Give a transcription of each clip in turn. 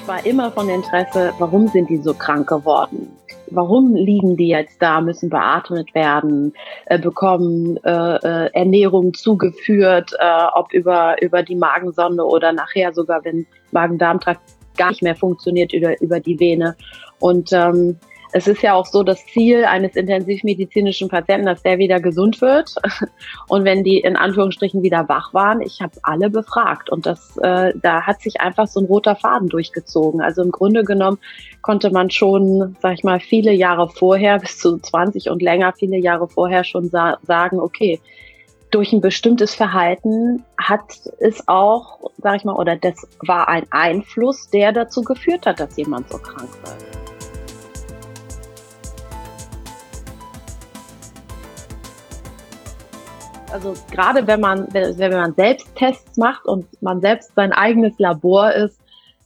Ich war immer von Interesse, warum sind die so krank geworden? Warum liegen die jetzt da, müssen beatmet werden, äh, bekommen äh, äh, Ernährung zugeführt, äh, ob über, über die Magensonde oder nachher sogar, wenn Magen-Darm-Trakt gar nicht mehr funktioniert, über, über die Vene. Und ähm, es ist ja auch so das Ziel eines intensivmedizinischen Patienten, dass der wieder gesund wird. Und wenn die in Anführungsstrichen wieder wach waren, ich habe alle befragt und das, äh, da hat sich einfach so ein roter Faden durchgezogen. Also im Grunde genommen konnte man schon, sag ich mal, viele Jahre vorher, bis zu 20 und länger, viele Jahre vorher schon sa sagen, okay, durch ein bestimmtes Verhalten hat es auch, sag ich mal, oder das war ein Einfluss, der dazu geführt hat, dass jemand so krank wird. Also gerade wenn man, wenn man selbst Tests macht und man selbst sein eigenes Labor ist,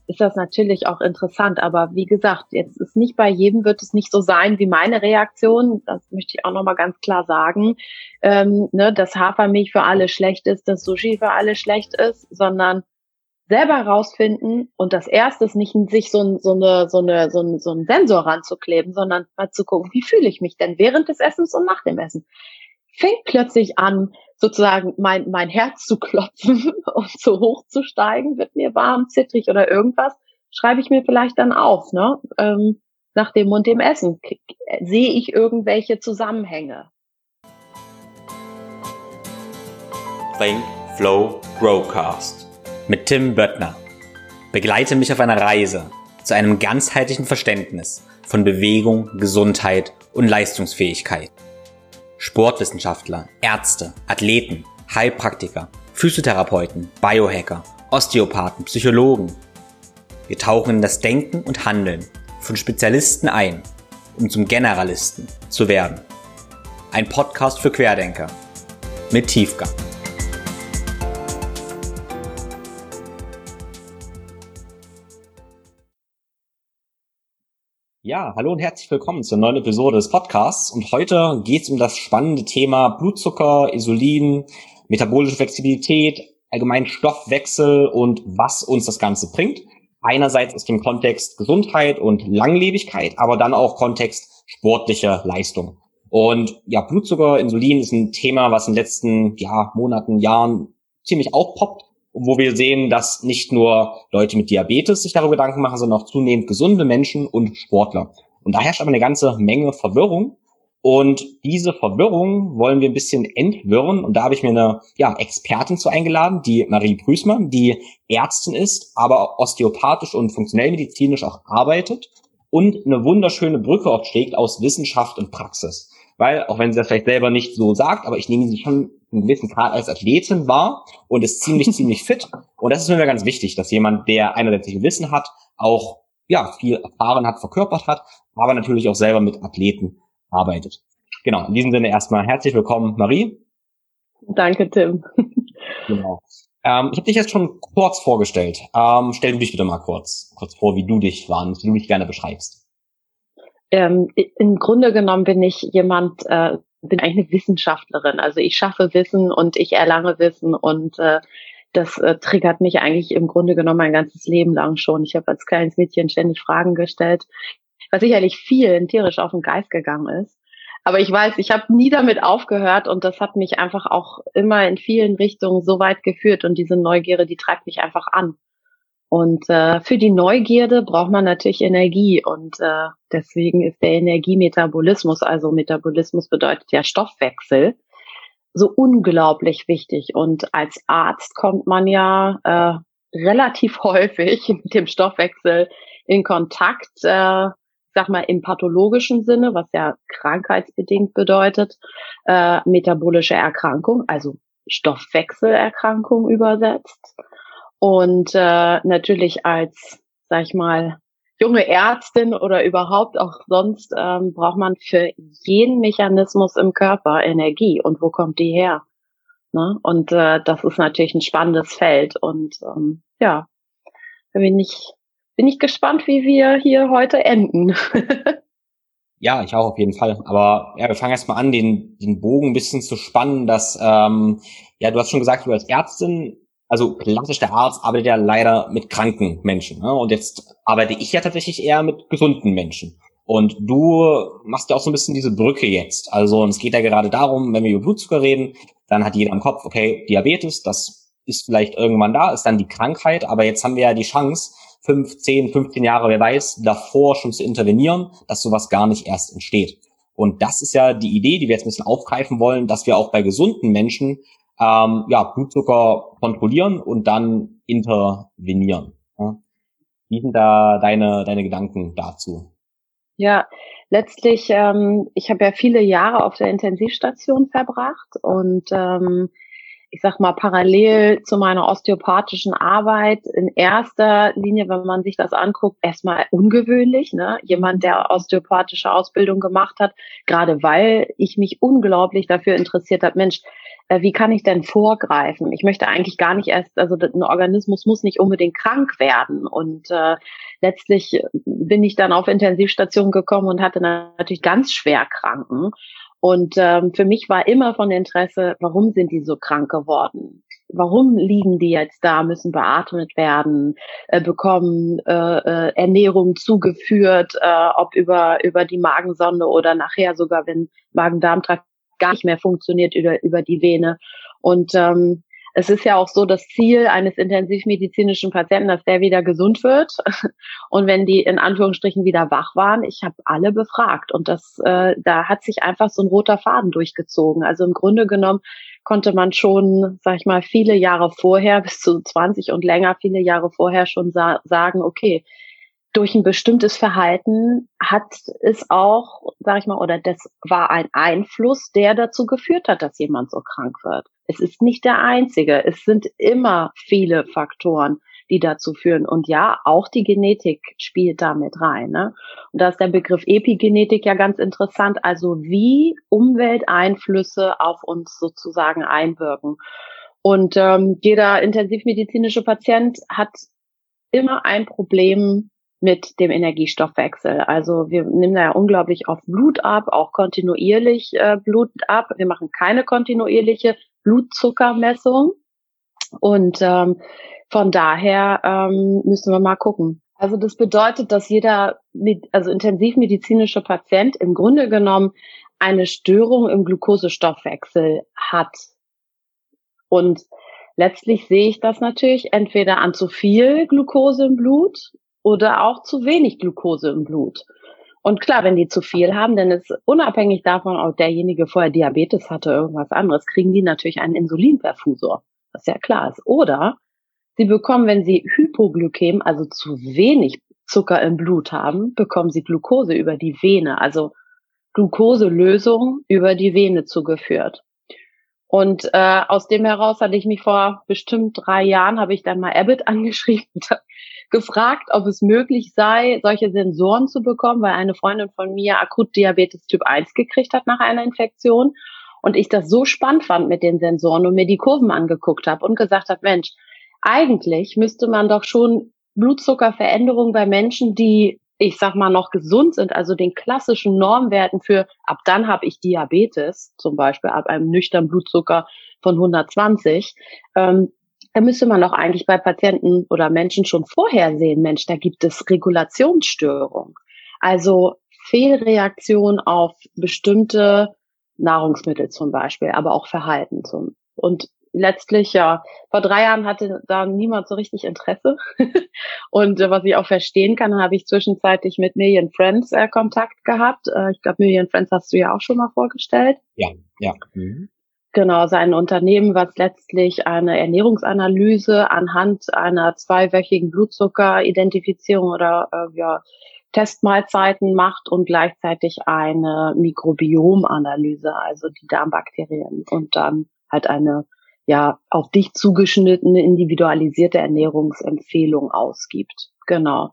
ist das natürlich auch interessant. Aber wie gesagt, jetzt ist nicht bei jedem wird es nicht so sein wie meine Reaktion. Das möchte ich auch nochmal ganz klar sagen, ähm, ne, dass Hafermilch für alle schlecht ist, dass Sushi für alle schlecht ist, sondern selber herausfinden und das erste ist nicht sich so, so, eine, so, eine, so, ein, so einen Sensor ranzukleben, sondern mal zu gucken, wie fühle ich mich denn während des Essens und nach dem Essen fängt plötzlich an, sozusagen mein, mein Herz zu klopfen und zu hoch zu steigen, wird mir warm, zittrig oder irgendwas, schreibe ich mir vielleicht dann auf, ne? Ähm, nach dem und dem Essen. Sehe ich irgendwelche Zusammenhänge? Think, Flow, Growcast mit Tim Böttner. Begleite mich auf einer Reise zu einem ganzheitlichen Verständnis von Bewegung, Gesundheit und Leistungsfähigkeit. Sportwissenschaftler, Ärzte, Athleten, Heilpraktiker, Physiotherapeuten, Biohacker, Osteopathen, Psychologen. Wir tauchen in das Denken und Handeln von Spezialisten ein, um zum Generalisten zu werden. Ein Podcast für Querdenker mit Tiefgang. Ja, hallo und herzlich willkommen zur neuen Episode des Podcasts. Und heute geht es um das spannende Thema Blutzucker, Insulin, metabolische Flexibilität, allgemein Stoffwechsel und was uns das Ganze bringt. Einerseits aus dem Kontext Gesundheit und Langlebigkeit, aber dann auch Kontext sportliche Leistung. Und ja, Blutzucker, Insulin ist ein Thema, was in den letzten ja, Monaten, Jahren ziemlich aufpoppt wo wir sehen, dass nicht nur Leute mit Diabetes sich darüber Gedanken machen, sondern auch zunehmend gesunde Menschen und Sportler. Und da herrscht aber eine ganze Menge Verwirrung. Und diese Verwirrung wollen wir ein bisschen entwirren. Und da habe ich mir eine ja, Expertin zu eingeladen, die Marie Prüßmann, die Ärztin ist, aber osteopathisch und funktionell medizinisch auch arbeitet und eine wunderschöne Brücke aufschlägt aus Wissenschaft und Praxis. Weil, auch wenn sie das vielleicht selber nicht so sagt, aber ich nehme sie schon einen gewissen Grad als Athletin war und ist ziemlich, ziemlich fit. Und das ist mir ganz wichtig, dass jemand, der einerseits Wissen hat, auch ja viel erfahren hat, verkörpert hat, aber natürlich auch selber mit Athleten arbeitet. Genau, in diesem Sinne erstmal herzlich willkommen, Marie. Danke, Tim. Genau. Ähm, ich habe dich jetzt schon kurz vorgestellt. Ähm, stell du dich bitte mal kurz, kurz vor, wie du dich warnst, wie du dich gerne beschreibst. Ähm, Im Grunde genommen bin ich jemand, äh, bin eigentlich eine Wissenschaftlerin. Also ich schaffe Wissen und ich erlange Wissen und äh, das äh, triggert mich eigentlich im Grunde genommen mein ganzes Leben lang schon. Ich habe als kleines Mädchen ständig Fragen gestellt, was sicherlich vielen tierisch auf den Geist gegangen ist. Aber ich weiß, ich habe nie damit aufgehört und das hat mich einfach auch immer in vielen Richtungen so weit geführt und diese Neugierde, die treibt mich einfach an. Und äh, für die Neugierde braucht man natürlich Energie und äh, deswegen ist der Energiemetabolismus, also Metabolismus bedeutet ja Stoffwechsel, so unglaublich wichtig. Und als Arzt kommt man ja äh, relativ häufig mit dem Stoffwechsel in Kontakt, äh, sag mal im pathologischen Sinne, was ja krankheitsbedingt bedeutet, äh, metabolische Erkrankung, also Stoffwechselerkrankung übersetzt. Und äh, natürlich als, sag ich mal, junge Ärztin oder überhaupt auch sonst ähm, braucht man für jeden Mechanismus im Körper Energie. Und wo kommt die her? Ne? Und äh, das ist natürlich ein spannendes Feld. Und ähm, ja, bin ich, bin ich gespannt, wie wir hier heute enden. Ja, ich auch auf jeden Fall. Aber ja, wir fangen erstmal an, den, den Bogen ein bisschen zu spannen, dass, ähm, ja, du hast schon gesagt, du als Ärztin also klassisch der Arzt arbeitet ja leider mit kranken Menschen. Ne? Und jetzt arbeite ich ja tatsächlich eher mit gesunden Menschen. Und du machst ja auch so ein bisschen diese Brücke jetzt. Also es geht ja gerade darum, wenn wir über Blutzucker reden, dann hat jeder im Kopf, okay, Diabetes, das ist vielleicht irgendwann da, ist dann die Krankheit, aber jetzt haben wir ja die Chance, fünf, zehn, 15 Jahre, wer weiß, davor schon zu intervenieren, dass sowas gar nicht erst entsteht. Und das ist ja die Idee, die wir jetzt ein bisschen aufgreifen wollen, dass wir auch bei gesunden Menschen ähm, ja, Blutzucker kontrollieren und dann intervenieren. Ja. Wie sind da deine, deine Gedanken dazu? Ja, letztlich, ähm, ich habe ja viele Jahre auf der Intensivstation verbracht und ähm, ich sag mal, parallel zu meiner osteopathischen Arbeit in erster Linie, wenn man sich das anguckt, erstmal ungewöhnlich, ne? Jemand, der osteopathische Ausbildung gemacht hat, gerade weil ich mich unglaublich dafür interessiert habe, Mensch, wie kann ich denn vorgreifen? Ich möchte eigentlich gar nicht erst, also ein Organismus muss nicht unbedingt krank werden. Und äh, letztlich bin ich dann auf Intensivstation gekommen und hatte natürlich ganz schwer Kranken. Und ähm, für mich war immer von Interesse, warum sind die so krank geworden? Warum liegen die jetzt da, müssen beatmet werden, äh, bekommen äh, äh, Ernährung zugeführt, äh, ob über, über die Magensonde oder nachher sogar, wenn Magen-Darm-Trakt gar nicht mehr funktioniert über, über die Vene. Und ähm, es ist ja auch so das Ziel eines intensivmedizinischen Patienten, dass der wieder gesund wird. Und wenn die in Anführungsstrichen wieder wach waren, ich habe alle befragt und das, äh, da hat sich einfach so ein roter Faden durchgezogen. Also im Grunde genommen konnte man schon, sag ich mal, viele Jahre vorher, bis zu 20 und länger, viele Jahre vorher schon sa sagen, okay, durch ein bestimmtes Verhalten hat es auch, sag ich mal, oder das war ein Einfluss, der dazu geführt hat, dass jemand so krank wird. Es ist nicht der einzige. Es sind immer viele Faktoren, die dazu führen. Und ja, auch die Genetik spielt damit rein. Ne? Und da ist der Begriff Epigenetik ja ganz interessant. Also wie Umwelteinflüsse auf uns sozusagen einwirken. Und ähm, jeder intensivmedizinische Patient hat immer ein Problem mit dem Energiestoffwechsel. Also wir nehmen da ja unglaublich oft Blut ab, auch kontinuierlich äh, Blut ab. Wir machen keine kontinuierliche Blutzuckermessung. Und ähm, von daher ähm, müssen wir mal gucken. Also das bedeutet, dass jeder, also intensivmedizinische Patient im Grunde genommen eine Störung im Glukosestoffwechsel hat. Und letztlich sehe ich das natürlich entweder an zu viel Glucose im Blut oder auch zu wenig Glucose im Blut. Und klar, wenn die zu viel haben, dann ist unabhängig davon, ob derjenige vorher Diabetes hatte, irgendwas anderes, kriegen die natürlich einen Insulinperfusor, was ja klar ist. Oder sie bekommen, wenn sie Hypoglykäm, also zu wenig Zucker im Blut haben, bekommen sie Glucose über die Vene, also Glukoselösung über die Vene zugeführt. Und äh, aus dem heraus hatte ich mich vor bestimmt drei Jahren, habe ich dann mal Abbott angeschrieben und gefragt, ob es möglich sei, solche Sensoren zu bekommen, weil eine Freundin von mir akut Diabetes Typ 1 gekriegt hat nach einer Infektion. Und ich das so spannend fand mit den Sensoren und mir die Kurven angeguckt habe und gesagt habe, Mensch, eigentlich müsste man doch schon Blutzuckerveränderungen bei Menschen, die, ich sag mal, noch gesund sind, also den klassischen Normwerten für, ab dann habe ich Diabetes, zum Beispiel ab einem nüchternen Blutzucker von 120, ähm, da müsste man doch eigentlich bei Patienten oder Menschen schon vorher sehen, Mensch, da gibt es Regulationsstörung. Also Fehlreaktion auf bestimmte Nahrungsmittel zum Beispiel, aber auch Verhalten. Zum, und letztlich, ja, vor drei Jahren hatte da niemand so richtig Interesse. und äh, was ich auch verstehen kann, habe ich zwischenzeitlich mit Million Friends äh, Kontakt gehabt. Äh, ich glaube, Million Friends hast du ja auch schon mal vorgestellt. Ja, ja. Mhm. Genau, sein Unternehmen, was letztlich eine Ernährungsanalyse anhand einer zweiwöchigen Blutzuckeridentifizierung oder äh, ja, Testmahlzeiten macht und gleichzeitig eine Mikrobiomanalyse, also die Darmbakterien und dann halt eine ja auf dich zugeschnittene individualisierte Ernährungsempfehlung ausgibt. Genau.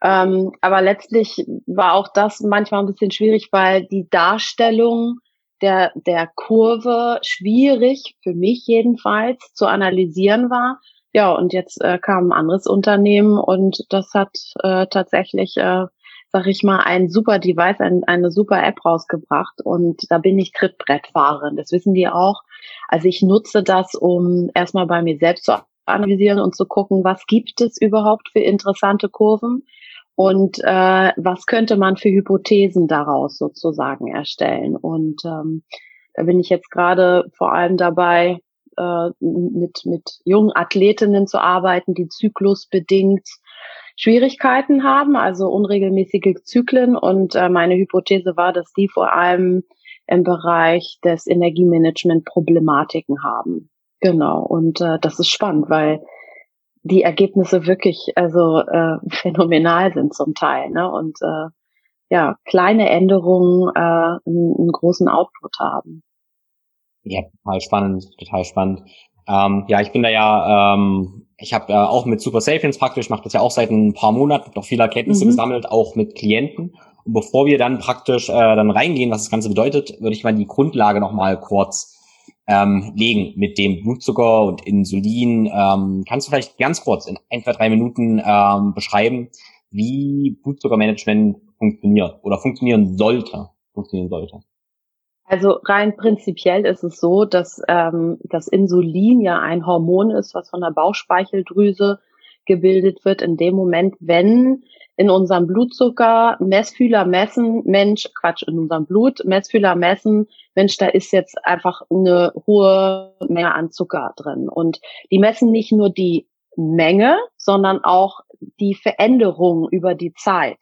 Ähm, aber letztlich war auch das manchmal ein bisschen schwierig, weil die Darstellung der, der Kurve schwierig, für mich jedenfalls, zu analysieren war. Ja, und jetzt äh, kam ein anderes Unternehmen und das hat äh, tatsächlich, äh, sag ich mal, ein super Device, ein, eine super App rausgebracht und da bin ich Trittbrettfahrerin. Das wissen die auch. Also ich nutze das, um erstmal bei mir selbst zu analysieren und zu gucken, was gibt es überhaupt für interessante Kurven und äh, was könnte man für Hypothesen daraus sozusagen erstellen. Und ähm, da bin ich jetzt gerade vor allem dabei, äh, mit, mit jungen Athletinnen zu arbeiten, die zyklusbedingt Schwierigkeiten haben, also unregelmäßige Zyklen. Und äh, meine Hypothese war, dass die vor allem im Bereich des Energiemanagement Problematiken haben. Genau. Und äh, das ist spannend, weil die Ergebnisse wirklich also äh, phänomenal sind zum Teil. Ne? Und äh, ja, kleine Änderungen äh, einen, einen großen Output haben. Ja, total spannend, total spannend. Ähm, ja, ich bin da ja, ähm, ich habe ja auch mit Super Sapiens praktisch, mache das ja auch seit ein paar Monaten, noch viele Erkenntnisse mhm. gesammelt, auch mit Klienten. Bevor wir dann praktisch äh, dann reingehen, was das Ganze bedeutet, würde ich mal die Grundlage nochmal kurz ähm, legen mit dem Blutzucker und Insulin. Ähm, kannst du vielleicht ganz kurz in ein, zwei, drei Minuten ähm, beschreiben, wie Blutzuckermanagement funktioniert oder funktionieren sollte? Funktionieren sollte. Also rein prinzipiell ist es so, dass ähm, das Insulin ja ein Hormon ist, was von der Bauchspeicheldrüse gebildet wird in dem Moment, wenn in unserem Blutzucker Messfühler messen, Mensch, Quatsch, in unserem Blut Messfühler messen, Mensch, da ist jetzt einfach eine hohe Menge an Zucker drin. Und die messen nicht nur die Menge, sondern auch die Veränderung über die Zeit.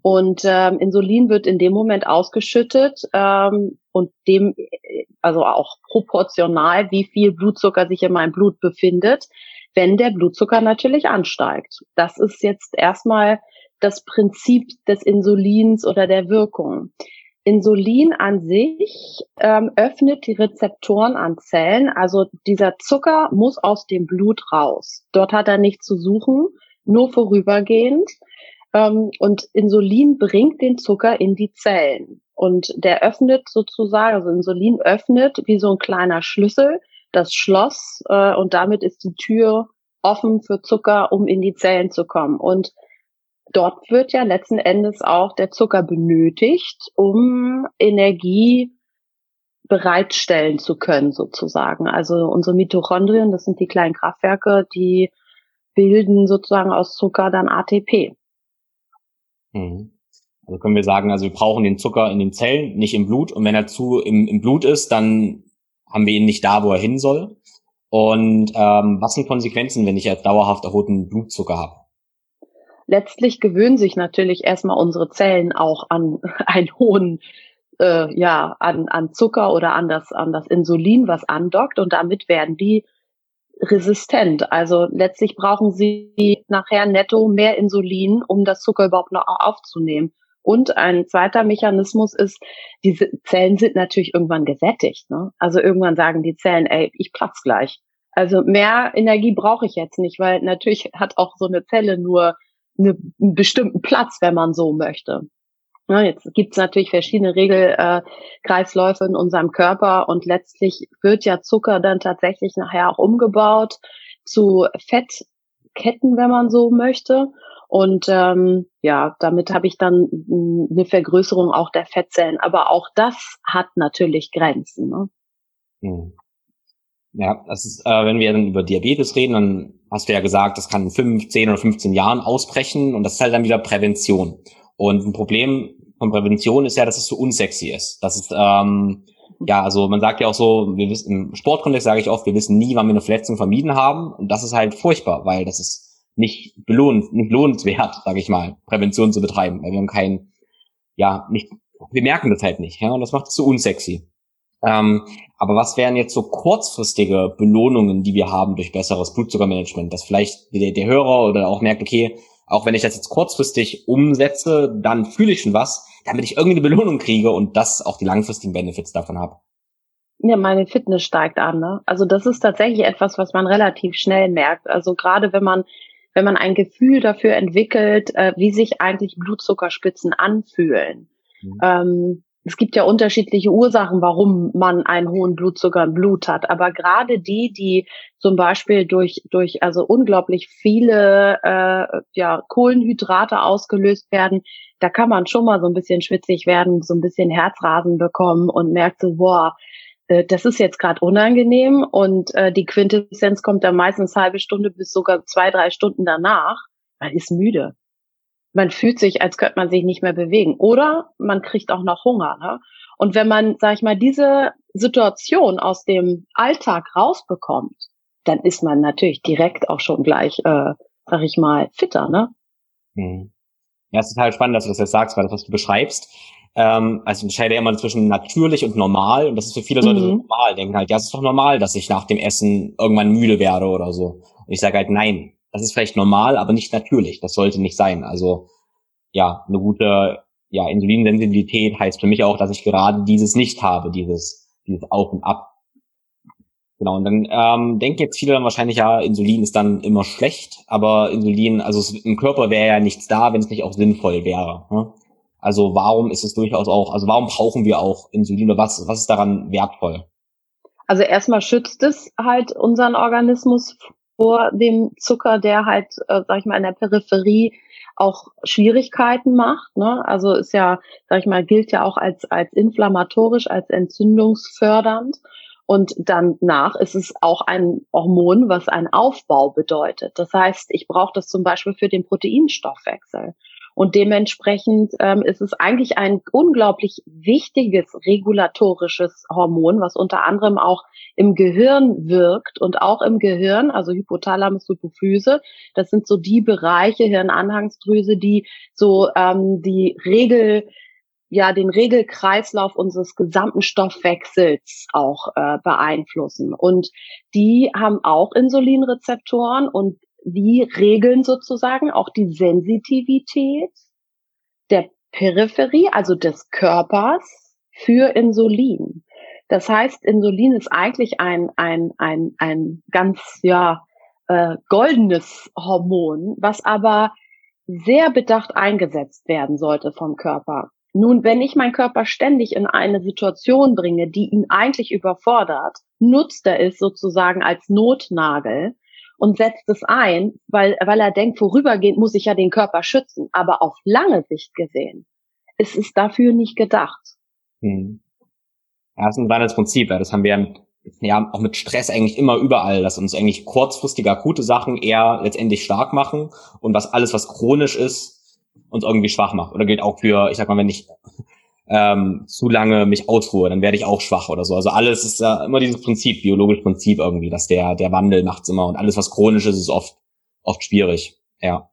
Und ähm, Insulin wird in dem Moment ausgeschüttet ähm, und dem, also auch proportional, wie viel Blutzucker sich in meinem Blut befindet, wenn der Blutzucker natürlich ansteigt. Das ist jetzt erstmal das Prinzip des Insulins oder der Wirkung. Insulin an sich ähm, öffnet die Rezeptoren an Zellen. Also dieser Zucker muss aus dem Blut raus. Dort hat er nichts zu suchen, nur vorübergehend. Ähm, und Insulin bringt den Zucker in die Zellen. Und der öffnet sozusagen, also Insulin öffnet wie so ein kleiner Schlüssel das Schloss äh, und damit ist die Tür offen für Zucker, um in die Zellen zu kommen. Und dort wird ja letzten Endes auch der Zucker benötigt, um Energie bereitstellen zu können, sozusagen. Also unsere Mitochondrien, das sind die kleinen Kraftwerke, die bilden sozusagen aus Zucker dann ATP. Mhm. Also können wir sagen, also wir brauchen den Zucker in den Zellen, nicht im Blut. Und wenn er zu im, im Blut ist, dann haben wir ihn nicht da, wo er hin soll. Und ähm, was sind Konsequenzen, wenn ich jetzt dauerhaft erhöhten Blutzucker habe? Letztlich gewöhnen sich natürlich erstmal unsere Zellen auch an einen hohen äh, ja, an, an Zucker oder an das, an das Insulin, was andockt und damit werden die resistent. Also letztlich brauchen sie nachher netto mehr Insulin, um das Zucker überhaupt noch aufzunehmen. Und ein zweiter Mechanismus ist, diese Zellen sind natürlich irgendwann gesättigt. Ne? Also irgendwann sagen die Zellen, ey, ich platz gleich. Also mehr Energie brauche ich jetzt nicht, weil natürlich hat auch so eine Zelle nur eine, einen bestimmten Platz, wenn man so möchte. Ja, jetzt gibt es natürlich verschiedene Regelkreisläufe äh, in unserem Körper und letztlich wird ja Zucker dann tatsächlich nachher auch umgebaut zu Fettketten, wenn man so möchte. Und ähm, ja, damit habe ich dann eine Vergrößerung auch der Fettzellen. Aber auch das hat natürlich Grenzen. Ne? Hm. Ja, das ist, äh, wenn wir dann über Diabetes reden, dann hast du ja gesagt, das kann in 5, 10 oder 15 Jahren ausbrechen und das ist halt dann wieder Prävention. Und ein Problem von Prävention ist ja, dass es so unsexy ist. Das ist, ähm, ja, also man sagt ja auch so, wir wissen, im Sportkontext sage ich oft, wir wissen nie, wann wir eine Verletzung vermieden haben. Und das ist halt furchtbar, weil das ist nicht belohnt, nicht lohnenswert, sage ich mal, Prävention zu betreiben, weil wir haben kein, ja, nicht, wir merken das halt nicht, ja, und das macht es so unsexy. Ähm, aber was wären jetzt so kurzfristige Belohnungen, die wir haben durch besseres Blutzuckermanagement, dass vielleicht der, der Hörer oder auch merkt, okay, auch wenn ich das jetzt kurzfristig umsetze, dann fühle ich schon was, damit ich irgendeine Belohnung kriege und das auch die langfristigen Benefits davon habe. Ja, meine Fitness steigt an. Ne? Also das ist tatsächlich etwas, was man relativ schnell merkt. Also gerade wenn man wenn man ein Gefühl dafür entwickelt, äh, wie sich eigentlich Blutzuckerspitzen anfühlen. Mhm. Ähm, es gibt ja unterschiedliche Ursachen, warum man einen hohen Blutzucker im Blut hat. Aber gerade die, die zum Beispiel durch, durch also unglaublich viele äh, ja, Kohlenhydrate ausgelöst werden, da kann man schon mal so ein bisschen schwitzig werden, so ein bisschen Herzrasen bekommen und merkt so, boah, äh, das ist jetzt gerade unangenehm und äh, die Quintessenz kommt dann meistens halbe Stunde bis sogar zwei, drei Stunden danach. Man ist müde. Man fühlt sich, als könnte man sich nicht mehr bewegen. Oder man kriegt auch noch Hunger. Ne? Und wenn man, sag ich mal, diese Situation aus dem Alltag rausbekommt, dann ist man natürlich direkt auch schon gleich, äh, sag ich mal, fitter, ne? Mhm. Ja, es ist total spannend, dass du das jetzt sagst, weil das, was du beschreibst, ähm, also ich unterscheide immer zwischen natürlich und normal und das ist für viele Leute mhm. so normal, denken halt, ja, es ist doch normal, dass ich nach dem Essen irgendwann müde werde oder so. Und ich sage halt, nein, das ist vielleicht normal, aber nicht natürlich. Das sollte nicht sein. Also ja, eine gute ja, Insulinsensibilität heißt für mich auch, dass ich gerade dieses nicht habe, dieses, dieses Auf und Ab. Genau, und dann ähm, denken jetzt viele dann wahrscheinlich, ja, Insulin ist dann immer schlecht, aber Insulin, also es, im Körper wäre ja nichts da, wenn es nicht auch sinnvoll wäre. Ne? Also warum ist es durchaus auch, also warum brauchen wir auch Insulin oder was, was ist daran wertvoll? Also erstmal schützt es halt unseren Organismus vor dem Zucker, der halt, äh, sag ich mal, in der Peripherie auch Schwierigkeiten macht. Ne? Also ist ja, sag ich mal, gilt ja auch als, als inflammatorisch, als entzündungsfördernd. Und danach ist es auch ein Hormon, was einen Aufbau bedeutet. Das heißt, ich brauche das zum Beispiel für den Proteinstoffwechsel. Und dementsprechend ähm, ist es eigentlich ein unglaublich wichtiges regulatorisches Hormon, was unter anderem auch im Gehirn wirkt und auch im Gehirn, also Hypothalamus, Hypophyse. Das sind so die Bereiche, Hirnanhangsdrüse, die so ähm, die Regel ja den Regelkreislauf unseres gesamten Stoffwechsels auch äh, beeinflussen. Und die haben auch Insulinrezeptoren und die regeln sozusagen auch die Sensitivität der Peripherie, also des Körpers für Insulin. Das heißt, Insulin ist eigentlich ein, ein, ein, ein ganz, ja, äh, goldenes Hormon, was aber sehr bedacht eingesetzt werden sollte vom Körper. Nun, wenn ich meinen Körper ständig in eine Situation bringe, die ihn eigentlich überfordert, nutzt er es sozusagen als Notnagel und setzt es ein, weil, weil er denkt, vorübergehend muss ich ja den Körper schützen. Aber auf lange Sicht gesehen ist es dafür nicht gedacht. Hm. Ja, das ist ein reines Prinzip. Das haben wir ja auch mit Stress eigentlich immer überall, dass uns eigentlich kurzfristige akute Sachen eher letztendlich stark machen und was alles, was chronisch ist, uns irgendwie schwach macht. Oder gilt auch für, ich sag mal, wenn ich ähm, zu lange mich ausruhe, dann werde ich auch schwach oder so. Also alles ist ja immer dieses Prinzip, biologisches Prinzip irgendwie, dass der, der Wandel macht's immer und alles, was chronisch ist, ist oft, oft schwierig. Ja.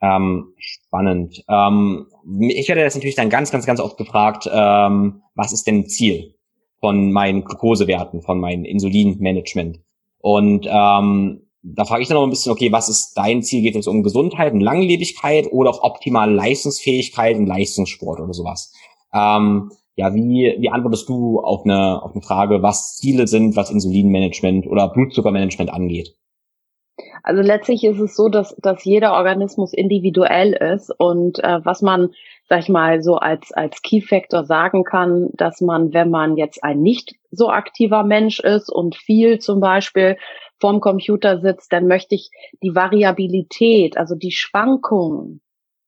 Ähm, spannend. Ähm, ich werde jetzt natürlich dann ganz, ganz, ganz oft gefragt, ähm, was ist denn Ziel von meinen Glukosewerten, von meinem Insulinmanagement? Und ähm, da frage ich dann noch ein bisschen, okay, was ist dein Ziel? Geht es um Gesundheit und Langlebigkeit oder auch optimale Leistungsfähigkeit und Leistungssport oder sowas? Ähm, ja, wie, wie antwortest du auf eine, auf eine Frage, was Ziele sind, was Insulinmanagement oder Blutzuckermanagement angeht? Also letztlich ist es so, dass, dass jeder Organismus individuell ist und äh, was man, sag ich mal, so als, als Key Factor sagen kann, dass man, wenn man jetzt ein nicht so aktiver Mensch ist und viel zum Beispiel vorm Computer sitzt, dann möchte ich die Variabilität, also die Schwankungen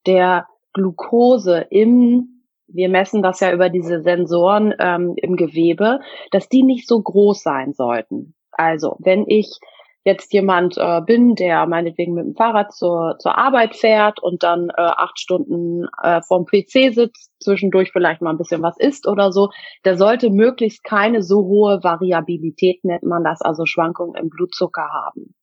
der Glucose im wir messen das ja über diese Sensoren ähm, im Gewebe, dass die nicht so groß sein sollten. Also, wenn ich jetzt jemand äh, bin, der meinetwegen mit dem Fahrrad zur, zur Arbeit fährt und dann äh, acht Stunden äh, vorm PC sitzt, zwischendurch vielleicht mal ein bisschen was isst oder so, der sollte möglichst keine so hohe Variabilität, nennt man das, also Schwankungen im Blutzucker haben.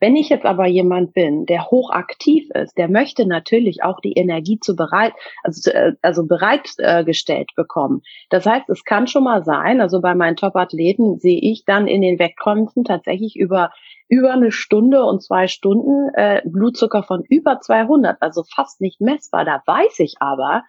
Wenn ich jetzt aber jemand bin, der hochaktiv ist, der möchte natürlich auch die Energie zu bereit, also, äh, also bereitgestellt bekommen. Das heißt, es kann schon mal sein, also bei meinen Top-Athleten sehe ich dann in den Wettkämpfen tatsächlich über über eine Stunde und zwei Stunden äh, Blutzucker von über 200, also fast nicht messbar. Da weiß ich aber,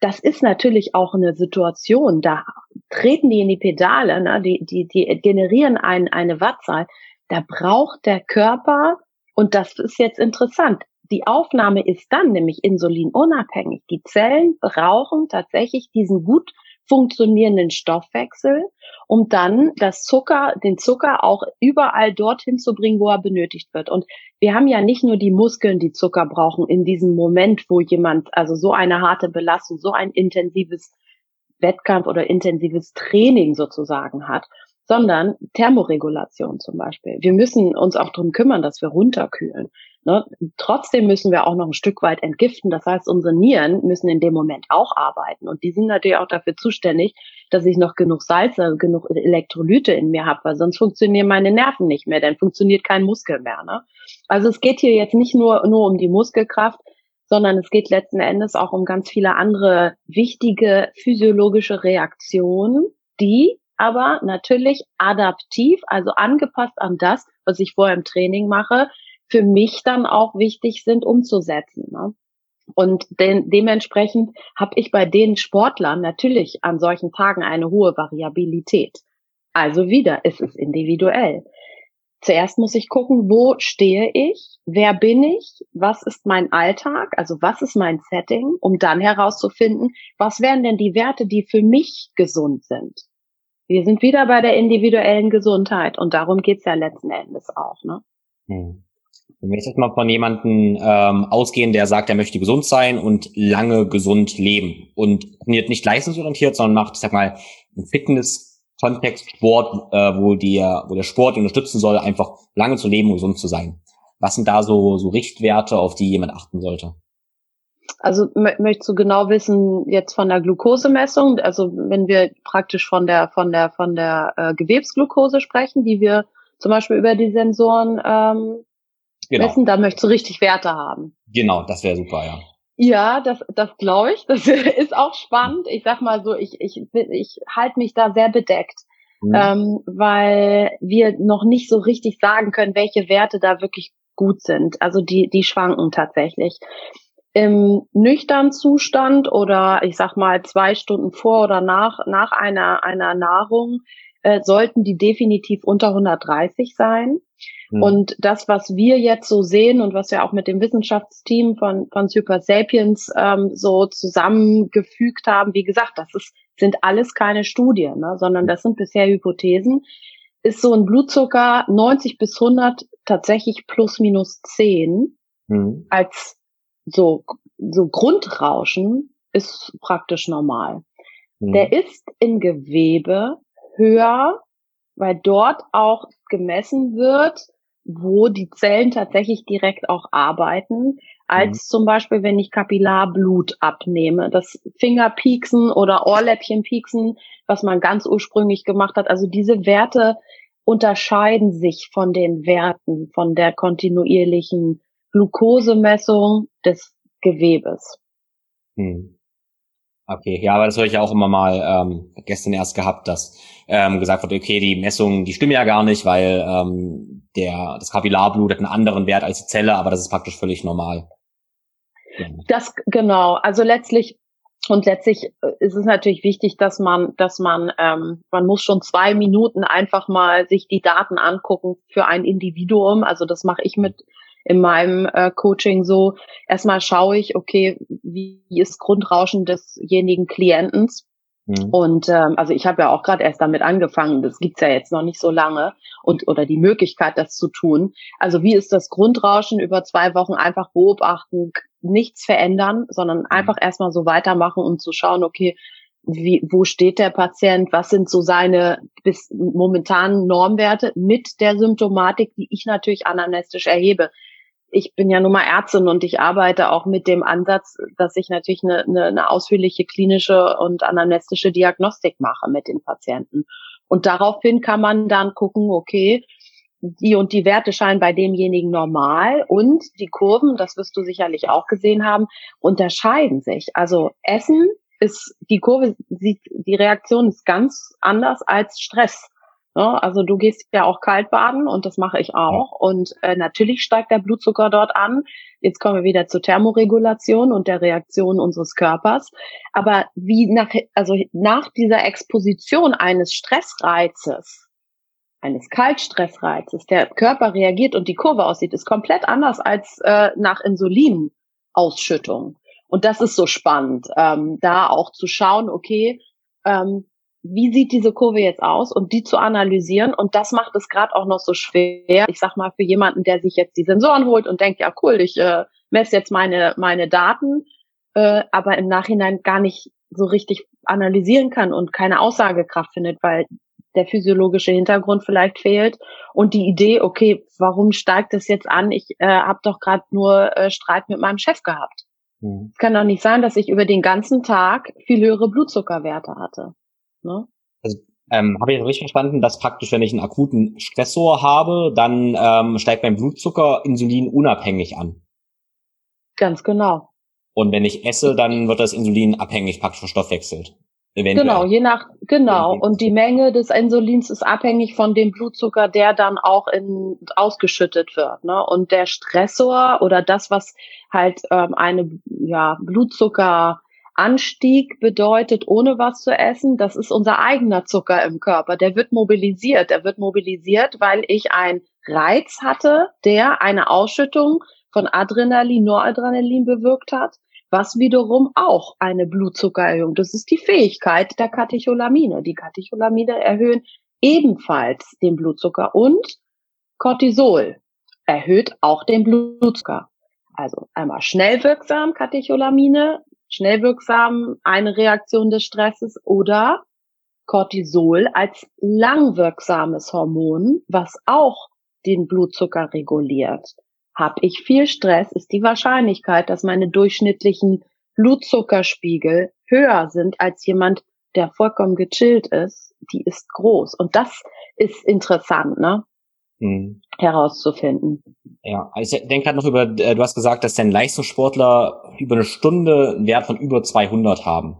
das ist natürlich auch eine Situation, da treten die in die Pedale, ne, die, die, die generieren ein, eine Wattzahl, da braucht der Körper, und das ist jetzt interessant, die Aufnahme ist dann nämlich insulinunabhängig. Die Zellen brauchen tatsächlich diesen gut funktionierenden Stoffwechsel, um dann das Zucker, den Zucker auch überall dorthin zu bringen, wo er benötigt wird. Und wir haben ja nicht nur die Muskeln, die Zucker brauchen in diesem Moment, wo jemand also so eine harte Belastung, so ein intensives Wettkampf oder intensives Training sozusagen hat, sondern Thermoregulation zum Beispiel. Wir müssen uns auch darum kümmern, dass wir runterkühlen. Ne? Trotzdem müssen wir auch noch ein Stück weit entgiften. Das heißt, unsere Nieren müssen in dem Moment auch arbeiten. Und die sind natürlich auch dafür zuständig, dass ich noch genug Salze, genug Elektrolyte in mir habe, weil sonst funktionieren meine Nerven nicht mehr, dann funktioniert kein Muskel mehr. Ne? Also es geht hier jetzt nicht nur, nur um die Muskelkraft, sondern es geht letzten Endes auch um ganz viele andere wichtige physiologische Reaktionen, die aber natürlich adaptiv, also angepasst an das, was ich vorher im Training mache, für mich dann auch wichtig sind umzusetzen. Ne? Und de dementsprechend habe ich bei den Sportlern natürlich an solchen Tagen eine hohe Variabilität. Also wieder, es ist individuell. Zuerst muss ich gucken, wo stehe ich, wer bin ich, was ist mein Alltag, also was ist mein Setting, um dann herauszufinden, was wären denn die Werte, die für mich gesund sind. Wir sind wieder bei der individuellen Gesundheit und darum geht's ja letzten Endes auch. Ne? Hm. Wenn wir jetzt mal von jemandem ähm, ausgehen, der sagt, er möchte gesund sein und lange gesund leben und nicht leistungsorientiert, sondern macht, ich sag mal, einen Fitness-Kontext, Sport, äh, wo, die, wo der Sport unterstützen soll, einfach lange zu leben und gesund zu sein. Was sind da so, so Richtwerte, auf die jemand achten sollte? Also möchtest du genau wissen jetzt von der Glukosemessung, also wenn wir praktisch von der von der von der äh, Gewebsglukose sprechen, die wir zum Beispiel über die Sensoren ähm, genau. messen, da möchtest du richtig Werte haben. Genau, das wäre super, ja. Ja, das, das glaube ich. Das ist auch spannend. Ich sag mal so, ich, ich, ich halte mich da sehr bedeckt, mhm. ähm, weil wir noch nicht so richtig sagen können, welche Werte da wirklich gut sind. Also die, die schwanken tatsächlich. Im nüchternen Zustand oder ich sag mal zwei Stunden vor oder nach, nach einer, einer Nahrung äh, sollten die definitiv unter 130 sein. Mhm. Und das, was wir jetzt so sehen und was wir auch mit dem Wissenschaftsteam von, von Super Sapiens ähm, so zusammengefügt haben, wie gesagt, das ist, sind alles keine Studien, ne, sondern das sind bisher Hypothesen, ist so ein Blutzucker 90 bis 100 tatsächlich plus minus 10 mhm. als so, so Grundrauschen ist praktisch normal. Mhm. Der ist im Gewebe höher, weil dort auch gemessen wird, wo die Zellen tatsächlich direkt auch arbeiten, als mhm. zum Beispiel, wenn ich Kapillarblut abnehme. Das Fingerpieksen oder Ohrläppchenpieksen, was man ganz ursprünglich gemacht hat. Also diese Werte unterscheiden sich von den Werten von der kontinuierlichen Glukosemessung des Gewebes. Hm. Okay, ja, aber das höre ich ja auch immer mal ähm, gestern erst gehabt, dass ähm, gesagt wurde, okay, die Messungen, die stimmen ja gar nicht, weil ähm, der das Kapillarblut hat einen anderen Wert als die Zelle, aber das ist praktisch völlig normal. Ja. Das genau, also letztlich und letztlich äh, ist es natürlich wichtig, dass man, dass man, ähm, man muss schon zwei Minuten einfach mal sich die Daten angucken für ein Individuum. Also das mache ich mit in meinem äh, Coaching so. Erstmal schaue ich, okay, wie ist Grundrauschen desjenigen Klientens? Mhm. Und ähm, also ich habe ja auch gerade erst damit angefangen, das gibt's ja jetzt noch nicht so lange und oder die Möglichkeit, das zu tun. Also wie ist das Grundrauschen über zwei Wochen einfach beobachten, nichts verändern, sondern mhm. einfach erstmal so weitermachen und zu schauen, okay, wie, wo steht der Patient, was sind so seine bis momentanen Normwerte mit der Symptomatik, die ich natürlich anamnestisch erhebe ich bin ja nun mal Ärztin und ich arbeite auch mit dem Ansatz, dass ich natürlich eine, eine, eine ausführliche klinische und anamnestische Diagnostik mache mit den Patienten. Und daraufhin kann man dann gucken, okay, die und die Werte scheinen bei demjenigen normal und die Kurven, das wirst du sicherlich auch gesehen haben, unterscheiden sich. Also Essen ist, die Kurve sieht, die Reaktion ist ganz anders als Stress. Ne? Also du gehst ja auch kalt baden und das mache ich auch. Und äh, natürlich steigt der Blutzucker dort an. Jetzt kommen wir wieder zur Thermoregulation und der Reaktion unseres Körpers. Aber wie nach, also nach dieser Exposition eines Stressreizes, eines Kaltstressreizes, der Körper reagiert und die Kurve aussieht, ist komplett anders als äh, nach Insulinausschüttung. Und das ist so spannend, ähm, da auch zu schauen, okay, ähm, wie sieht diese Kurve jetzt aus und die zu analysieren. Und das macht es gerade auch noch so schwer. Ich sag mal, für jemanden, der sich jetzt die Sensoren holt und denkt, ja cool, ich äh, messe jetzt meine, meine Daten, äh, aber im Nachhinein gar nicht so richtig analysieren kann und keine Aussagekraft findet, weil der physiologische Hintergrund vielleicht fehlt und die Idee, okay, warum steigt das jetzt an? Ich äh, habe doch gerade nur äh, Streit mit meinem Chef gehabt. Mhm. Kann doch nicht sein, dass ich über den ganzen Tag viel höhere Blutzuckerwerte hatte. Ne? Also ähm, habe ich richtig verstanden, dass praktisch, wenn ich einen akuten Stressor habe, dann ähm, steigt mein Blutzucker Insulin unabhängig an. Ganz genau. Und wenn ich esse, dann wird das Insulin abhängig praktisch verstoffwechselt. Eventuell. Genau, je nach, genau. Und die Menge des Insulins ist abhängig von dem Blutzucker, der dann auch in, ausgeschüttet wird. Ne? Und der Stressor oder das, was halt ähm, eine ja, Blutzuckeranstieg bedeutet, ohne was zu essen, das ist unser eigener Zucker im Körper. Der wird mobilisiert. Der wird mobilisiert, weil ich einen Reiz hatte, der eine Ausschüttung von Adrenalin, Noradrenalin bewirkt hat was wiederum auch eine Blutzuckererhöhung. Das ist die Fähigkeit der Katecholamine. Die Katecholamine erhöhen ebenfalls den Blutzucker und Cortisol erhöht auch den Blutzucker. Also einmal schnell wirksam Katecholamine, schnell wirksam eine Reaktion des Stresses oder Cortisol als langwirksames Hormon, was auch den Blutzucker reguliert. Habe ich viel Stress, ist die Wahrscheinlichkeit, dass meine durchschnittlichen Blutzuckerspiegel höher sind als jemand, der vollkommen gechillt ist, die ist groß. Und das ist interessant, ne? Hm. herauszufinden. Ja, also ich denke gerade noch über, äh, du hast gesagt, dass dein Leistungssportler über eine Stunde einen Wert von über 200 haben.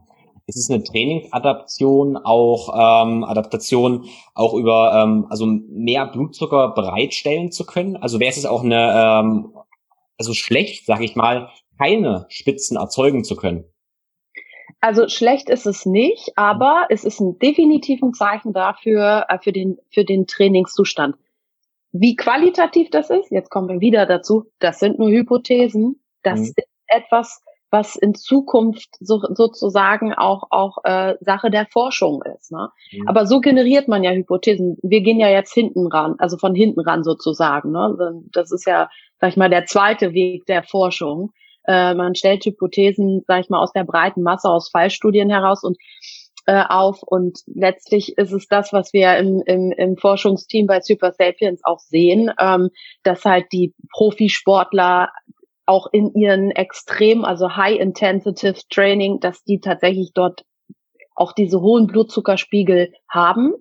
Ist es eine Trainingsadaption auch ähm, Adaptation auch über ähm, also mehr Blutzucker bereitstellen zu können? Also wäre es auch eine ähm, also schlecht, sage ich mal, keine Spitzen erzeugen zu können? Also schlecht ist es nicht, aber es ist ein definitiven Zeichen dafür äh, für den für den Trainingszustand. Wie qualitativ das ist, jetzt kommen wir wieder dazu, das sind nur Hypothesen. Das mhm. ist etwas, was in Zukunft so, sozusagen auch auch äh, Sache der Forschung ist. Ne? Mhm. Aber so generiert man ja Hypothesen. Wir gehen ja jetzt hinten ran, also von hinten ran sozusagen. Ne? Das ist ja, sag ich mal, der zweite Weg der Forschung. Äh, man stellt Hypothesen, sag ich mal, aus der breiten Masse, aus Fallstudien heraus und äh, auf und letztlich ist es das, was wir im, im, im Forschungsteam bei Super Sapiens auch sehen, ähm, dass halt die Profisportler auch in ihren extrem, also high-intensive Training, dass die tatsächlich dort auch diese hohen Blutzuckerspiegel haben.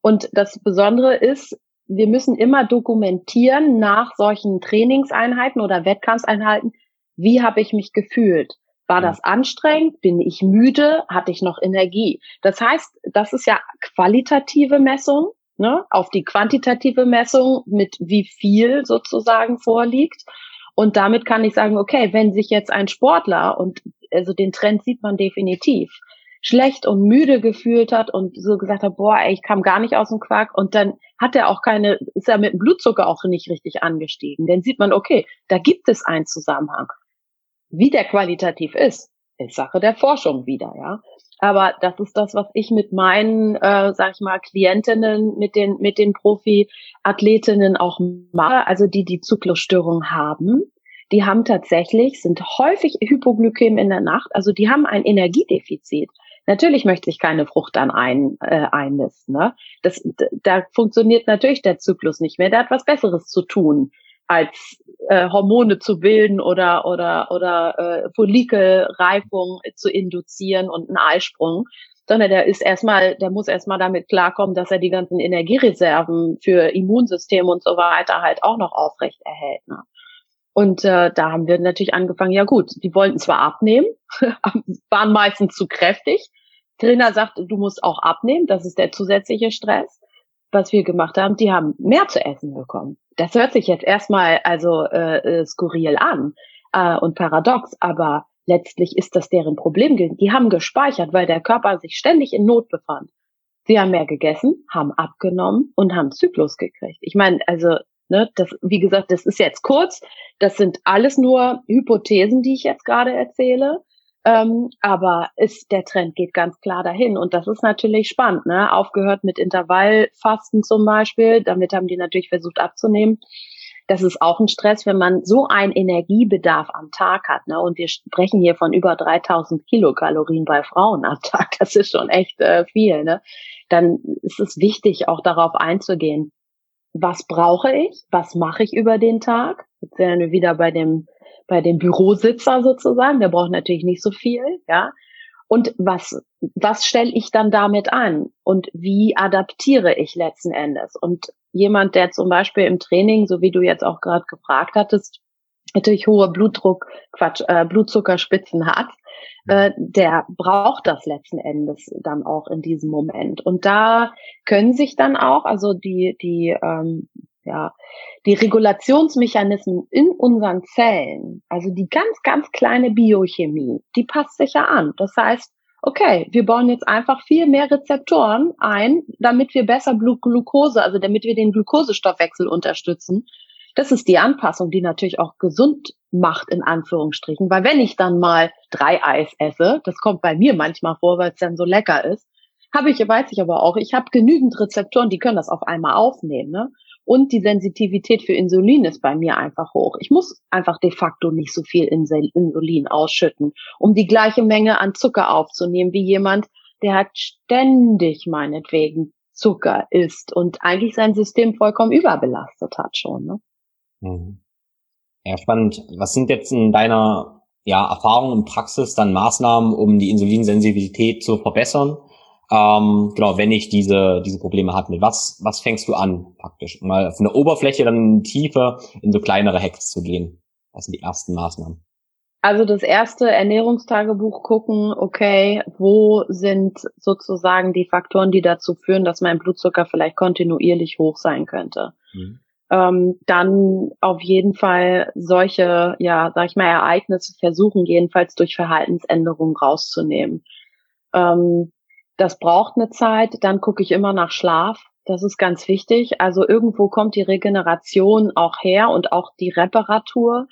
Und das Besondere ist, wir müssen immer dokumentieren nach solchen Trainingseinheiten oder Wettkampfeinheiten, wie habe ich mich gefühlt? War das anstrengend? Bin ich müde? Hatte ich noch Energie? Das heißt, das ist ja qualitative Messung, ne? auf die quantitative Messung mit wie viel sozusagen vorliegt. Und damit kann ich sagen, okay, wenn sich jetzt ein Sportler und also den Trend sieht man definitiv, schlecht und müde gefühlt hat und so gesagt hat, boah, ey, ich kam gar nicht aus dem Quark und dann hat er auch keine, ist er mit dem Blutzucker auch nicht richtig angestiegen. Dann sieht man, okay, da gibt es einen Zusammenhang. Wie der qualitativ ist, ist Sache der Forschung wieder, ja. Aber das ist das, was ich mit meinen, äh, sag ich mal, Klientinnen, mit den, mit den Profi-Athletinnen auch mache, also die die Zyklusstörung haben. Die haben tatsächlich, sind häufig Hypoglykäm in der Nacht, also die haben ein Energiedefizit. Natürlich möchte ich keine Frucht dann ein, äh, einnisten. Ne? Das, da funktioniert natürlich der Zyklus nicht mehr. Der hat was Besseres zu tun als äh, Hormone zu bilden oder oder oder äh, Follikelreifung zu induzieren und einen Eisprung, sondern der ist erstmal, der muss erstmal damit klarkommen, dass er die ganzen Energiereserven für Immunsystem und so weiter halt auch noch aufrecht erhält. Ne? Und äh, da haben wir natürlich angefangen, ja gut, die wollten zwar abnehmen, waren meistens zu kräftig. Trainer sagt, du musst auch abnehmen, das ist der zusätzliche Stress. Was wir gemacht haben, die haben mehr zu essen bekommen. Das hört sich jetzt erstmal also äh, äh, skurril an äh, und paradox, aber letztlich ist das deren Problem. Die haben gespeichert, weil der Körper sich ständig in Not befand. Sie haben mehr gegessen, haben abgenommen und haben Zyklus gekriegt. Ich meine, also, ne, das, wie gesagt, das ist jetzt kurz. Das sind alles nur Hypothesen, die ich jetzt gerade erzähle. Ähm, aber ist, der Trend geht ganz klar dahin. Und das ist natürlich spannend, ne? Aufgehört mit Intervallfasten zum Beispiel. Damit haben die natürlich versucht abzunehmen. Das ist auch ein Stress, wenn man so einen Energiebedarf am Tag hat. Ne? Und wir sprechen hier von über 3000 Kilokalorien bei Frauen am Tag. Das ist schon echt äh, viel. Ne? dann ist es wichtig, auch darauf einzugehen. Was brauche ich? Was mache ich über den Tag? Jetzt sind wir wieder bei dem, bei dem Bürositzer sozusagen. Der braucht natürlich nicht so viel, ja. Und was, was stelle ich dann damit an? Und wie adaptiere ich letzten Endes? Und jemand, der zum Beispiel im Training, so wie du jetzt auch gerade gefragt hattest, natürlich hohe Blutdruck, Quatsch, äh, Blutzuckerspitzen hat, äh, der braucht das letzten Endes dann auch in diesem Moment. Und da können sich dann auch, also die, die, ähm, ja, die Regulationsmechanismen in unseren Zellen, also die ganz, ganz kleine Biochemie, die passt sich ja an. Das heißt, okay, wir bauen jetzt einfach viel mehr Rezeptoren ein, damit wir besser Glucose, also damit wir den Glukosestoffwechsel unterstützen. Das ist die Anpassung, die natürlich auch gesund macht, in Anführungsstrichen. Weil wenn ich dann mal drei Eis esse, das kommt bei mir manchmal vor, weil es dann so lecker ist, habe ich, weiß ich aber auch, ich habe genügend Rezeptoren, die können das auf einmal aufnehmen. Ne? Und die Sensitivität für Insulin ist bei mir einfach hoch. Ich muss einfach de facto nicht so viel Insulin ausschütten, um die gleiche Menge an Zucker aufzunehmen wie jemand, der hat ständig meinetwegen Zucker isst und eigentlich sein System vollkommen überbelastet hat schon. Ne? Mhm. Ja, spannend. Was sind jetzt in deiner ja, Erfahrung und Praxis dann Maßnahmen, um die Insulinsensibilität zu verbessern? Ähm, genau, wenn ich diese, diese Probleme hatte. Mit was, was fängst du an, praktisch? Mal von der Oberfläche dann in Tiefe in so kleinere Hacks zu gehen. Was sind die ersten Maßnahmen? Also das erste Ernährungstagebuch gucken, okay, wo sind sozusagen die Faktoren, die dazu führen, dass mein Blutzucker vielleicht kontinuierlich hoch sein könnte. Mhm. Ähm, dann auf jeden Fall solche, ja, sag ich mal, Ereignisse versuchen, jedenfalls durch Verhaltensänderungen rauszunehmen. Ähm, das braucht eine Zeit. Dann gucke ich immer nach Schlaf. Das ist ganz wichtig. Also irgendwo kommt die Regeneration auch her und auch die Reparatur.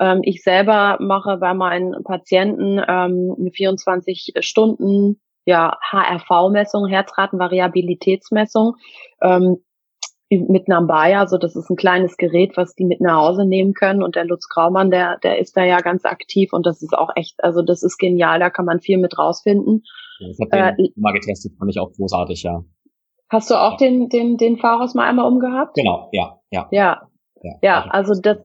Ähm, ich selber mache bei meinen Patienten ähm, eine 24 Stunden ja, HRV-Messung, Herzratenvariabilitätsmessung. Ähm, mit Nambaya, also das ist ein kleines Gerät, was die mit nach Hause nehmen können. Und der Lutz Graumann, der, der ist da ja ganz aktiv und das ist auch echt, also das ist genial, da kann man viel mit rausfinden. Ich habe den äh, mal getestet, fand ich auch großartig, ja. Hast du auch ja. den, den, den Pharos mal einmal umgehabt? Genau, ja, ja. Ja, ja, ja also das,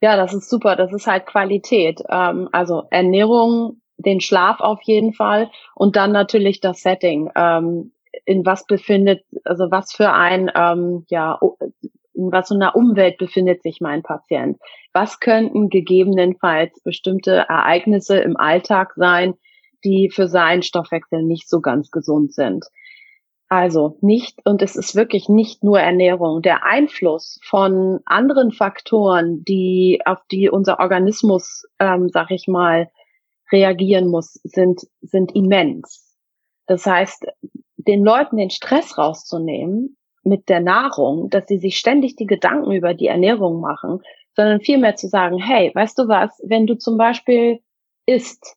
ja, das ist super, das ist halt Qualität. Ähm, also Ernährung, den Schlaf auf jeden Fall und dann natürlich das Setting. Ähm, in was befindet, also was für ein, ähm, ja, in was für einer Umwelt befindet sich mein Patient? Was könnten gegebenenfalls bestimmte Ereignisse im Alltag sein, die für seinen Stoffwechsel nicht so ganz gesund sind. Also nicht, und es ist wirklich nicht nur Ernährung. Der Einfluss von anderen Faktoren, die auf die unser Organismus, ähm, sag ich mal, reagieren muss, sind, sind immens. Das heißt, den Leuten den Stress rauszunehmen mit der Nahrung, dass sie sich ständig die Gedanken über die Ernährung machen, sondern vielmehr zu sagen, hey, weißt du was, wenn du zum Beispiel isst,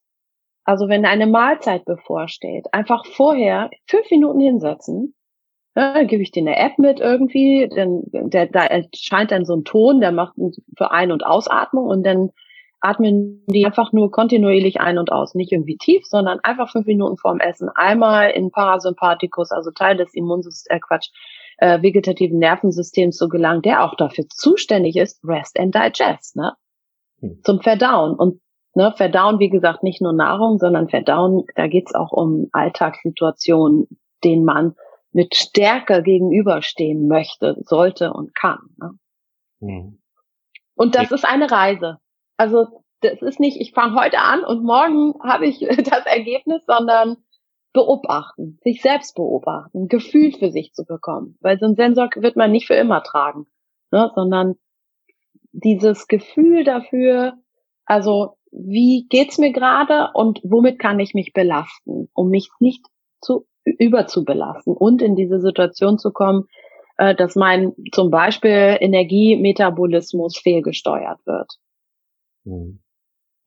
also wenn eine Mahlzeit bevorsteht, einfach vorher fünf Minuten hinsetzen, ja, dann gebe ich dir eine App mit irgendwie, denn der, da erscheint dann so ein Ton, der macht für Ein- und Ausatmung und dann atmen die einfach nur kontinuierlich ein und aus. Nicht irgendwie tief, sondern einfach fünf Minuten vorm Essen einmal in Parasympathikus, also Teil des Immunsystems, äh Quatsch, äh, vegetativen Nervensystems zu gelangen, der auch dafür zuständig ist, Rest and Digest, ne? Hm. Zum Verdauen. Und Ne, verdauen, wie gesagt, nicht nur Nahrung, sondern verdauen, da geht's auch um Alltagssituationen, denen man mit Stärke gegenüberstehen möchte, sollte und kann. Ne? Mhm. Und das ist eine Reise. Also das ist nicht, ich fange heute an und morgen habe ich das Ergebnis, sondern beobachten, sich selbst beobachten, Gefühl für sich zu bekommen. Weil so ein Sensor wird man nicht für immer tragen, ne, sondern dieses Gefühl dafür, also wie geht's mir gerade und womit kann ich mich belasten, um mich nicht zu überzubelasten und in diese Situation zu kommen, äh, dass mein zum Beispiel Energiemetabolismus fehlgesteuert wird. Hm.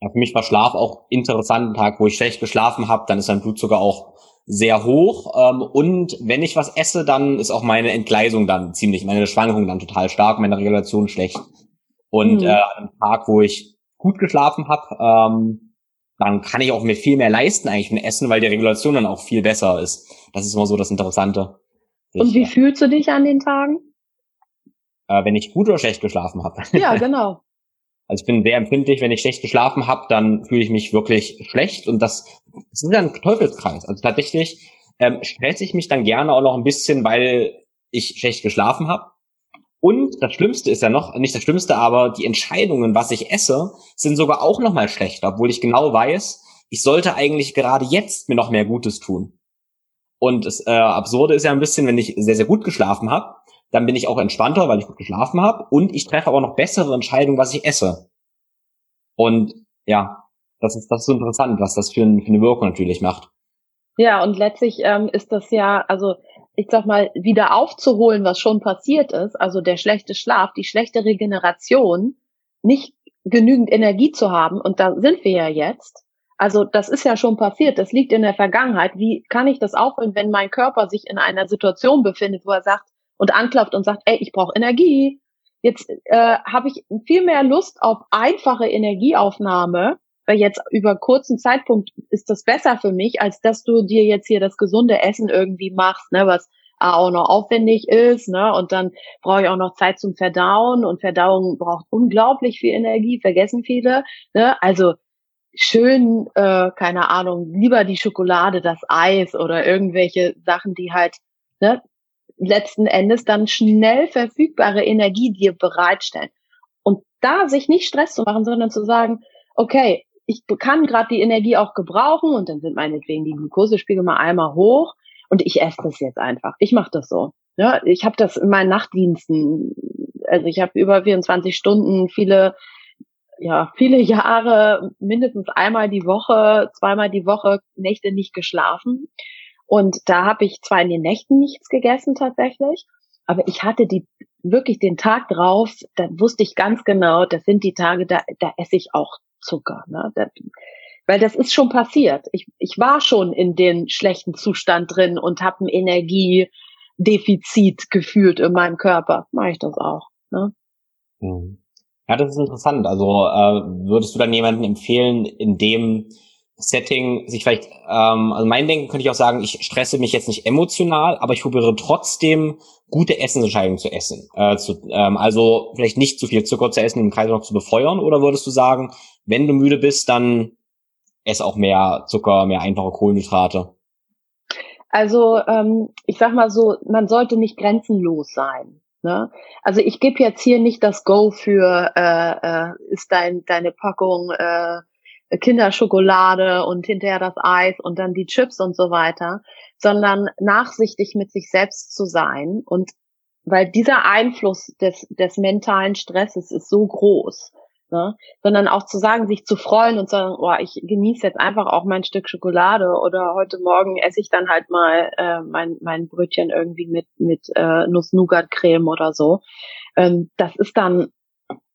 Ja, für mich war Schlaf auch interessant. Ein Tag, wo ich schlecht geschlafen habe, dann ist mein Blutzucker auch sehr hoch. Ähm, und wenn ich was esse, dann ist auch meine Entgleisung dann ziemlich, meine Schwankung dann total stark, meine Regulation schlecht. Und mhm. äh, an einem Tag, wo ich gut geschlafen habe, ähm, dann kann ich auch mir viel mehr leisten eigentlich mit Essen, weil die Regulation dann auch viel besser ist. Das ist immer so das Interessante. Und wie fühlst du dich an den Tagen? Äh, wenn ich gut oder schlecht geschlafen habe. Ja, genau. Also ich bin sehr empfindlich, wenn ich schlecht geschlafen habe, dann fühle ich mich wirklich schlecht und das, das ist ein Teufelskreis. Also tatsächlich ähm, stresse ich mich dann gerne auch noch ein bisschen, weil ich schlecht geschlafen habe. Und das Schlimmste ist ja noch, nicht das Schlimmste, aber die Entscheidungen, was ich esse, sind sogar auch noch mal schlechter, obwohl ich genau weiß, ich sollte eigentlich gerade jetzt mir noch mehr Gutes tun. Und das äh, Absurde ist ja ein bisschen, wenn ich sehr, sehr gut geschlafen habe, dann bin ich auch entspannter, weil ich gut geschlafen habe und ich treffe aber noch bessere Entscheidungen, was ich esse. Und ja, das ist, das ist so interessant, was das für, ein, für eine Wirkung natürlich macht. Ja, und letztlich ähm, ist das ja, also ich sag mal, wieder aufzuholen, was schon passiert ist, also der schlechte Schlaf, die schlechte Regeneration, nicht genügend Energie zu haben, und da sind wir ja jetzt. Also das ist ja schon passiert, das liegt in der Vergangenheit. Wie kann ich das aufholen, wenn mein Körper sich in einer Situation befindet, wo er sagt, und anklopft und sagt, ey, ich brauche Energie. Jetzt äh, habe ich viel mehr Lust auf einfache Energieaufnahme, jetzt über kurzen Zeitpunkt ist das besser für mich, als dass du dir jetzt hier das gesunde Essen irgendwie machst, ne, was auch noch aufwendig ist, ne, und dann brauche ich auch noch Zeit zum Verdauen und Verdauung braucht unglaublich viel Energie, vergessen viele, ne, also schön, äh, keine Ahnung, lieber die Schokolade, das Eis oder irgendwelche Sachen, die halt ne, letzten Endes dann schnell verfügbare Energie dir bereitstellen. Und da sich nicht Stress zu machen, sondern zu sagen, okay, ich kann gerade die Energie auch gebrauchen und dann sind meinetwegen die Glukosespiegel mal einmal hoch und ich esse das jetzt einfach. Ich mache das so. Ja, ich habe das in meinen Nachtdiensten, also ich habe über 24 Stunden viele ja, viele Jahre mindestens einmal die Woche, zweimal die Woche Nächte nicht geschlafen. Und da habe ich zwar in den Nächten nichts gegessen tatsächlich, aber ich hatte die wirklich den Tag drauf, da wusste ich ganz genau, das sind die Tage, da, da esse ich auch Zucker. Ne? Das, weil das ist schon passiert. Ich, ich war schon in den schlechten Zustand drin und habe ein Energiedefizit gefühlt in meinem Körper. Mache ich das auch. Ne? Mhm. Ja, das ist interessant. Also äh, würdest du dann jemanden empfehlen, in dem Setting sich vielleicht, ähm, also mein Denken könnte ich auch sagen, ich stresse mich jetzt nicht emotional, aber ich probiere trotzdem gute Essensentscheidungen zu essen. Äh, zu, ähm, also vielleicht nicht zu viel Zucker zu essen, den Kreis noch zu befeuern, oder würdest du sagen, wenn du müde bist, dann ess auch mehr Zucker, mehr einfache Kohlenhydrate? Also ähm, ich sag mal so, man sollte nicht grenzenlos sein. Ne? Also ich gebe jetzt hier nicht das Go für äh, äh, ist dein deine Packung äh, Kinderschokolade und hinterher das Eis und dann die Chips und so weiter, sondern nachsichtig mit sich selbst zu sein und weil dieser Einfluss des, des mentalen Stresses ist so groß, ne? sondern auch zu sagen, sich zu freuen und zu sagen, oh, ich genieße jetzt einfach auch mein Stück Schokolade oder heute Morgen esse ich dann halt mal äh, mein, mein Brötchen irgendwie mit, mit äh, Nuss-Nougat-Creme oder so. Ähm, das ist dann,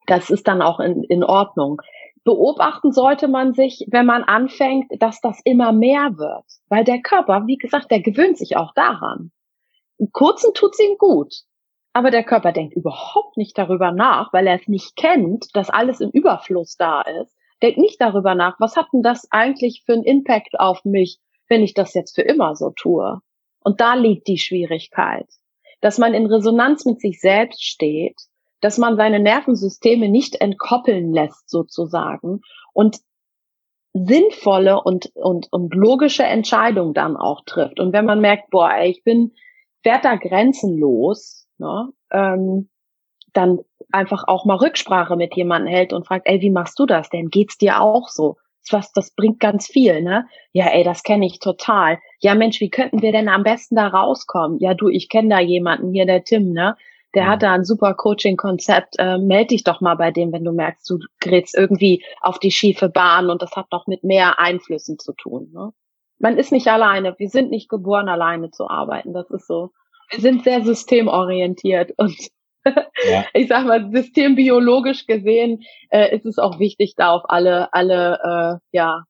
das ist dann auch in, in Ordnung beobachten sollte man sich, wenn man anfängt, dass das immer mehr wird. Weil der Körper, wie gesagt, der gewöhnt sich auch daran. Im Kurzen tut's ihm gut. Aber der Körper denkt überhaupt nicht darüber nach, weil er es nicht kennt, dass alles im Überfluss da ist. Denkt nicht darüber nach, was hat denn das eigentlich für einen Impact auf mich, wenn ich das jetzt für immer so tue? Und da liegt die Schwierigkeit. Dass man in Resonanz mit sich selbst steht dass man seine Nervensysteme nicht entkoppeln lässt sozusagen und sinnvolle und, und, und logische Entscheidungen dann auch trifft. Und wenn man merkt, boah, ey, ich bin, werd da grenzenlos, ne, ähm, dann einfach auch mal Rücksprache mit jemandem hält und fragt, ey, wie machst du das denn? Geht's dir auch so? Was, das bringt ganz viel, ne? Ja, ey, das kenne ich total. Ja, Mensch, wie könnten wir denn am besten da rauskommen? Ja, du, ich kenne da jemanden, hier der Tim, ne? der hat da ein super Coaching-Konzept. Äh, meld dich doch mal bei dem, wenn du merkst, du gerätst irgendwie auf die schiefe Bahn und das hat noch mit mehr Einflüssen zu tun. Ne? Man ist nicht alleine. Wir sind nicht geboren, alleine zu arbeiten. Das ist so. Wir sind sehr systemorientiert und ja. ich sag mal, systembiologisch gesehen äh, ist es auch wichtig, da auf alle, alle äh, ja,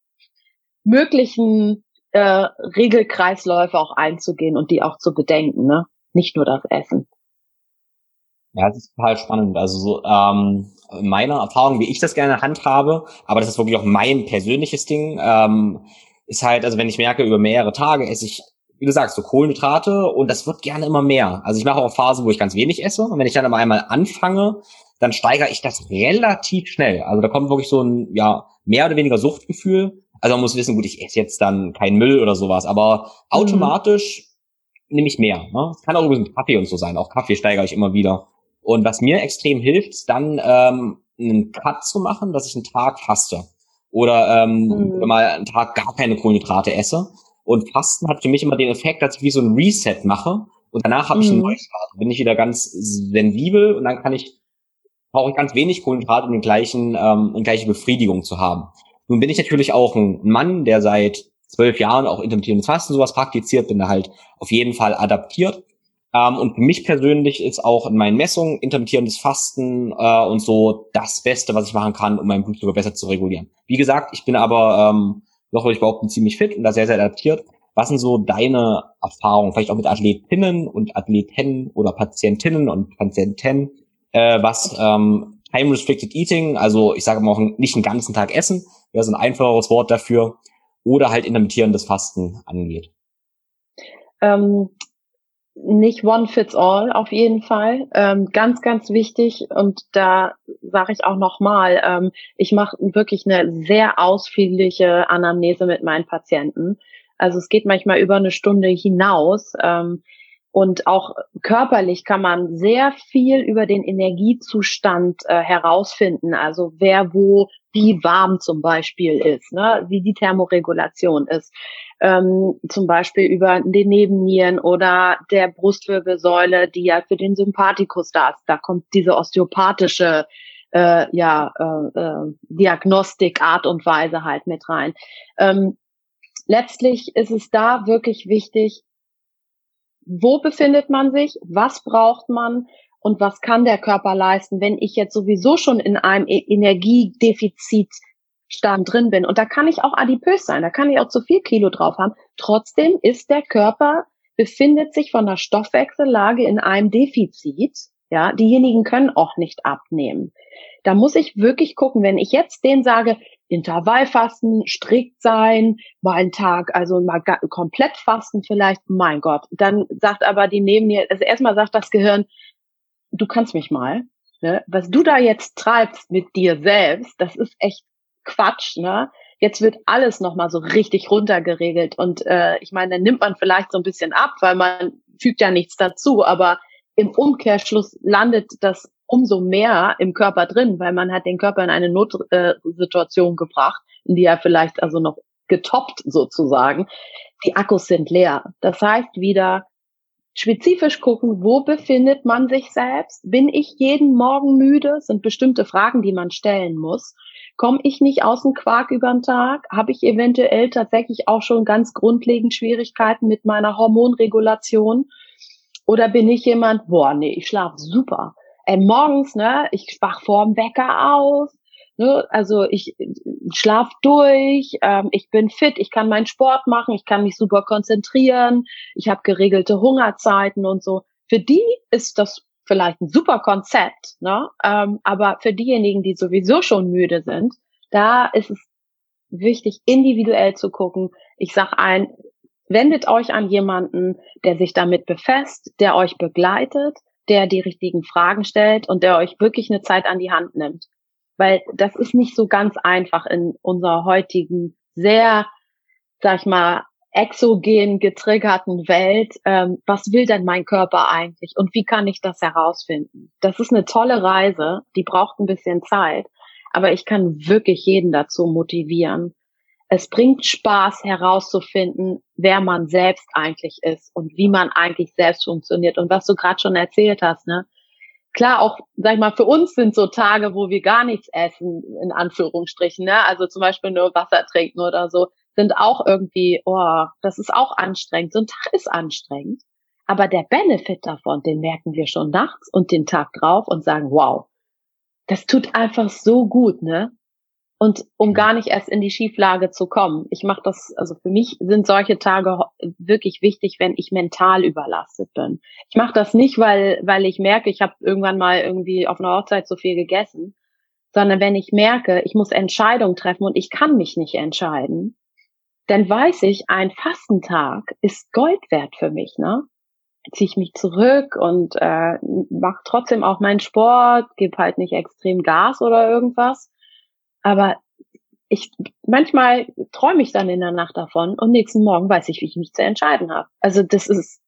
möglichen äh, Regelkreisläufe auch einzugehen und die auch zu bedenken, ne? Nicht nur das Essen. Ja, das ist total spannend. Also so, ähm, in meiner Erfahrung, wie ich das gerne handhabe, aber das ist wirklich auch mein persönliches Ding, ähm, ist halt, also wenn ich merke, über mehrere Tage esse ich, wie du sagst, so Kohlenhydrate und das wird gerne immer mehr. Also ich mache auch Phasen, wo ich ganz wenig esse und wenn ich dann aber einmal anfange, dann steigere ich das relativ schnell. Also da kommt wirklich so ein, ja, mehr oder weniger Suchtgefühl. Also man muss wissen, gut, ich esse jetzt dann keinen Müll oder sowas, aber mhm. automatisch mhm. nehme ich mehr. Ne? Es kann auch übrigens Kaffee und so sein. Auch Kaffee steigere ich immer wieder. Und was mir extrem hilft, ist dann ähm, einen Cut zu machen, dass ich einen Tag faste. Oder ähm, mhm. mal einen Tag gar keine Kohlenhydrate esse. Und Fasten hat für mich immer den Effekt, dass ich wie so ein Reset mache. Und danach habe ich einen mhm. Neustart. Bin ich wieder ganz sensibel und dann kann ich brauche ich ganz wenig Kohlenhydrate, um den gleichen, ähm, eine gleiche Befriedigung zu haben. Nun bin ich natürlich auch ein Mann, der seit zwölf Jahren auch intermittierendes Fasten sowas praktiziert, bin da halt auf jeden Fall adaptiert. Ähm, und für mich persönlich ist auch in meinen Messungen intermittierendes Fasten äh, und so das Beste, was ich machen kann, um meinen Blutzucker besser zu regulieren. Wie gesagt, ich bin aber ähm, noch würde ich behaupten ziemlich fit und da sehr, sehr adaptiert. Was sind so deine Erfahrungen, vielleicht auch mit Athletinnen und Athleten oder Patientinnen und Patienten, äh, was ähm, Time Restricted Eating, also ich sage mal auch nicht einen ganzen Tag essen, wäre so ein einfacheres Wort dafür, oder halt intermittierendes Fasten angeht? Ähm, nicht one fits all auf jeden Fall. Ähm, ganz, ganz wichtig und da sage ich auch nochmal, ähm, ich mache wirklich eine sehr ausführliche Anamnese mit meinen Patienten. Also es geht manchmal über eine Stunde hinaus. Ähm, und auch körperlich kann man sehr viel über den Energiezustand äh, herausfinden. Also wer wo wie warm zum Beispiel ist, ne? wie die Thermoregulation ist ähm, zum Beispiel über den Nebennieren oder der Brustwirbelsäule, die ja für den Sympathikus da ist. Da kommt diese osteopathische äh, ja, äh, äh, Diagnostik, Art und Weise halt mit rein. Ähm, letztlich ist es da wirklich wichtig, wo befindet man sich, was braucht man und was kann der Körper leisten, wenn ich jetzt sowieso schon in einem e-, Energiedefizit Stand drin bin. Und da kann ich auch adipös sein, da kann ich auch zu viel Kilo drauf haben. Trotzdem ist der Körper, befindet sich von der Stoffwechsellage in einem Defizit. Ja, diejenigen können auch nicht abnehmen. Da muss ich wirklich gucken, wenn ich jetzt denen sage, Intervallfasten, strikt sein, mal einen Tag, also mal komplett fasten vielleicht, mein Gott. Dann sagt aber die neben mir, also erstmal sagt das Gehirn, du kannst mich mal. Ne? Was du da jetzt treibst mit dir selbst, das ist echt Quatsch, ne? Jetzt wird alles nochmal so richtig runtergeregelt. Und äh, ich meine, dann nimmt man vielleicht so ein bisschen ab, weil man fügt ja nichts dazu, aber im Umkehrschluss landet das umso mehr im Körper drin, weil man hat den Körper in eine Notsituation äh, gebracht, in die er vielleicht also noch getoppt sozusagen. Die Akkus sind leer. Das heißt wieder spezifisch gucken, wo befindet man sich selbst? Bin ich jeden Morgen müde? Sind bestimmte Fragen, die man stellen muss. Komme ich nicht aus dem Quark über den Tag? Habe ich eventuell tatsächlich auch schon ganz grundlegend Schwierigkeiten mit meiner Hormonregulation? Oder bin ich jemand, boah, nee, ich schlafe super. Ey, morgens, ne, ich wach vorm Wecker auf, ne, also ich schlaf durch, ähm, ich bin fit, ich kann meinen Sport machen, ich kann mich super konzentrieren, ich habe geregelte Hungerzeiten und so. Für die ist das vielleicht ein super Konzept, ne? Ähm, aber für diejenigen, die sowieso schon müde sind, da ist es wichtig, individuell zu gucken. Ich sag ein, wendet euch an jemanden, der sich damit befasst, der euch begleitet, der die richtigen Fragen stellt und der euch wirklich eine Zeit an die Hand nimmt. Weil das ist nicht so ganz einfach in unserer heutigen sehr, sag ich mal, exogen getriggerten Welt, ähm, was will denn mein Körper eigentlich und wie kann ich das herausfinden? Das ist eine tolle Reise, die braucht ein bisschen Zeit, aber ich kann wirklich jeden dazu motivieren. Es bringt Spaß herauszufinden, wer man selbst eigentlich ist und wie man eigentlich selbst funktioniert und was du gerade schon erzählt hast, ne? Klar, auch, sag ich mal, für uns sind so Tage, wo wir gar nichts essen, in Anführungsstrichen, ne? Also zum Beispiel nur Wasser trinken oder so sind auch irgendwie, oh, das ist auch anstrengend. So ein Tag ist anstrengend. Aber der Benefit davon, den merken wir schon nachts und den Tag drauf und sagen, wow, das tut einfach so gut, ne? Und um gar nicht erst in die Schieflage zu kommen. Ich mache das, also für mich sind solche Tage wirklich wichtig, wenn ich mental überlastet bin. Ich mache das nicht, weil, weil ich merke, ich habe irgendwann mal irgendwie auf einer Hochzeit zu viel gegessen, sondern wenn ich merke, ich muss Entscheidungen treffen und ich kann mich nicht entscheiden, dann weiß ich, ein Fastentag ist Gold wert für mich, ne? Ziehe ich mich zurück und äh, mache trotzdem auch meinen Sport, gebe halt nicht extrem Gas oder irgendwas. Aber ich manchmal träume ich dann in der Nacht davon und nächsten Morgen weiß ich, wie ich mich zu entscheiden habe. Also das ist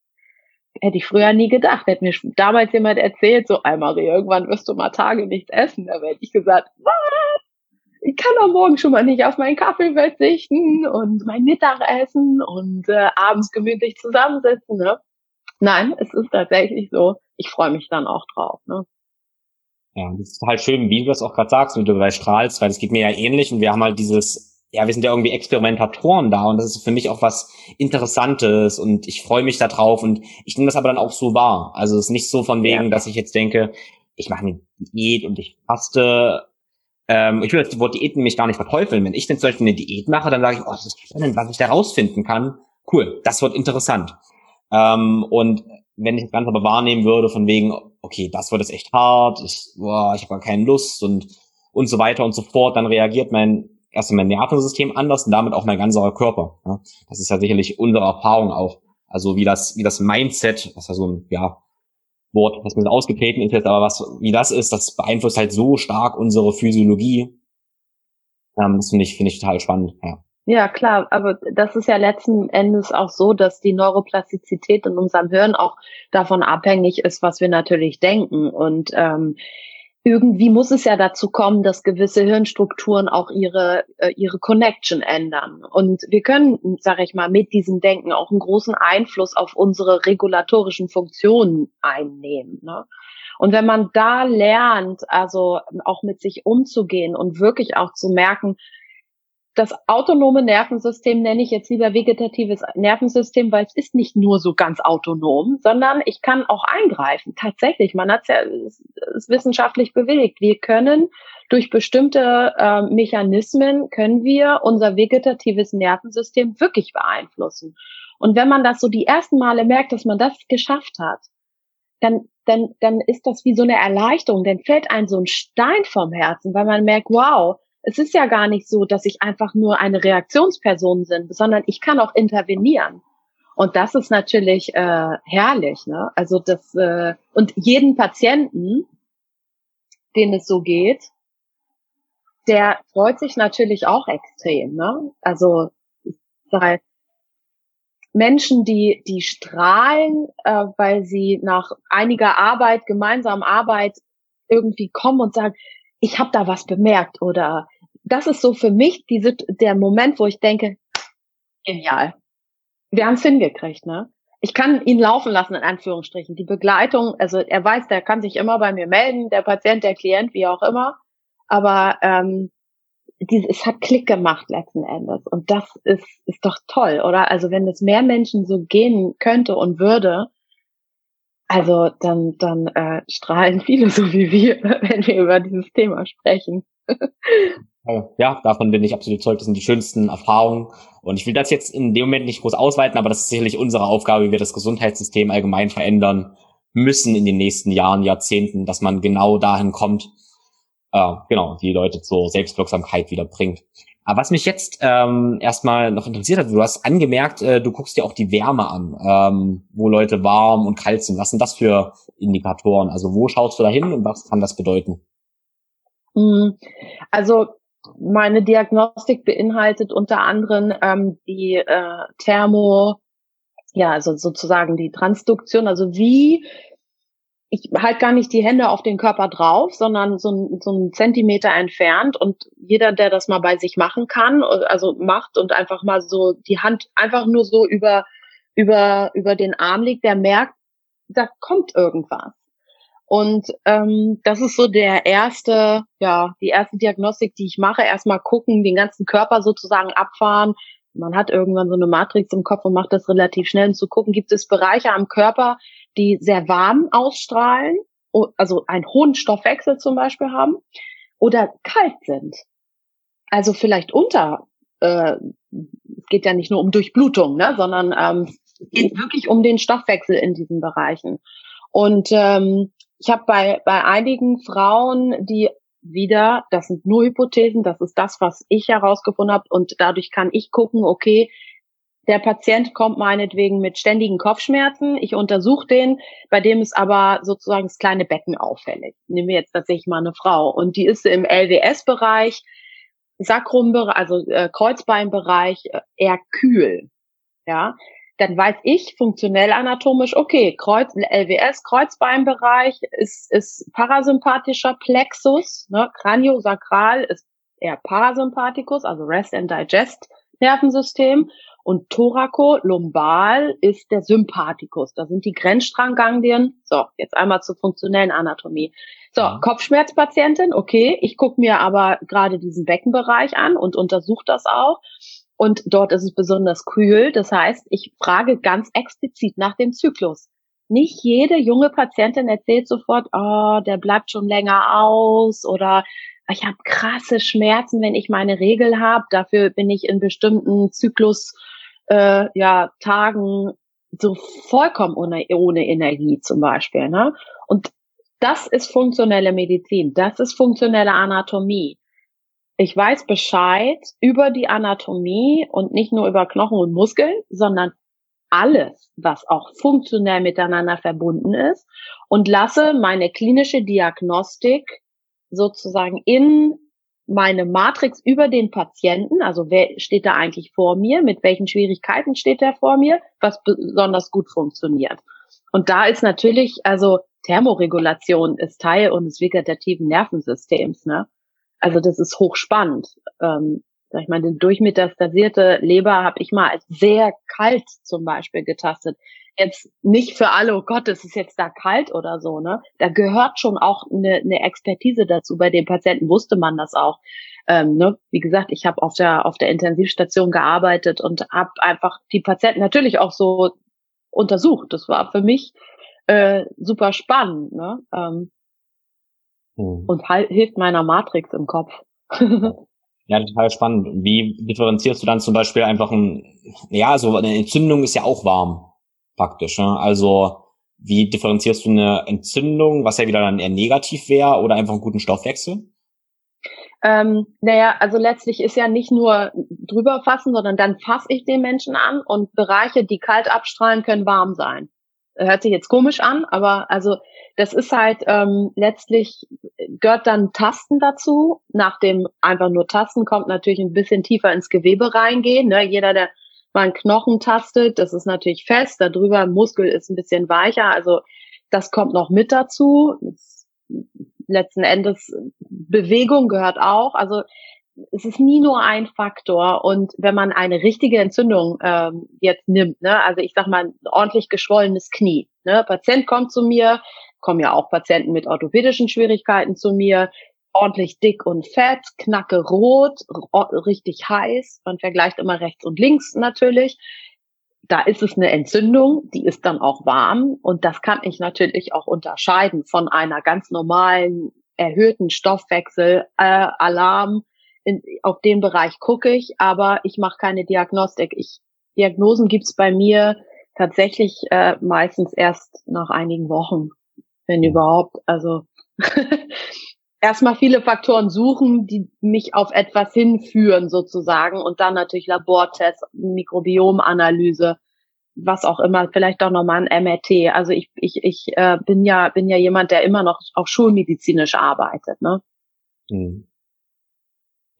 hätte ich früher nie gedacht. Hätte mir damals jemand erzählt, so, Marie, irgendwann wirst du mal Tage nichts essen. Da hätte ich gesagt, was? Ich kann am Morgen schon mal nicht auf meinen Kaffee verzichten und mein Mittagessen und äh, abends gemütlich zusammensitzen. Ne? Nein, es ist tatsächlich so. Ich freue mich dann auch drauf. Ne? Ja, das ist halt schön, wie du das auch gerade sagst, wie du dabei strahlst, weil es geht mir ja ähnlich und wir haben halt dieses ja, wir sind ja irgendwie Experimentatoren da und das ist für mich auch was Interessantes und ich freue mich da drauf und ich nehme das aber dann auch so wahr. Also es ist nicht so von wegen, ja. dass ich jetzt denke, ich mache eine Diät und ich faste. Ähm, ich will das Wort Diät nämlich gar nicht verteufeln. Wenn ich denn zum Beispiel eine Diät mache, dann sage ich, oh, das ist spannend, was ich da rausfinden kann. Cool, das wird interessant. Ähm, und wenn ich das Ganze aber wahrnehmen würde, von wegen, okay, das wird jetzt echt hart, ich, boah, ich habe gar keine Lust und und so weiter und so fort, dann reagiert mein erst mein Nervensystem anders und damit auch mein ganzer Körper. Ja. Das ist ja sicherlich unsere Erfahrung auch. Also wie das, wie das Mindset, was ja so ein, ja, Wort, was mir ausgetreten ist jetzt, aber was, wie das ist, das beeinflusst halt so stark unsere Physiologie. Ähm, das finde ich, finde ich total spannend, ja. Ja, klar, aber das ist ja letzten Endes auch so, dass die Neuroplastizität in unserem Hirn auch davon abhängig ist, was wir natürlich denken. Und ähm, irgendwie muss es ja dazu kommen, dass gewisse Hirnstrukturen auch ihre äh, ihre Connection ändern. Und wir können, sage ich mal, mit diesem Denken auch einen großen Einfluss auf unsere regulatorischen Funktionen einnehmen. Ne? Und wenn man da lernt, also auch mit sich umzugehen und wirklich auch zu merken, das autonome Nervensystem nenne ich jetzt lieber vegetatives Nervensystem, weil es ist nicht nur so ganz autonom, sondern ich kann auch eingreifen. Tatsächlich, man hat es ja wissenschaftlich bewegt. Wir können durch bestimmte äh, Mechanismen können wir unser vegetatives Nervensystem wirklich beeinflussen. Und wenn man das so die ersten Male merkt, dass man das geschafft hat, dann, dann, dann ist das wie so eine Erleichterung. Dann fällt ein so ein Stein vom Herzen, weil man merkt, wow, es ist ja gar nicht so, dass ich einfach nur eine Reaktionsperson bin, sondern ich kann auch intervenieren. Und das ist natürlich äh, herrlich. Ne? Also das äh, und jeden Patienten, den es so geht, der freut sich natürlich auch extrem. Ne? Also weil Menschen, die die strahlen, äh, weil sie nach einiger Arbeit, gemeinsamer Arbeit irgendwie kommen und sagen, ich habe da was bemerkt oder das ist so für mich diese, der Moment, wo ich denke, genial. Wir haben es hingekriegt, ne? Ich kann ihn laufen lassen, in Anführungsstrichen. Die Begleitung, also er weiß, der kann sich immer bei mir melden, der Patient, der Klient, wie auch immer. Aber ähm, die, es hat Klick gemacht letzten Endes. Und das ist, ist doch toll, oder? Also wenn es mehr Menschen so gehen könnte und würde, also dann, dann äh, strahlen viele so wie wir, wenn wir über dieses Thema sprechen. ja, davon bin ich absolut überzeugt. Das sind die schönsten Erfahrungen. Und ich will das jetzt in dem Moment nicht groß ausweiten, aber das ist sicherlich unsere Aufgabe, wie wir das Gesundheitssystem allgemein verändern müssen in den nächsten Jahren, Jahrzehnten, dass man genau dahin kommt, äh, genau, die Leute zur Selbstwirksamkeit wieder bringt. Aber was mich jetzt ähm, erstmal noch interessiert hat, du hast angemerkt, äh, du guckst dir auch die Wärme an, ähm, wo Leute warm und kalt sind. Was sind das für Indikatoren? Also wo schaust du da hin und was kann das bedeuten? Hm, also meine Diagnostik beinhaltet unter anderem ähm, die äh, Thermo, ja, also sozusagen die Transduktion, also wie ich halt gar nicht die Hände auf den Körper drauf, sondern so so ein Zentimeter entfernt und jeder, der das mal bei sich machen kann, also macht und einfach mal so die Hand einfach nur so über, über, über den Arm legt, der merkt, da kommt irgendwas. Und ähm, das ist so der erste, ja, die erste Diagnostik, die ich mache. Erstmal gucken, den ganzen Körper sozusagen abfahren. Man hat irgendwann so eine Matrix im Kopf und macht das relativ schnell, um zu gucken, gibt es Bereiche am Körper, die sehr warm ausstrahlen, also einen hohen Stoffwechsel zum Beispiel haben, oder kalt sind. Also vielleicht unter, äh, es geht ja nicht nur um Durchblutung, ne, sondern ähm, es geht wirklich um den Stoffwechsel in diesen Bereichen. Und ähm, ich habe bei, bei einigen Frauen, die wieder, das sind nur Hypothesen, das ist das, was ich herausgefunden habe und dadurch kann ich gucken, okay, der Patient kommt meinetwegen mit ständigen Kopfschmerzen. Ich untersuche den, bei dem ist aber sozusagen das kleine Becken auffällig. Nehmen wir jetzt tatsächlich mal eine Frau und die ist im LWS-Bereich, Sakrum, also äh, Kreuzbeinbereich äh, eher kühl. Ja, dann weiß ich funktionell anatomisch, okay, Kreuz, LWS, Kreuzbeinbereich ist, ist parasympathischer Plexus, ne, Craniosakral ist eher Parasympathikus, also Rest and Digest Nervensystem und Thoraco-Lumbal ist der Sympathikus. Da sind die Grenzstrangganglien. So, jetzt einmal zur funktionellen Anatomie. So, ja. Kopfschmerzpatientin, okay. Ich gucke mir aber gerade diesen Beckenbereich an und untersuche das auch. Und dort ist es besonders kühl. Das heißt, ich frage ganz explizit nach dem Zyklus. Nicht jede junge Patientin erzählt sofort, oh, der bleibt schon länger aus oder ich habe krasse Schmerzen, wenn ich meine Regel habe. Dafür bin ich in bestimmten Zyklus äh, ja Tagen so vollkommen ohne, ohne Energie zum Beispiel. Ne? Und das ist funktionelle Medizin. Das ist funktionelle Anatomie ich weiß Bescheid über die Anatomie und nicht nur über Knochen und Muskeln, sondern alles, was auch funktionell miteinander verbunden ist und lasse meine klinische Diagnostik sozusagen in meine Matrix über den Patienten, also wer steht da eigentlich vor mir, mit welchen Schwierigkeiten steht er vor mir, was besonders gut funktioniert. Und da ist natürlich, also Thermoregulation ist Teil unseres vegetativen Nervensystems, ne? Also das ist hochspannend. Ähm, sag ich mal, die durchmetastasierte Leber habe ich mal als sehr kalt zum Beispiel getastet. Jetzt nicht für alle, oh Gott, es ist jetzt da kalt oder so, ne? Da gehört schon auch eine, eine Expertise dazu. Bei den Patienten wusste man das auch. Ähm, ne? Wie gesagt, ich habe auf der auf der Intensivstation gearbeitet und habe einfach die Patienten natürlich auch so untersucht. Das war für mich äh, super spannend. Ne? Ähm, hm. und hilft meiner Matrix im Kopf. ja, total spannend. Wie differenzierst du dann zum Beispiel einfach ein, ja, so eine Entzündung ist ja auch warm, praktisch. Ne? Also wie differenzierst du eine Entzündung, was ja wieder dann eher negativ wäre, oder einfach einen guten Stoffwechsel? Ähm, naja, also letztlich ist ja nicht nur drüber fassen, sondern dann fasse ich den Menschen an und Bereiche, die kalt abstrahlen, können warm sein. Hört sich jetzt komisch an, aber also das ist halt ähm, letztlich gehört dann Tasten dazu. Nach dem einfach nur Tasten kommt natürlich ein bisschen tiefer ins Gewebe reingehen. Ne? Jeder, der mal einen Knochen tastet, das ist natürlich fest. Darüber Muskel ist ein bisschen weicher. Also das kommt noch mit dazu. letzten Endes Bewegung gehört auch. Also es ist nie nur ein Faktor. Und wenn man eine richtige Entzündung ähm, jetzt nimmt, ne, also ich sag mal ordentlich geschwollenes Knie, ne, Patient kommt zu mir, kommen ja auch Patienten mit orthopädischen Schwierigkeiten zu mir, ordentlich dick und fett, knacke rot, richtig heiß. Man vergleicht immer rechts und links natürlich. Da ist es eine Entzündung, die ist dann auch warm und das kann ich natürlich auch unterscheiden von einer ganz normalen erhöhten Stoffwechsel äh, Alarm. In, auf den Bereich gucke ich, aber ich mache keine Diagnostik. Ich, Diagnosen gibt's bei mir tatsächlich äh, meistens erst nach einigen Wochen wenn überhaupt. Also erstmal viele Faktoren suchen, die mich auf etwas hinführen sozusagen und dann natürlich Labortests, Mikrobiomanalyse, was auch immer, vielleicht auch nochmal ein MRT. Also ich, ich, ich äh, bin ja bin ja jemand, der immer noch auch schulmedizinisch arbeitet. Ne? Mhm.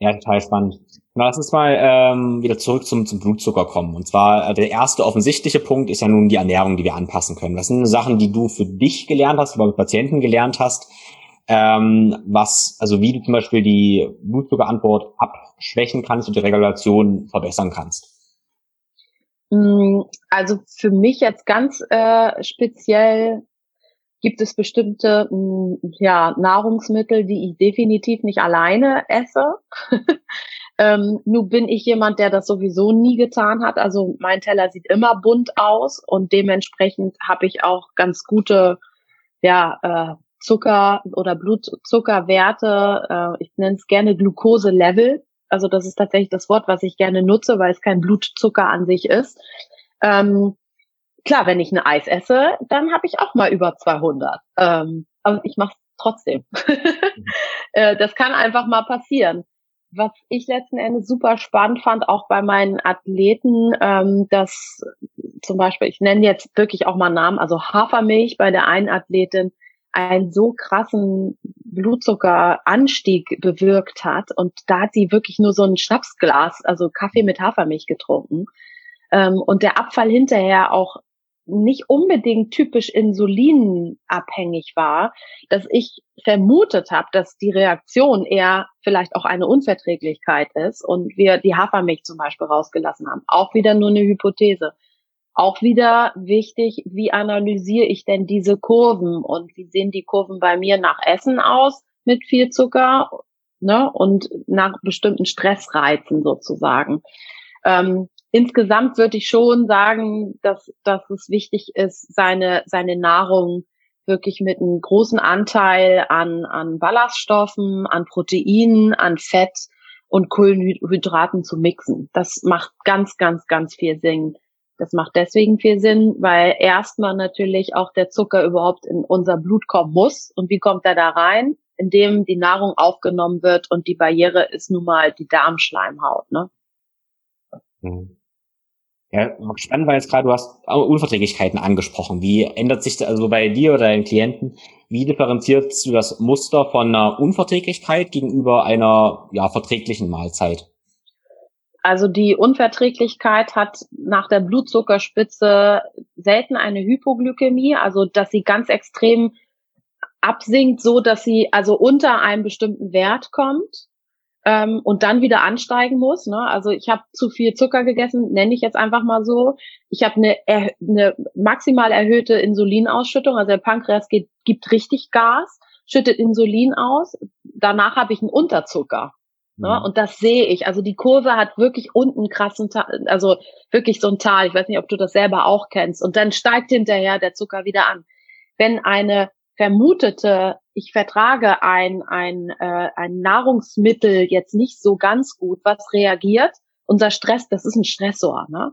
Ja, total spannend. Lass uns mal ähm, wieder zurück zum, zum Blutzucker kommen. Und zwar äh, der erste offensichtliche Punkt ist ja nun die Ernährung, die wir anpassen können. Was sind Sachen, die du für dich gelernt hast, oder mit Patienten gelernt hast, ähm, was, also wie du zum Beispiel die Blutzuckerantwort abschwächen kannst und die Regulation verbessern kannst? Mm, also für mich jetzt ganz äh, speziell gibt es bestimmte mm, ja, Nahrungsmittel, die ich definitiv nicht alleine esse. ähm, nun bin ich jemand, der das sowieso nie getan hat. Also mein Teller sieht immer bunt aus und dementsprechend habe ich auch ganz gute ja, äh, Zucker- oder Blutzuckerwerte. Äh, ich nenne es gerne Glukoselevel. Also das ist tatsächlich das Wort, was ich gerne nutze, weil es kein Blutzucker an sich ist. Ähm, klar, wenn ich ein Eis esse, dann habe ich auch mal über 200. Ähm, aber ich mache es trotzdem. äh, das kann einfach mal passieren. Was ich letzten Endes super spannend fand, auch bei meinen Athleten, ähm, dass zum Beispiel, ich nenne jetzt wirklich auch mal Namen, also Hafermilch bei der einen Athletin einen so krassen Blutzuckeranstieg bewirkt hat. Und da hat sie wirklich nur so ein Schnapsglas, also Kaffee mit Hafermilch getrunken. Ähm, und der Abfall hinterher auch nicht unbedingt typisch insulinabhängig war, dass ich vermutet habe, dass die Reaktion eher vielleicht auch eine Unverträglichkeit ist und wir die Hafermilch zum Beispiel rausgelassen haben. Auch wieder nur eine Hypothese. Auch wieder wichtig, wie analysiere ich denn diese Kurven und wie sehen die Kurven bei mir nach Essen aus mit viel Zucker ne, und nach bestimmten Stressreizen sozusagen. Ähm, insgesamt würde ich schon sagen, dass, dass es wichtig ist, seine, seine Nahrung wirklich mit einem großen Anteil an, an Ballaststoffen, an Proteinen, an Fett und Kohlenhydraten zu mixen. Das macht ganz, ganz, ganz viel Sinn. Das macht deswegen viel Sinn, weil erstmal natürlich auch der Zucker überhaupt in unser Blut kommen muss. Und wie kommt er da rein? Indem die Nahrung aufgenommen wird und die Barriere ist nun mal die Darmschleimhaut. Ne? Mhm. Ja, spannend war jetzt gerade, du hast Unverträglichkeiten angesprochen. Wie ändert sich das also bei dir oder deinen Klienten? Wie differenzierst du das Muster von einer Unverträglichkeit gegenüber einer ja, verträglichen Mahlzeit? Also die Unverträglichkeit hat nach der Blutzuckerspitze selten eine Hypoglykämie, also dass sie ganz extrem absinkt, so dass sie also unter einem bestimmten Wert kommt ähm, und dann wieder ansteigen muss. Ne? Also ich habe zu viel Zucker gegessen, nenne ich jetzt einfach mal so. Ich habe eine, eine maximal erhöhte Insulinausschüttung, also der Pankreas geht, gibt richtig Gas, schüttet Insulin aus. Danach habe ich einen Unterzucker. Ne? Mhm. Und das sehe ich. Also die Kurve hat wirklich unten krassen, Tal, also wirklich so ein Tal. Ich weiß nicht, ob du das selber auch kennst. Und dann steigt hinterher der Zucker wieder an. Wenn eine vermutete, ich vertrage ein, ein, äh, ein Nahrungsmittel jetzt nicht so ganz gut, was reagiert, unser Stress, das ist ein Stressor. Ne?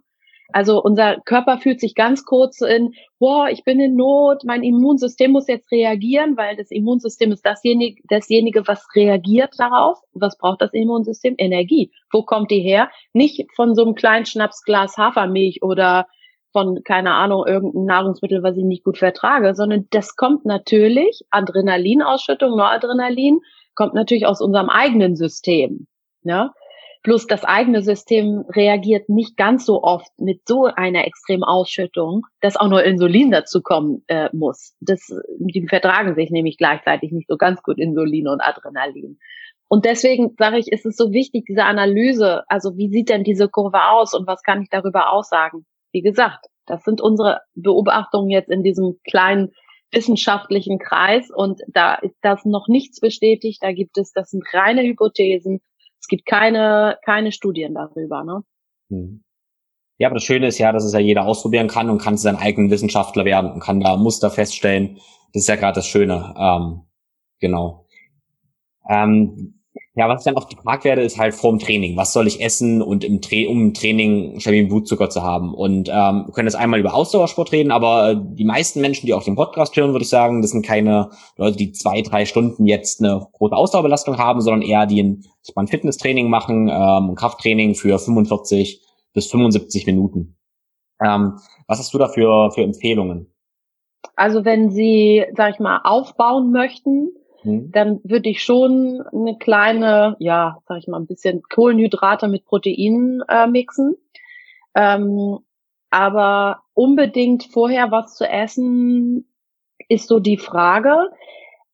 Also unser Körper fühlt sich ganz kurz in, boah, ich bin in Not, mein Immunsystem muss jetzt reagieren, weil das Immunsystem ist dasjenige, dasjenige, was reagiert darauf. Was braucht das Immunsystem? Energie. Wo kommt die her? Nicht von so einem kleinen Schnapsglas Hafermilch oder von, keine Ahnung, irgendein Nahrungsmittel, was ich nicht gut vertrage, sondern das kommt natürlich, Adrenalinausschüttung, Noradrenalin, kommt natürlich aus unserem eigenen System. Ne? Plus das eigene System reagiert nicht ganz so oft mit so einer extremen Ausschüttung, dass auch nur Insulin dazu kommen äh, muss. Das, die vertragen sich nämlich gleichzeitig nicht so ganz gut Insulin und Adrenalin. Und deswegen sage ich, ist es so wichtig, diese Analyse, also wie sieht denn diese Kurve aus und was kann ich darüber aussagen? Wie gesagt, das sind unsere Beobachtungen jetzt in diesem kleinen wissenschaftlichen Kreis und da ist das noch nichts bestätigt. Da gibt es, das sind reine Hypothesen es gibt keine, keine Studien darüber. Ne? Hm. Ja, aber das Schöne ist ja, dass es ja jeder ausprobieren kann und kann seinen eigenen Wissenschaftler werden und kann da Muster feststellen. Das ist ja gerade das Schöne. Ähm, genau. Ähm, ja, was ich dann auch gefragt werde, ist halt vor dem Training. Was soll ich essen und im Tra um im Training stabilen Blutzucker zu haben? Und ähm, wir können jetzt einmal über Ausdauersport reden, aber die meisten Menschen, die auch den Podcast hören, würde ich sagen, das sind keine Leute, die zwei, drei Stunden jetzt eine große Ausdauerbelastung haben, sondern eher die ein, ein Fitnesstraining machen, ähm, Krafttraining für 45 bis 75 Minuten. Ähm, was hast du da für, für Empfehlungen? Also wenn Sie, sag ich mal, aufbauen möchten, Mhm. dann würde ich schon eine kleine, ja, sag ich mal, ein bisschen Kohlenhydrate mit Proteinen äh, mixen. Ähm, aber unbedingt vorher was zu essen, ist so die Frage.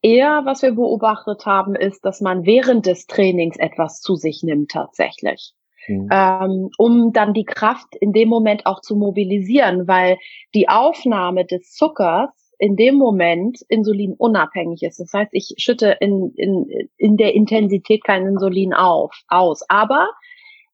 Eher, was wir beobachtet haben, ist, dass man während des Trainings etwas zu sich nimmt tatsächlich. Mhm. Ähm, um dann die Kraft in dem Moment auch zu mobilisieren, weil die Aufnahme des Zuckers in dem Moment Insulin unabhängig ist. Das heißt, ich schütte in, in, in der Intensität kein Insulin auf, aus. Aber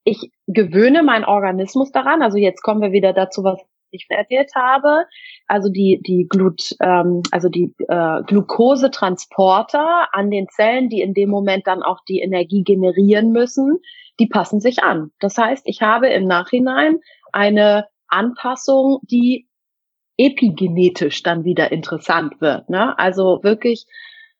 ich gewöhne meinen Organismus daran. Also jetzt kommen wir wieder dazu, was ich erzählt habe. Also die, die Glut, ähm, also die äh, Glukosetransporter an den Zellen, die in dem Moment dann auch die Energie generieren müssen, die passen sich an. Das heißt, ich habe im Nachhinein eine Anpassung, die epigenetisch dann wieder interessant wird. Ne? Also wirklich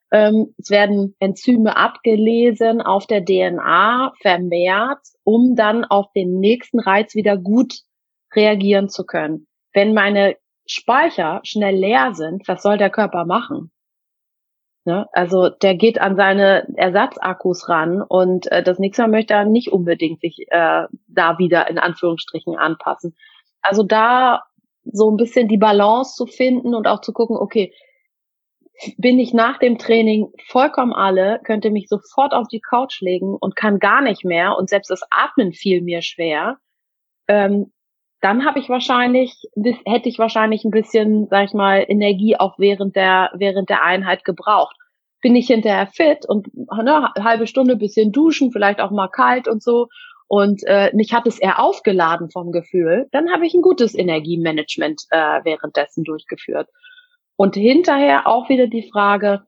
Ähm, es werden Enzyme abgelesen auf der DNA vermehrt, um dann auf den nächsten Reiz wieder gut reagieren zu können. Wenn meine Speicher schnell leer sind, was soll der Körper machen? Ne? Also der geht an seine Ersatzakkus ran und äh, das nächste Mal möchte er nicht unbedingt sich äh, da wieder in Anführungsstrichen anpassen. Also da so ein bisschen die Balance zu finden und auch zu gucken, okay, bin ich nach dem Training vollkommen alle, könnte mich sofort auf die Couch legen und kann gar nicht mehr und selbst das Atmen fiel mir schwer. Ähm, dann habe ich wahrscheinlich, hätte ich wahrscheinlich ein bisschen, sag ich mal, Energie auch während der, während der Einheit gebraucht. Bin ich hinterher fit und ne, halbe Stunde bisschen duschen, vielleicht auch mal kalt und so. Und äh, mich hat es eher aufgeladen vom Gefühl. Dann habe ich ein gutes Energiemanagement äh, währenddessen durchgeführt. Und hinterher auch wieder die Frage,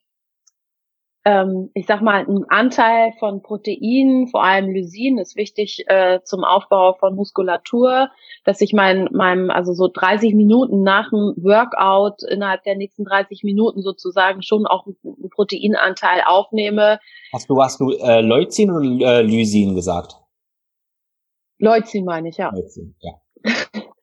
ähm, ich sag mal, ein Anteil von Proteinen, vor allem Lysin, ist wichtig äh, zum Aufbau von Muskulatur, dass ich mein, meinem, also so 30 Minuten nach dem Workout innerhalb der nächsten 30 Minuten sozusagen schon auch einen Proteinanteil aufnehme. Hast du, hast du äh, Leucin oder äh, Lysin gesagt? Leucin meine ich, ja. Leucin, ja.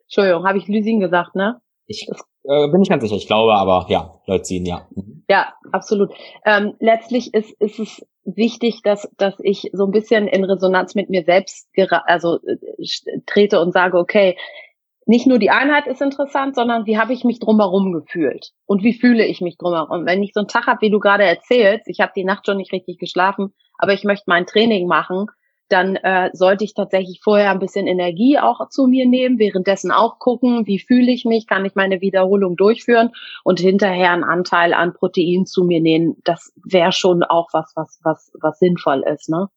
Entschuldigung, habe ich Lysin gesagt, ne? Ich äh, bin ich ganz sicher, ich glaube, aber ja, Leucin, ja. Mhm. Ja, absolut. Ähm, letztlich ist, ist es wichtig, dass, dass ich so ein bisschen in Resonanz mit mir selbst also äh, trete und sage, okay, nicht nur die Einheit ist interessant, sondern wie habe ich mich drumherum gefühlt und wie fühle ich mich drumherum. Wenn ich so einen Tag habe, wie du gerade erzählst, ich habe die Nacht schon nicht richtig geschlafen, aber ich möchte mein Training machen, dann äh, sollte ich tatsächlich vorher ein bisschen Energie auch zu mir nehmen, währenddessen auch gucken, wie fühle ich mich, kann ich meine Wiederholung durchführen und hinterher einen Anteil an Protein zu mir nehmen. Das wäre schon auch was, was, was, was sinnvoll ist, ne?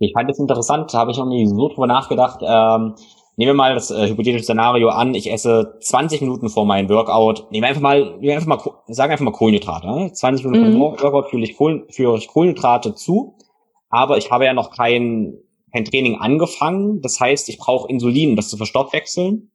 Ich fand es interessant, da habe ich noch nie so drüber nachgedacht. Ähm, nehmen wir mal das äh, hypothetische Szenario an, ich esse 20 Minuten vor meinem Workout, nehmen wir einfach mal, nehmen wir einfach mal, sagen einfach mal Kohlenhydrate. Ne? 20 Minuten mhm. vor dem Workout fühle ich, Kohlen, führe ich Kohlenhydrate zu aber ich habe ja noch kein, kein Training angefangen. Das heißt, ich brauche Insulin, um das zu verstoffwechseln.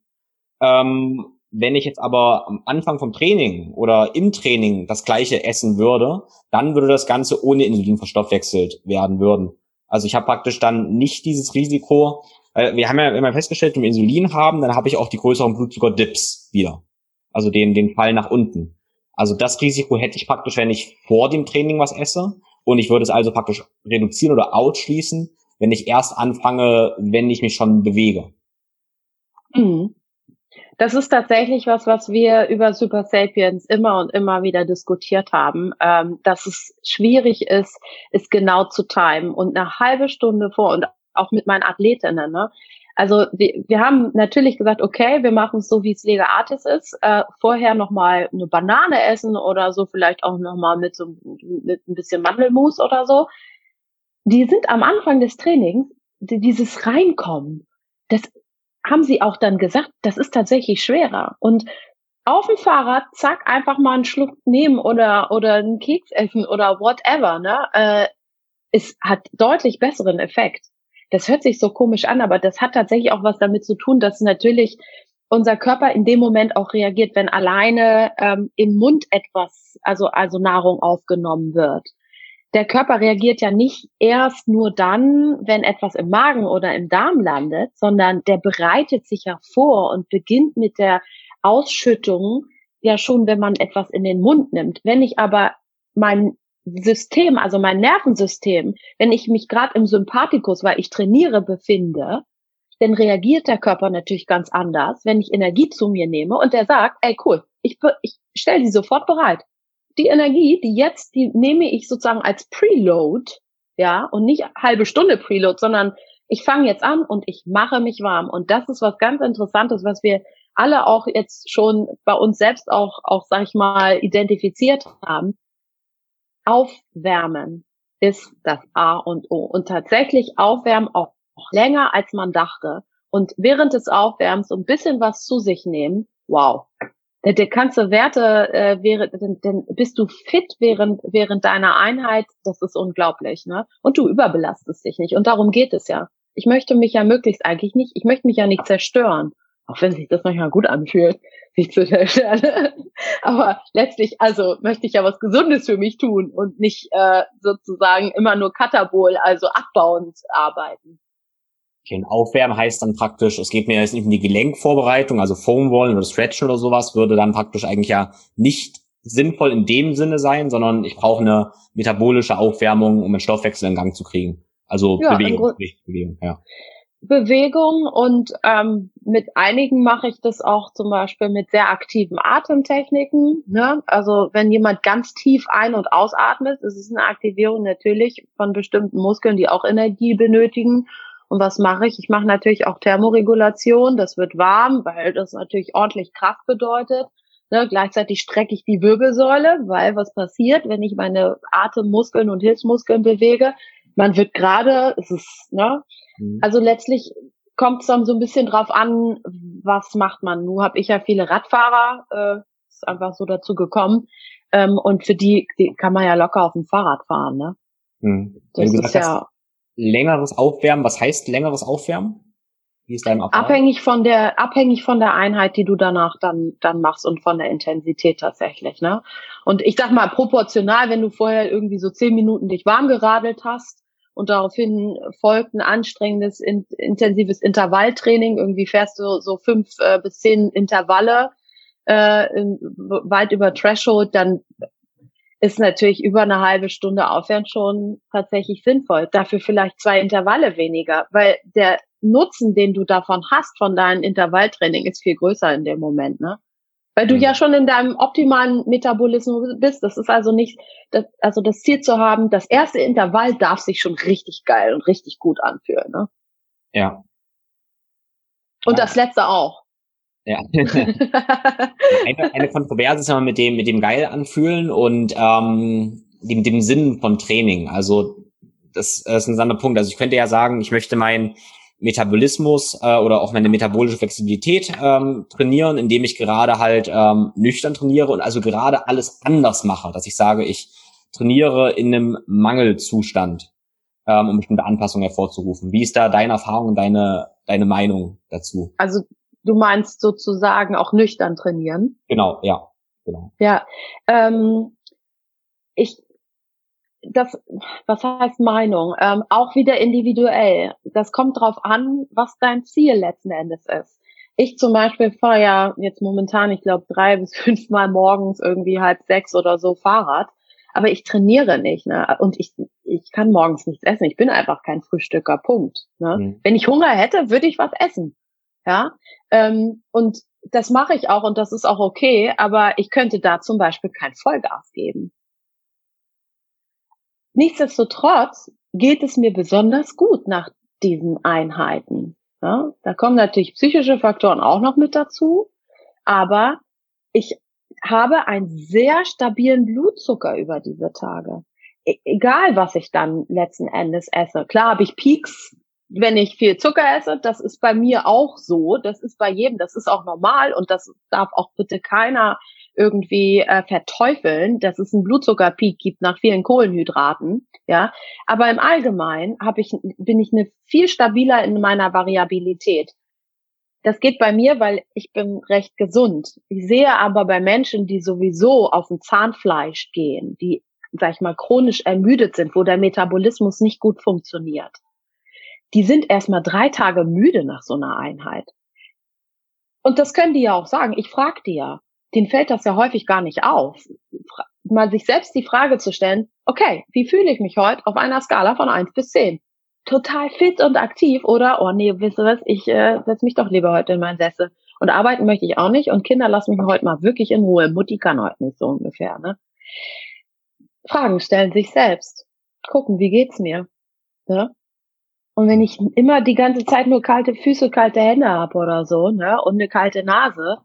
Ähm, wenn ich jetzt aber am Anfang vom Training oder im Training das gleiche essen würde, dann würde das Ganze ohne Insulin verstoffwechselt werden würden. Also ich habe praktisch dann nicht dieses Risiko. Weil wir haben ja immer festgestellt, wenn wir Insulin haben, dann habe ich auch die größeren Blutzuckerdips wieder. Also den, den Fall nach unten. Also das Risiko hätte ich praktisch, wenn ich vor dem Training was esse. Und ich würde es also praktisch reduzieren oder ausschließen, wenn ich erst anfange, wenn ich mich schon bewege. Mhm. Das ist tatsächlich was, was wir über Super Sapiens immer und immer wieder diskutiert haben, ähm, dass es schwierig ist, es genau zu timen und eine halbe Stunde vor und auch mit meinen Athletinnen, ne, also wir, wir haben natürlich gesagt, okay, wir machen es so, wie es Lega Artis ist. Äh, vorher nochmal eine Banane essen oder so, vielleicht auch nochmal mit so mit ein bisschen Mandelmus oder so. Die sind am Anfang des Trainings, die, dieses Reinkommen, das haben sie auch dann gesagt, das ist tatsächlich schwerer. Und auf dem Fahrrad, zack, einfach mal einen Schluck nehmen oder, oder einen Keks essen oder whatever, ne? Äh, es hat deutlich besseren Effekt das hört sich so komisch an, aber das hat tatsächlich auch was damit zu tun, dass natürlich unser Körper in dem Moment auch reagiert, wenn alleine ähm, im Mund etwas, also, also Nahrung aufgenommen wird. Der Körper reagiert ja nicht erst nur dann, wenn etwas im Magen oder im Darm landet, sondern der bereitet sich ja vor und beginnt mit der Ausschüttung ja schon, wenn man etwas in den Mund nimmt. Wenn ich aber mein System, also mein Nervensystem, wenn ich mich gerade im Sympathikus, weil ich trainiere, befinde, dann reagiert der Körper natürlich ganz anders, wenn ich Energie zu mir nehme und der sagt, ey cool, ich, ich stelle die sofort bereit. Die Energie, die jetzt, die nehme ich sozusagen als Preload, ja, und nicht halbe Stunde Preload, sondern ich fange jetzt an und ich mache mich warm. Und das ist was ganz Interessantes, was wir alle auch jetzt schon bei uns selbst auch, auch sag ich mal, identifiziert haben. Aufwärmen ist das A und O. Und tatsächlich aufwärmen auch länger, als man dachte. Und während des Aufwärms ein bisschen was zu sich nehmen, wow. Der, du Werte, äh, wäre, denn, denn bist du fit während, während deiner Einheit, das ist unglaublich, ne? Und du überbelastest dich nicht. Und darum geht es ja. Ich möchte mich ja möglichst eigentlich nicht, ich möchte mich ja nicht zerstören. Auch wenn sich das manchmal gut anfühlt, sich zu stellen. aber letztlich, also möchte ich ja was Gesundes für mich tun und nicht äh, sozusagen immer nur katabol, also abbauend arbeiten. Okay, Aufwärmen heißt dann praktisch, es geht mir jetzt nicht um die Gelenkvorbereitung, also Foamrollen oder Stretchen oder sowas, würde dann praktisch eigentlich ja nicht sinnvoll in dem Sinne sein, sondern ich brauche eine metabolische Aufwärmung, um den Stoffwechsel in Gang zu kriegen. Also ja, Bewegung, Bewegung, ja. Bewegung und ähm, mit einigen mache ich das auch zum Beispiel mit sehr aktiven Atemtechniken. Ne? Also wenn jemand ganz tief ein- und ausatmet, ist es eine Aktivierung natürlich von bestimmten Muskeln, die auch Energie benötigen. Und was mache ich? Ich mache natürlich auch Thermoregulation. Das wird warm, weil das natürlich ordentlich Kraft bedeutet. Ne? Gleichzeitig strecke ich die Wirbelsäule, weil was passiert, wenn ich meine Atemmuskeln und Hilfsmuskeln bewege? Man wird gerade, es ist, ne? Mhm. Also letztlich kommt es dann so ein bisschen drauf an, was macht man. Nun habe ich ja viele Radfahrer, äh, ist einfach so dazu gekommen. Ähm, und für die, die kann man ja locker auf dem Fahrrad fahren, ne? Mhm. Das ist ja längeres Aufwärmen. Was heißt längeres Aufwärmen? Wie ist dein Ablauf? Abhängig von der, abhängig von der Einheit, die du danach dann, dann machst und von der Intensität tatsächlich, ne? Und ich sag mal proportional, wenn du vorher irgendwie so zehn Minuten dich warm geradelt hast und daraufhin folgt ein anstrengendes, in, intensives Intervalltraining, irgendwie fährst du so fünf äh, bis zehn Intervalle, äh, weit über Threshold, dann ist natürlich über eine halbe Stunde Aufwärmen schon tatsächlich sinnvoll. Dafür vielleicht zwei Intervalle weniger, weil der Nutzen, den du davon hast, von deinem Intervalltraining, ist viel größer in dem Moment, ne? Weil du mhm. ja schon in deinem optimalen Metabolismus bist. Das ist also nicht, das, also das Ziel zu haben, das erste Intervall darf sich schon richtig geil und richtig gut anfühlen, ne? Ja. Und ja. das letzte auch. Ja. eine, eine Kontroverse ist immer mit dem, mit dem geil anfühlen und ähm, dem, dem Sinn von Training. Also das, das ist ein anderer Punkt. Also ich könnte ja sagen, ich möchte meinen Metabolismus äh, oder auch meine metabolische Flexibilität ähm, trainieren, indem ich gerade halt ähm, nüchtern trainiere und also gerade alles anders mache, dass ich sage, ich trainiere in einem Mangelzustand, ähm, um bestimmte Anpassungen hervorzurufen. Wie ist da deine Erfahrung und deine, deine Meinung dazu? Also Du meinst sozusagen auch nüchtern trainieren? Genau, ja, genau. Ja, ähm, ich, das, was heißt Meinung? Ähm, auch wieder individuell. Das kommt drauf an, was dein Ziel letzten Endes ist. Ich zum Beispiel fahre ja jetzt momentan, ich glaube, drei bis fünfmal morgens irgendwie halb sechs oder so Fahrrad. Aber ich trainiere nicht, ne? Und ich, ich kann morgens nichts essen. Ich bin einfach kein Frühstücker. Punkt. Ne? Mhm. Wenn ich Hunger hätte, würde ich was essen. Ja, ähm, und das mache ich auch und das ist auch okay, aber ich könnte da zum Beispiel kein Vollgas geben. Nichtsdestotrotz geht es mir besonders gut nach diesen Einheiten. Ja, da kommen natürlich psychische Faktoren auch noch mit dazu, aber ich habe einen sehr stabilen Blutzucker über diese Tage. E egal, was ich dann letzten Endes esse. Klar habe ich Peaks, wenn ich viel Zucker esse, das ist bei mir auch so, das ist bei jedem, das ist auch normal und das darf auch bitte keiner irgendwie äh, verteufeln, dass es einen Blutzuckerpeak gibt nach vielen Kohlenhydraten, ja. Aber im Allgemeinen habe ich, bin ich eine viel stabiler in meiner Variabilität. Das geht bei mir, weil ich bin recht gesund. Ich sehe aber bei Menschen, die sowieso auf ein Zahnfleisch gehen, die, sag ich mal, chronisch ermüdet sind, wo der Metabolismus nicht gut funktioniert die sind erstmal drei Tage müde nach so einer Einheit. Und das können die ja auch sagen. Ich frage die ja. Denen fällt das ja häufig gar nicht auf. Mal sich selbst die Frage zu stellen, okay, wie fühle ich mich heute auf einer Skala von eins bis zehn? Total fit und aktiv oder, oh nee, wisst ihr was, ich äh, setze mich doch lieber heute in meinen Sessel. Und arbeiten möchte ich auch nicht und Kinder lassen mich heute mal wirklich in Ruhe. Mutti kann heute nicht so ungefähr, ne? Fragen stellen sich selbst. Gucken, wie geht's mir? Ja? Und wenn ich immer die ganze Zeit nur kalte Füße, kalte Hände habe oder so, ne, und eine kalte Nase,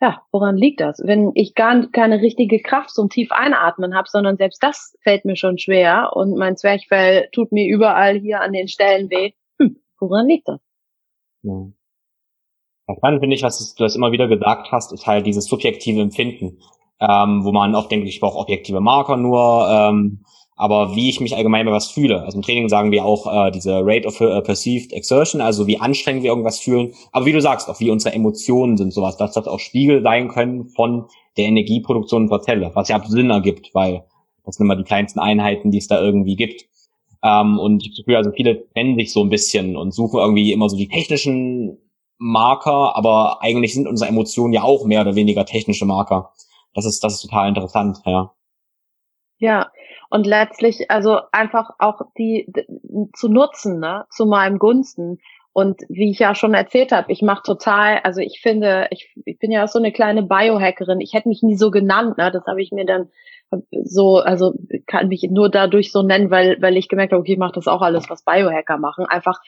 ja, woran liegt das? Wenn ich gar keine richtige Kraft zum tief einatmen habe, sondern selbst das fällt mir schon schwer und mein Zwerchfell tut mir überall hier an den Stellen weh, hm, woran liegt das? Ja. Spannend finde ich, was du das immer wieder gesagt hast, ist halt dieses subjektive Empfinden, ähm, wo man oft denkt, ich brauche objektive Marker nur, ähm, aber wie ich mich allgemein bei was fühle. Also im Training sagen wir auch äh, diese Rate of uh, Perceived Exertion, also wie anstrengend wir irgendwas fühlen. Aber wie du sagst, auch wie unsere Emotionen sind, sowas, dass das auch Spiegel sein können von der Energieproduktion unserer Zelle, was ja Sinn ergibt, weil das sind immer die kleinsten Einheiten, die es da irgendwie gibt. Ähm, und ich habe das Gefühl, also viele trennen sich so ein bisschen und suchen irgendwie immer so die technischen Marker, aber eigentlich sind unsere Emotionen ja auch mehr oder weniger technische Marker. Das ist, das ist total interessant, ja. Ja, und letztlich also einfach auch die zu nutzen, ne, zu meinem Gunsten. Und wie ich ja schon erzählt habe, ich mache total, also ich finde, ich, ich bin ja so eine kleine Biohackerin. Ich hätte mich nie so genannt, ne? Das habe ich mir dann so, also kann mich nur dadurch so nennen, weil, weil ich gemerkt habe, okay, ich mache das auch alles, was Biohacker machen. Einfach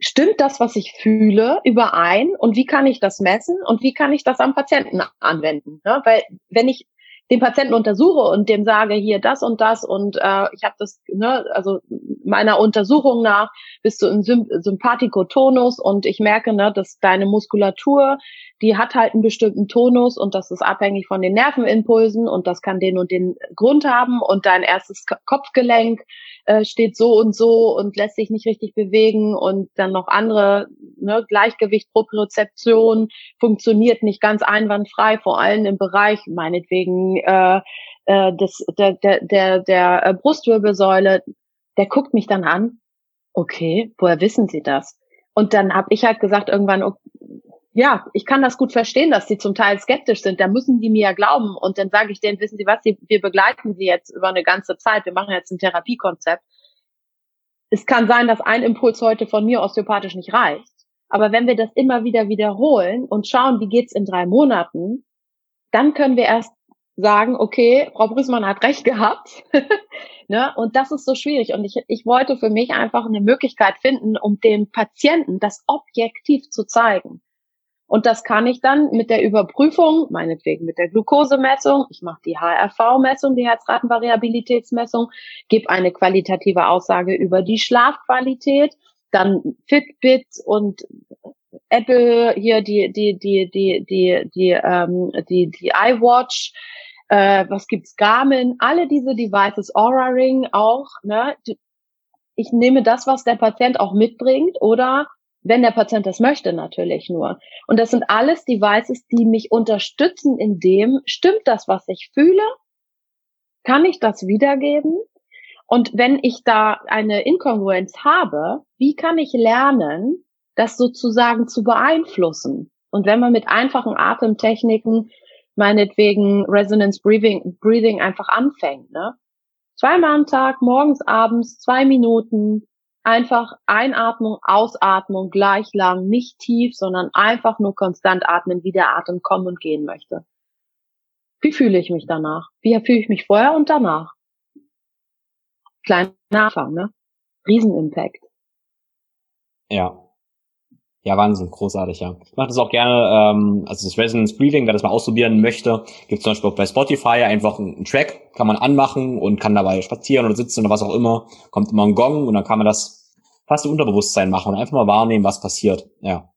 stimmt das, was ich fühle, überein und wie kann ich das messen und wie kann ich das am Patienten anwenden? Ne? Weil wenn ich den Patienten untersuche und dem sage, hier das und das und äh, ich habe das, ne, also meiner Untersuchung nach bist du im Symp Sympathikotonus und ich merke, ne, dass deine Muskulatur, die hat halt einen bestimmten Tonus und das ist abhängig von den Nervenimpulsen und das kann den und den Grund haben und dein erstes Kopfgelenk äh, steht so und so und lässt sich nicht richtig bewegen und dann noch andere ne, Gleichgewicht, Propriozeption funktioniert nicht ganz einwandfrei, vor allem im Bereich meinetwegen äh, äh, des, der, der, der, der äh, Brustwirbelsäule. Der guckt mich dann an. Okay, woher wissen Sie das? Und dann habe ich halt gesagt irgendwann, ja, ich kann das gut verstehen, dass sie zum Teil skeptisch sind. Da müssen die mir ja glauben. Und dann sage ich denen, wissen Sie was, wir begleiten sie jetzt über eine ganze Zeit. Wir machen jetzt ein Therapiekonzept. Es kann sein, dass ein Impuls heute von mir osteopathisch nicht reicht. Aber wenn wir das immer wieder wiederholen und schauen, wie geht's in drei Monaten, dann können wir erst sagen, okay, Frau Brüßmann hat recht gehabt. ne? Und das ist so schwierig. Und ich, ich wollte für mich einfach eine Möglichkeit finden, um dem Patienten das objektiv zu zeigen. Und das kann ich dann mit der Überprüfung, meinetwegen mit der Glukosemessung, ich mache die HRV-Messung, die Herzratenvariabilitätsmessung, gebe eine qualitative Aussage über die Schlafqualität, dann Fitbit und Apple hier die die die die die die ähm, die die iWatch äh, was gibt's Garmin alle diese Devices Aura Ring auch ne ich nehme das was der Patient auch mitbringt oder wenn der Patient das möchte, natürlich nur. Und das sind alles Devices, die mich unterstützen in dem, stimmt das, was ich fühle? Kann ich das wiedergeben? Und wenn ich da eine Inkongruenz habe, wie kann ich lernen, das sozusagen zu beeinflussen? Und wenn man mit einfachen Atemtechniken, meinetwegen Resonance Breathing, Breathing einfach anfängt, ne? Zweimal am Tag, morgens, abends, zwei Minuten, einfach Einatmung, Ausatmung gleich lang, nicht tief, sondern einfach nur konstant atmen, wie der Atem kommen und gehen möchte. Wie fühle ich mich danach? Wie fühle ich mich vorher und danach? Kleiner Anfang, ne? Riesenimpact. Ja. Ja, Wahnsinn, großartig, ja. Ich mache das auch gerne, ähm, also das Resonance Breathing, wer das mal ausprobieren möchte, gibt zum Beispiel auch bei Spotify einfach einen, Track, kann man anmachen und kann dabei spazieren oder sitzen oder was auch immer, kommt immer ein Gong und dann kann man das fast im Unterbewusstsein machen und einfach mal wahrnehmen, was passiert. Ja.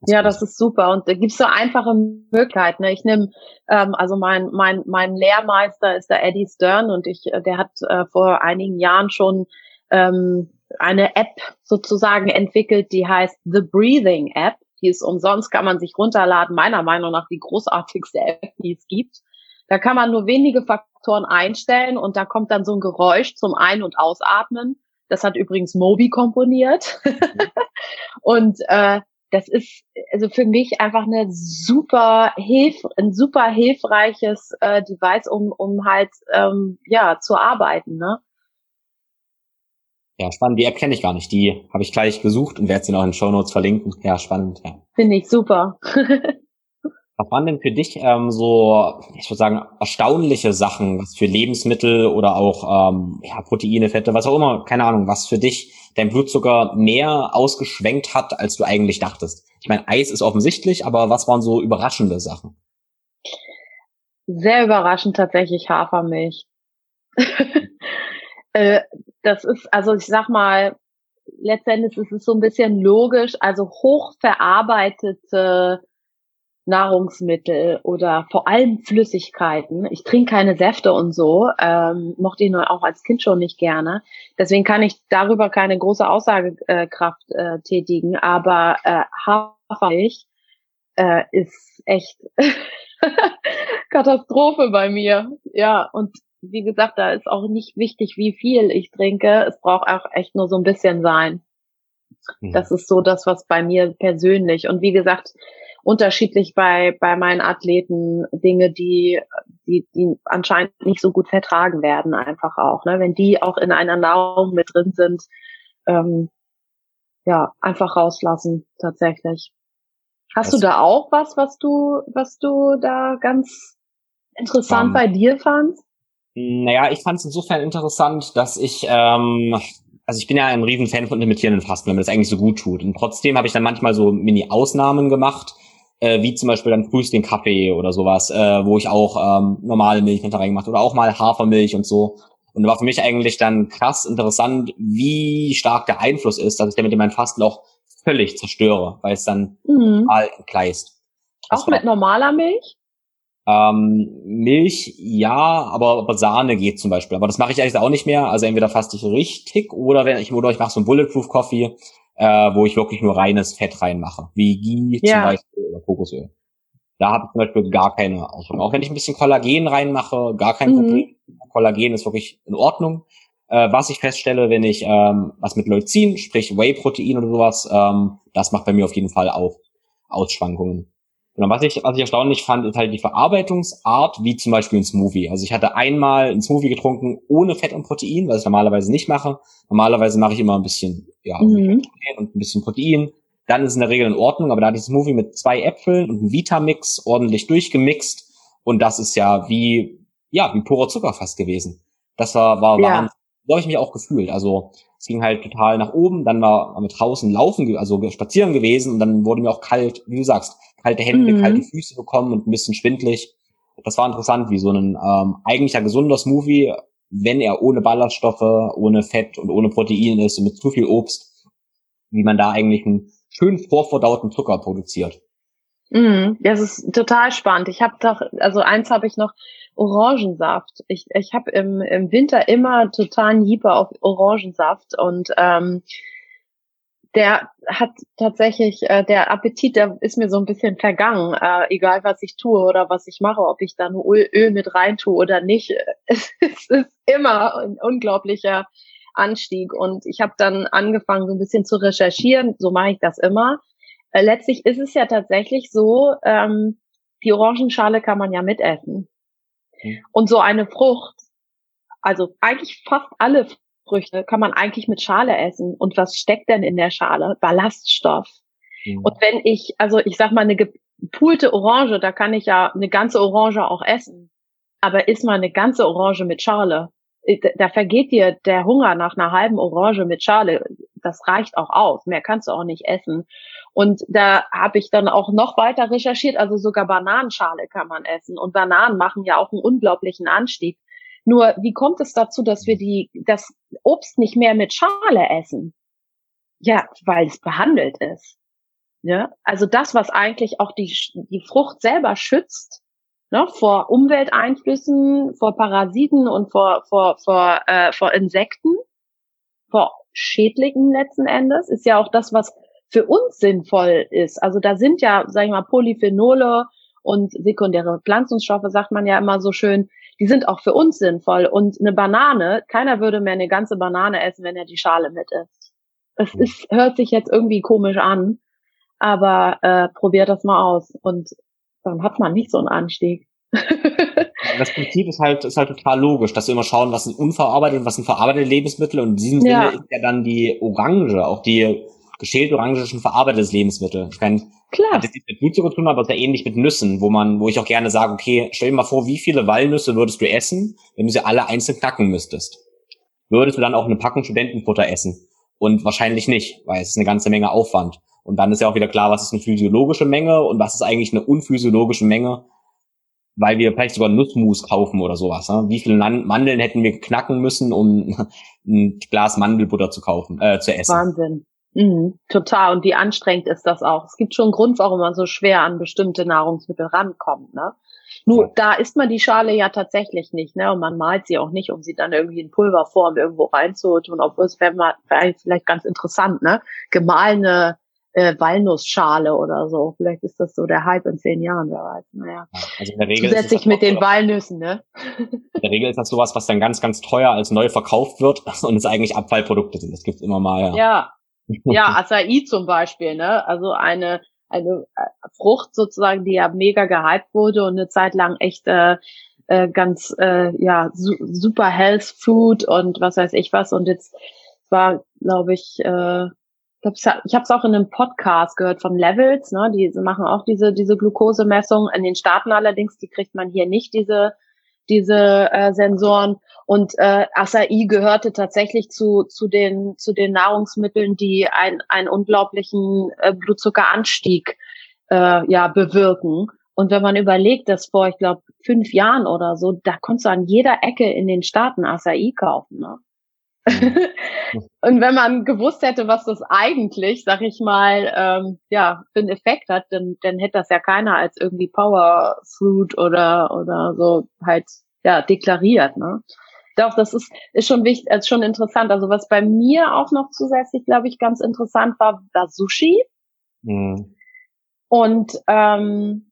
Das ja, das ist super. Und da gibt's so einfache Möglichkeiten. Ne? Ich nehme, ähm, also mein, mein, mein Lehrmeister ist der Eddie Stern und ich, äh, der hat äh, vor einigen Jahren schon ähm, eine App sozusagen entwickelt, die heißt The Breathing App. Die ist umsonst, kann man sich runterladen. Meiner Meinung nach die großartigste App, die es gibt. Da kann man nur wenige Faktoren einstellen und da kommt dann so ein Geräusch zum Ein- und Ausatmen. Das hat übrigens Moby komponiert. und äh, das ist also für mich einfach eine super hilf ein super hilfreiches äh, Device, um um halt ähm, ja zu arbeiten, ne? Ja, spannend. Die App kenne ich gar nicht. Die habe ich gleich gesucht und werde sie noch in den Show Notes verlinken. Ja, spannend. Ja. Finde ich super. Was waren denn für dich ähm, so, ich würde sagen, erstaunliche Sachen, was für Lebensmittel oder auch ähm, ja, Proteine, Fette, was auch immer, keine Ahnung, was für dich dein Blutzucker mehr ausgeschwenkt hat, als du eigentlich dachtest? Ich meine, Eis ist offensichtlich, aber was waren so überraschende Sachen? Sehr überraschend tatsächlich Hafermilch. äh, das ist, also ich sag mal, letztendlich ist es so ein bisschen logisch, also hochverarbeitete Nahrungsmittel oder vor allem Flüssigkeiten. Ich trinke keine Säfte und so, ähm, mochte ich nur auch als Kind schon nicht gerne. Deswegen kann ich darüber keine große Aussagekraft äh, tätigen. Aber äh, Hafermilch äh, ist echt Katastrophe bei mir. Ja, und wie gesagt, da ist auch nicht wichtig, wie viel ich trinke. Es braucht auch echt nur so ein bisschen sein. Mhm. Das ist so das, was bei mir persönlich und wie gesagt, unterschiedlich bei, bei meinen Athleten Dinge, die, die, die anscheinend nicht so gut vertragen werden, einfach auch. Ne? Wenn die auch in einer Nahrung mit drin sind, ähm, ja, einfach rauslassen, tatsächlich. Hast das du da auch was, was du, was du da ganz interessant um, bei dir fandst? Naja, ich fand es insofern interessant, dass ich ähm, also ich bin ja ein Riesenfan von imitierenden Fasten, wenn man das eigentlich so gut tut. Und trotzdem habe ich dann manchmal so Mini-Ausnahmen gemacht, äh, wie zum Beispiel dann frühst den Kaffee oder sowas, äh, wo ich auch ähm, normale Milch mit reingemacht oder auch mal Hafermilch und so. Und war für mich eigentlich dann krass interessant, wie stark der Einfluss ist, dass ich damit in meinem Fasten auch völlig zerstöre, weil es dann mhm. entgleist. Auch mit normaler Milch? Ähm, Milch, ja, aber, aber Sahne geht zum Beispiel. Aber das mache ich eigentlich auch nicht mehr. Also entweder faste ich richtig oder wenn ich oder ich mache so einen Bulletproof Coffee, äh, wo ich wirklich nur reines Fett reinmache, wie Ghee ja. zum Beispiel oder Kokosöl. Da habe ich zum Beispiel gar keine Auswirkungen. Auch wenn ich ein bisschen Kollagen reinmache, gar kein mhm. Problem. Kollagen ist wirklich in Ordnung. Äh, was ich feststelle, wenn ich ähm, was mit Leucin, sprich Whey-Protein oder sowas, ähm, das macht bei mir auf jeden Fall auch Ausschwankungen. Genau, was ich, was ich erstaunlich fand, ist halt die Verarbeitungsart, wie zum Beispiel ein Smoothie. Also ich hatte einmal ein Smoothie getrunken ohne Fett und Protein, was ich normalerweise nicht mache. Normalerweise mache ich immer ein bisschen, ja, mhm. und ein bisschen Protein. Dann ist es in der Regel in Ordnung, aber da hatte ich Smoothie mit zwei Äpfeln und einem Vitamix ordentlich durchgemixt. Und das ist ja wie, ja, wie purer Zucker fast gewesen. Das war, war, ja. war so habe ich mich auch gefühlt. Also es ging halt total nach oben, dann war wir draußen laufen, also spazieren gewesen und dann wurde mir auch kalt, wie du sagst, kalte Hände, mhm. kalte Füße bekommen und ein bisschen schwindlig. Das war interessant, wie so ein ähm, eigentlicher gesunder Smoothie, wenn er ohne Ballaststoffe, ohne Fett und ohne Protein ist und mit zu viel Obst, wie man da eigentlich einen schön vorverdauten Zucker produziert. Mm, das ist total spannend. Ich habe doch, also eins habe ich noch, Orangensaft. Ich, ich habe im, im Winter immer totalen Jeeper auf Orangensaft und ähm, der hat tatsächlich, äh, der Appetit, der ist mir so ein bisschen vergangen, äh, egal was ich tue oder was ich mache, ob ich da nur Öl, Öl mit rein tue oder nicht. Es, es ist immer ein unglaublicher Anstieg und ich habe dann angefangen, so ein bisschen zu recherchieren, so mache ich das immer. Äh, letztlich ist es ja tatsächlich so, ähm, die Orangenschale kann man ja mitessen. Mhm. Und so eine Frucht, also eigentlich fast alle Früchte kann man eigentlich mit Schale essen. Und was steckt denn in der Schale? Ballaststoff. Mhm. Und wenn ich, also ich sag mal, eine gepulte Orange, da kann ich ja eine ganze Orange auch essen. Aber isst mal eine ganze Orange mit Schale. Äh, da vergeht dir der Hunger nach einer halben Orange mit Schale. Das reicht auch aus. Mehr kannst du auch nicht essen. Und da habe ich dann auch noch weiter recherchiert. Also sogar Bananenschale kann man essen. Und Bananen machen ja auch einen unglaublichen Anstieg. Nur wie kommt es dazu, dass wir die, das Obst nicht mehr mit Schale essen? Ja, weil es behandelt ist. Ja, also das, was eigentlich auch die, die Frucht selber schützt, ne, vor Umwelteinflüssen, vor Parasiten und vor, vor, vor, äh, vor Insekten, vor Schädlingen letzten Endes, ist ja auch das, was für uns sinnvoll ist. Also da sind ja, sag ich mal, Polyphenole und sekundäre Pflanzenstoffe, sagt man ja immer so schön, die sind auch für uns sinnvoll. Und eine Banane, keiner würde mehr eine ganze Banane essen, wenn er die Schale mit isst. Es ist, hört sich jetzt irgendwie komisch an, aber äh, probiert das mal aus und dann hat man nicht so einen Anstieg. das Prinzip ist halt, ist halt total logisch, dass wir immer schauen, was sind unverarbeitet und was sind verarbeitete Lebensmittel. Und in diesem ja. Sinne ist ja dann die Orange, auch die geschälte Orange schon verarbeitetes Lebensmittel. Ich meine, Klar. Hat jetzt nicht mit Blutzucker zu tun, aber es ist ja ähnlich mit Nüssen, wo man, wo ich auch gerne sage, okay, stell dir mal vor, wie viele Walnüsse würdest du essen, wenn du sie alle einzeln knacken müsstest? Würdest du dann auch eine Packung Studentenfutter essen? Und wahrscheinlich nicht, weil es ist eine ganze Menge Aufwand. Und dann ist ja auch wieder klar, was ist eine physiologische Menge und was ist eigentlich eine unphysiologische Menge, weil wir vielleicht sogar Nussmus kaufen oder sowas. Ne? Wie viele Mandeln hätten wir knacken müssen, um ein Glas Mandelbutter zu kaufen, äh, zu essen? Wahnsinn. Mhm, total. Und wie anstrengend ist das auch? Es gibt schon einen Grund, warum man so schwer an bestimmte Nahrungsmittel rankommt. Ne? Nur da isst man die Schale ja tatsächlich nicht, ne? Und man malt sie auch nicht, um sie dann irgendwie in Pulverform irgendwo reinzutun, obwohl es wäre wär vielleicht ganz interessant, ne? Gemahlene äh, Walnussschale oder so. Vielleicht ist das so der Hype in zehn Jahren, wer weiß. Naja. Also in der Regel Zusätzlich mit den Walnüssen, ne? In der Regel ist das sowas, was dann ganz, ganz teuer als neu verkauft wird und es eigentlich Abfallprodukte sind. Das gibt's immer mal, ja. Ja, ja Acai zum Beispiel, ne? Also eine eine äh, Frucht sozusagen, die ja mega gehypt wurde und eine Zeit lang echt äh, äh, ganz äh, ja su super Health Food und was weiß ich was und jetzt war glaube ich äh, ich habe es auch in einem Podcast gehört von Levels, ne? Die machen auch diese diese Glukosemessung in den Staaten allerdings, die kriegt man hier nicht diese diese äh, Sensoren und äh, Acai gehörte tatsächlich zu zu den zu den Nahrungsmitteln, die ein, einen unglaublichen äh, Blutzuckeranstieg äh, ja bewirken. Und wenn man überlegt, dass vor, ich glaube, fünf Jahren oder so, da konntest du an jeder Ecke in den Staaten Acai kaufen. Ne? und wenn man gewusst hätte, was das eigentlich, sag ich mal, ähm, ja, für einen Effekt hat, dann, dann hätte das ja keiner als irgendwie Power Fruit oder oder so halt ja deklariert, ne? Doch, das ist, ist schon wichtig, ist schon interessant. Also was bei mir auch noch zusätzlich, glaube ich, ganz interessant war, war Sushi. Mhm. Und ähm,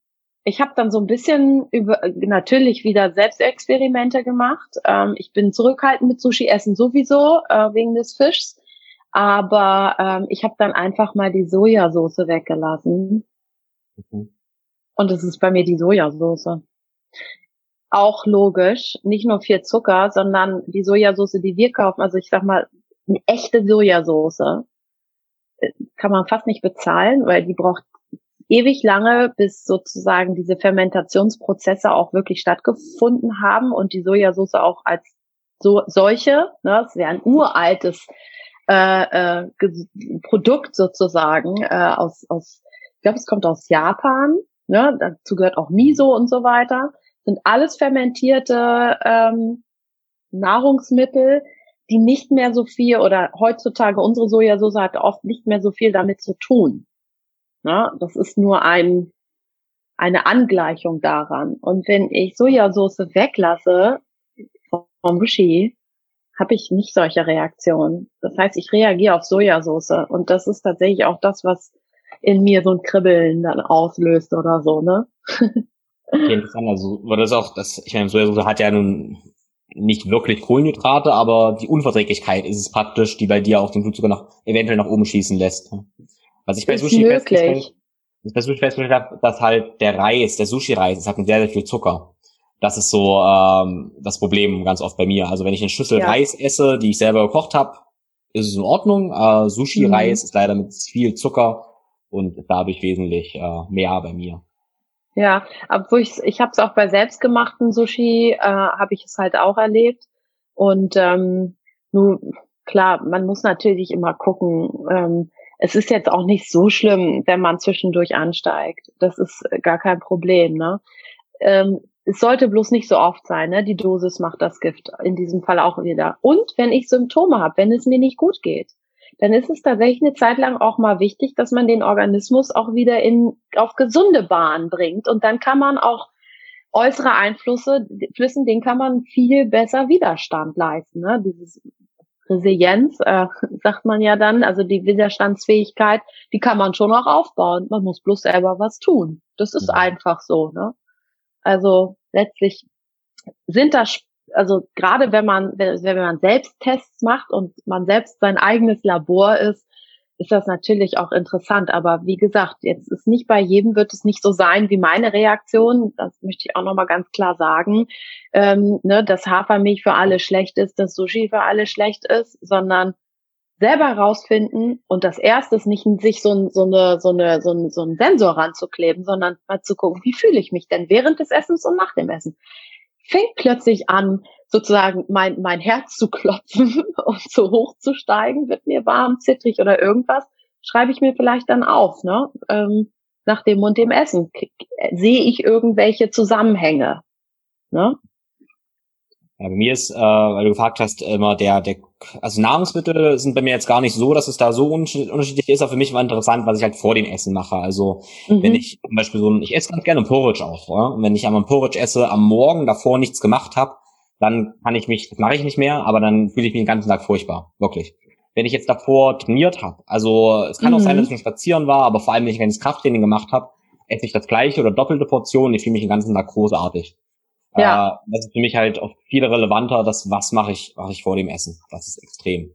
ich habe dann so ein bisschen über natürlich wieder Selbstexperimente gemacht. Ähm, ich bin zurückhaltend mit Sushi essen sowieso äh, wegen des Fischs, aber ähm, ich habe dann einfach mal die Sojasauce weggelassen. Mhm. Und es ist bei mir die Sojasauce. Auch logisch, nicht nur viel Zucker, sondern die Sojasauce, die wir kaufen. Also ich sag mal, eine echte Sojasauce äh, kann man fast nicht bezahlen, weil die braucht ewig lange, bis sozusagen diese Fermentationsprozesse auch wirklich stattgefunden haben und die Sojasauce auch als so, solche, ne, das ja ein uraltes äh, äh, Produkt sozusagen äh, aus, aus, ich glaube, es kommt aus Japan, ne, dazu gehört auch Miso und so weiter, sind alles fermentierte ähm, Nahrungsmittel, die nicht mehr so viel oder heutzutage unsere Sojasauce hat oft nicht mehr so viel damit zu tun. Ne? Das ist nur ein, eine Angleichung daran. Und wenn ich Sojasauce weglasse vom Sushi, habe ich nicht solche Reaktionen. Das heißt, ich reagiere auf Sojasauce. Und das ist tatsächlich auch das, was in mir so ein Kribbeln dann auslöst oder so, ne? Interessant, also, weil das auch, das, ich meine, Sojasauce hat ja nun nicht wirklich Kohlenhydrate, aber die Unverträglichkeit ist es praktisch, die bei dir auch den Blutzucker noch eventuell nach oben schießen lässt. Was ich bei Sushi festgestellt, bei Sushi festgestellt habe, dass halt der Reis, der Sushi-Reis, es hat sehr, sehr viel Zucker. Das ist so ähm, das Problem ganz oft bei mir. Also wenn ich eine Schüssel ja. Reis esse, die ich selber gekocht habe, ist es in Ordnung. Äh, Sushi-Reis mhm. ist leider mit viel Zucker und dadurch wesentlich äh, mehr bei mir. Ja, obwohl ich ich habe es auch bei selbstgemachten Sushi äh, habe ich es halt auch erlebt und ähm, nur klar, man muss natürlich immer gucken, ähm, es ist jetzt auch nicht so schlimm, wenn man zwischendurch ansteigt. Das ist gar kein Problem. Ne? Ähm, es sollte bloß nicht so oft sein. Ne? Die Dosis macht das Gift. In diesem Fall auch wieder. Und wenn ich Symptome habe, wenn es mir nicht gut geht, dann ist es tatsächlich eine Zeit lang auch mal wichtig, dass man den Organismus auch wieder in auf gesunde Bahn bringt. Und dann kann man auch äußere Einflüsse, Flüssen, denen kann man viel besser Widerstand leisten. Ne? Dieses Resilienz, äh, sagt man ja dann, also die Widerstandsfähigkeit, die kann man schon auch aufbauen. Man muss bloß selber was tun. Das ist einfach so, ne? Also letztlich sind das, also gerade wenn man, wenn, wenn man selbst Tests macht und man selbst sein eigenes Labor ist, ist das natürlich auch interessant. Aber wie gesagt, jetzt ist nicht bei jedem wird es nicht so sein wie meine Reaktion. Das möchte ich auch nochmal ganz klar sagen, ähm, ne, dass Hafermilch für alle schlecht ist, dass Sushi für alle schlecht ist, sondern selber herausfinden und das erste ist nicht sich so, so, eine, so, eine, so, ein, so einen Sensor ranzukleben, sondern mal zu gucken, wie fühle ich mich denn während des Essens und nach dem Essen fängt plötzlich an, sozusagen mein, mein Herz zu klopfen und so hoch zu steigen, wird mir warm, zittrig oder irgendwas, schreibe ich mir vielleicht dann auf, ne? Ähm, nach dem und dem Essen. Sehe ich irgendwelche Zusammenhänge? Ne? Ja, bei mir ist, äh, weil du gefragt hast, immer der, der, also Nahrungsmittel sind bei mir jetzt gar nicht so, dass es da so unterschiedlich ist, aber für mich war interessant, was ich halt vor dem Essen mache. Also mhm. wenn ich zum Beispiel so ein, ich esse ganz gerne Porridge auch, ja? und wenn ich einmal Porridge esse, am Morgen davor nichts gemacht habe, dann kann ich mich, das mache ich nicht mehr, aber dann fühle ich mich den ganzen Tag furchtbar, wirklich. Wenn ich jetzt davor trainiert habe, also es kann mhm. auch sein, dass ich spazieren war, aber vor allem, wenn ich ein Krafttraining gemacht habe, esse ich das gleiche oder doppelte Portion, ich fühle mich den ganzen Tag großartig. Ja. Äh, das ist für mich halt auch viel relevanter, das was mache ich, mache ich vor dem Essen. Das ist extrem.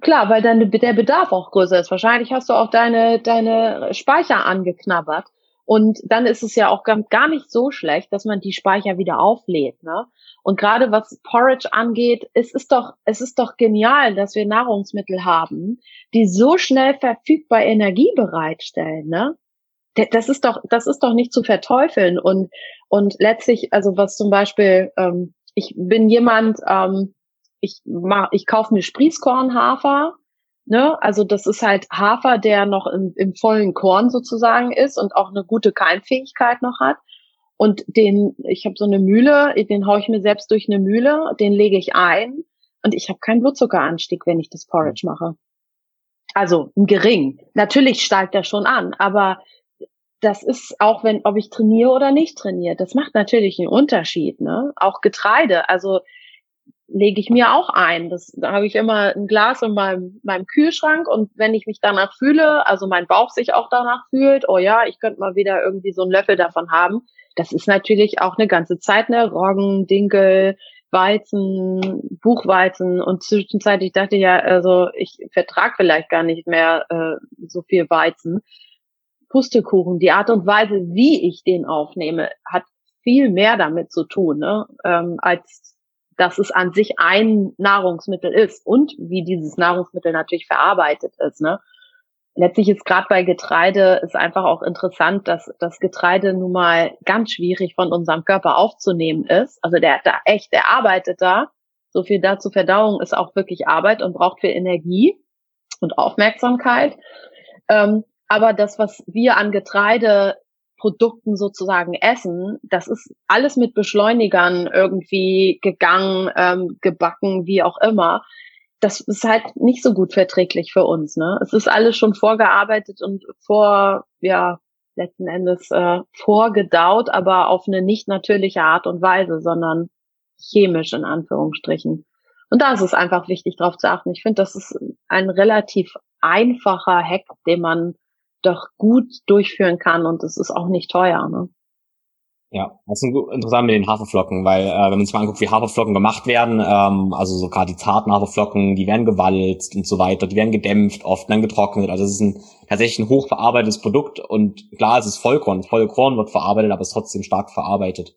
Klar, weil dann der Bedarf auch größer ist. Wahrscheinlich hast du auch deine, deine Speicher angeknabbert. Und dann ist es ja auch gar nicht so schlecht, dass man die Speicher wieder auflädt. Ne? Und gerade was Porridge angeht, es ist doch, es ist doch genial, dass wir Nahrungsmittel haben, die so schnell verfügbar Energie bereitstellen. Ne? Das ist doch, das ist doch nicht zu verteufeln. Und und letztlich, also was zum Beispiel, ähm, ich bin jemand, ähm, ich mach, ich kaufe mir Sprießkornhafer, ne? Also das ist halt Hafer, der noch im, im vollen Korn sozusagen ist und auch eine gute Keimfähigkeit noch hat. Und den, ich habe so eine Mühle, den haue ich mir selbst durch eine Mühle, den lege ich ein und ich habe keinen Blutzuckeranstieg, wenn ich das Porridge mache. Also gering. Natürlich steigt er schon an, aber das ist auch wenn, ob ich trainiere oder nicht trainiere, das macht natürlich einen Unterschied, ne? Auch Getreide, also lege ich mir auch ein. Das, da habe ich immer ein Glas in meinem, meinem Kühlschrank und wenn ich mich danach fühle, also mein Bauch sich auch danach fühlt, oh ja, ich könnte mal wieder irgendwie so einen Löffel davon haben. Das ist natürlich auch eine ganze Zeit, ne? Roggen, Dinkel, Weizen, Buchweizen und zwischenzeitlich dachte ich ja, also ich vertrag vielleicht gar nicht mehr äh, so viel Weizen. Pustekuchen, die Art und Weise, wie ich den aufnehme, hat viel mehr damit zu tun, ne? ähm, als dass es an sich ein Nahrungsmittel ist und wie dieses Nahrungsmittel natürlich verarbeitet ist. Ne? Letztlich ist gerade bei Getreide ist einfach auch interessant, dass das Getreide nun mal ganz schwierig von unserem Körper aufzunehmen ist. Also der da echt, der arbeitet da. So viel dazu Verdauung ist auch wirklich Arbeit und braucht viel Energie und Aufmerksamkeit. Ähm, aber das, was wir an Getreideprodukten sozusagen essen, das ist alles mit Beschleunigern irgendwie gegangen, ähm, gebacken, wie auch immer. Das ist halt nicht so gut verträglich für uns. Ne? Es ist alles schon vorgearbeitet und vor, ja, letzten Endes äh, vorgedaut, aber auf eine nicht natürliche Art und Weise, sondern chemisch in Anführungsstrichen. Und da ist es einfach wichtig, darauf zu achten. Ich finde, das ist ein relativ einfacher Hack, den man doch gut durchführen kann und es ist auch nicht teuer. Ne? Ja, das ist interessant mit den Haferflocken, weil äh, wenn man sich mal anguckt, wie Haferflocken gemacht werden, ähm, also so gerade die zarten Haferflocken, die werden gewalzt und so weiter, die werden gedämpft, oft dann getrocknet. Also es ist ein tatsächlich ein hochverarbeitetes Produkt und klar, es ist Vollkorn, Vollkorn wird verarbeitet, aber es ist trotzdem stark verarbeitet.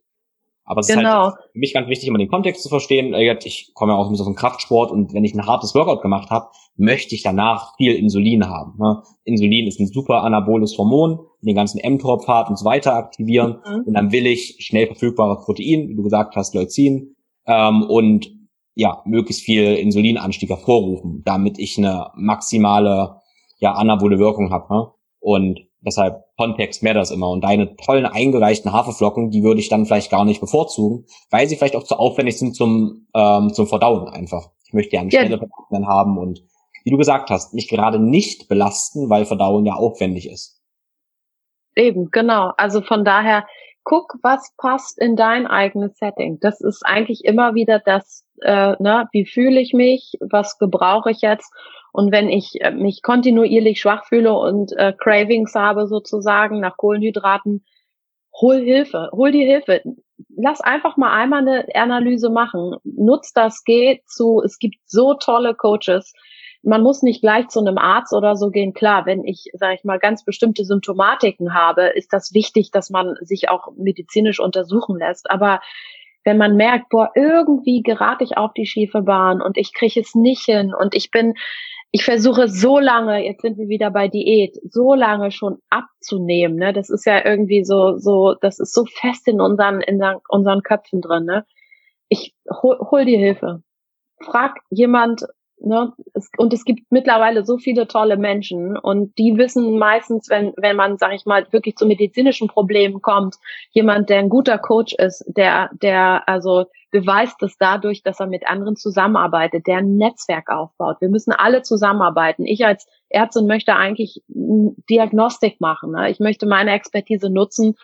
Aber es genau. ist halt genau. für mich ganz wichtig, immer den Kontext zu verstehen. Ich komme ja auch aus dem Kraftsport und wenn ich ein hartes Workout gemacht habe, möchte ich danach viel Insulin haben. Ne? Insulin ist ein super anaboles Hormon, den ganzen mTOR-Pfad und so weiter aktivieren. Mhm. Und dann will ich schnell verfügbares Protein, wie du gesagt hast, Leucin, ähm, und ja, möglichst viel Insulinanstieg hervorrufen, damit ich eine maximale ja, anabole Wirkung habe. Ne? Und Deshalb Kontext mehr das immer. Und deine tollen eingereichten Haferflocken, die würde ich dann vielleicht gar nicht bevorzugen, weil sie vielleicht auch zu aufwendig sind zum, ähm, zum Verdauen einfach. Ich möchte ja eine ja. schnelle Verdauung haben und wie du gesagt hast, mich gerade nicht belasten, weil Verdauen ja aufwendig ist. Eben, genau. Also von daher, guck, was passt in dein eigenes Setting. Das ist eigentlich immer wieder das, äh, ne, wie fühle ich mich, was gebrauche ich jetzt und wenn ich äh, mich kontinuierlich schwach fühle und äh, Cravings habe sozusagen nach Kohlenhydraten, hol Hilfe, hol die Hilfe. Lass einfach mal einmal eine Analyse machen. Nutz das, geh zu, es gibt so tolle Coaches. Man muss nicht gleich zu einem Arzt oder so gehen. Klar, wenn ich, sage ich mal, ganz bestimmte Symptomatiken habe, ist das wichtig, dass man sich auch medizinisch untersuchen lässt. Aber wenn man merkt, boah, irgendwie gerate ich auf die schiefe Bahn und ich kriege es nicht hin und ich bin ich versuche so lange, jetzt sind wir wieder bei Diät, so lange schon abzunehmen, ne? Das ist ja irgendwie so, so, das ist so fest in unseren, in unseren Köpfen drin, ne? Ich hol, hol dir Hilfe. Frag jemand, ne? Es, und es gibt mittlerweile so viele tolle Menschen und die wissen meistens, wenn, wenn man, sag ich mal, wirklich zu medizinischen Problemen kommt, jemand, der ein guter Coach ist, der, der, also beweist es dadurch, dass er mit anderen zusammenarbeitet, der ein Netzwerk aufbaut. Wir müssen alle zusammenarbeiten. Ich als Ärztin möchte eigentlich Diagnostik machen. Ne? Ich möchte meine Expertise nutzen,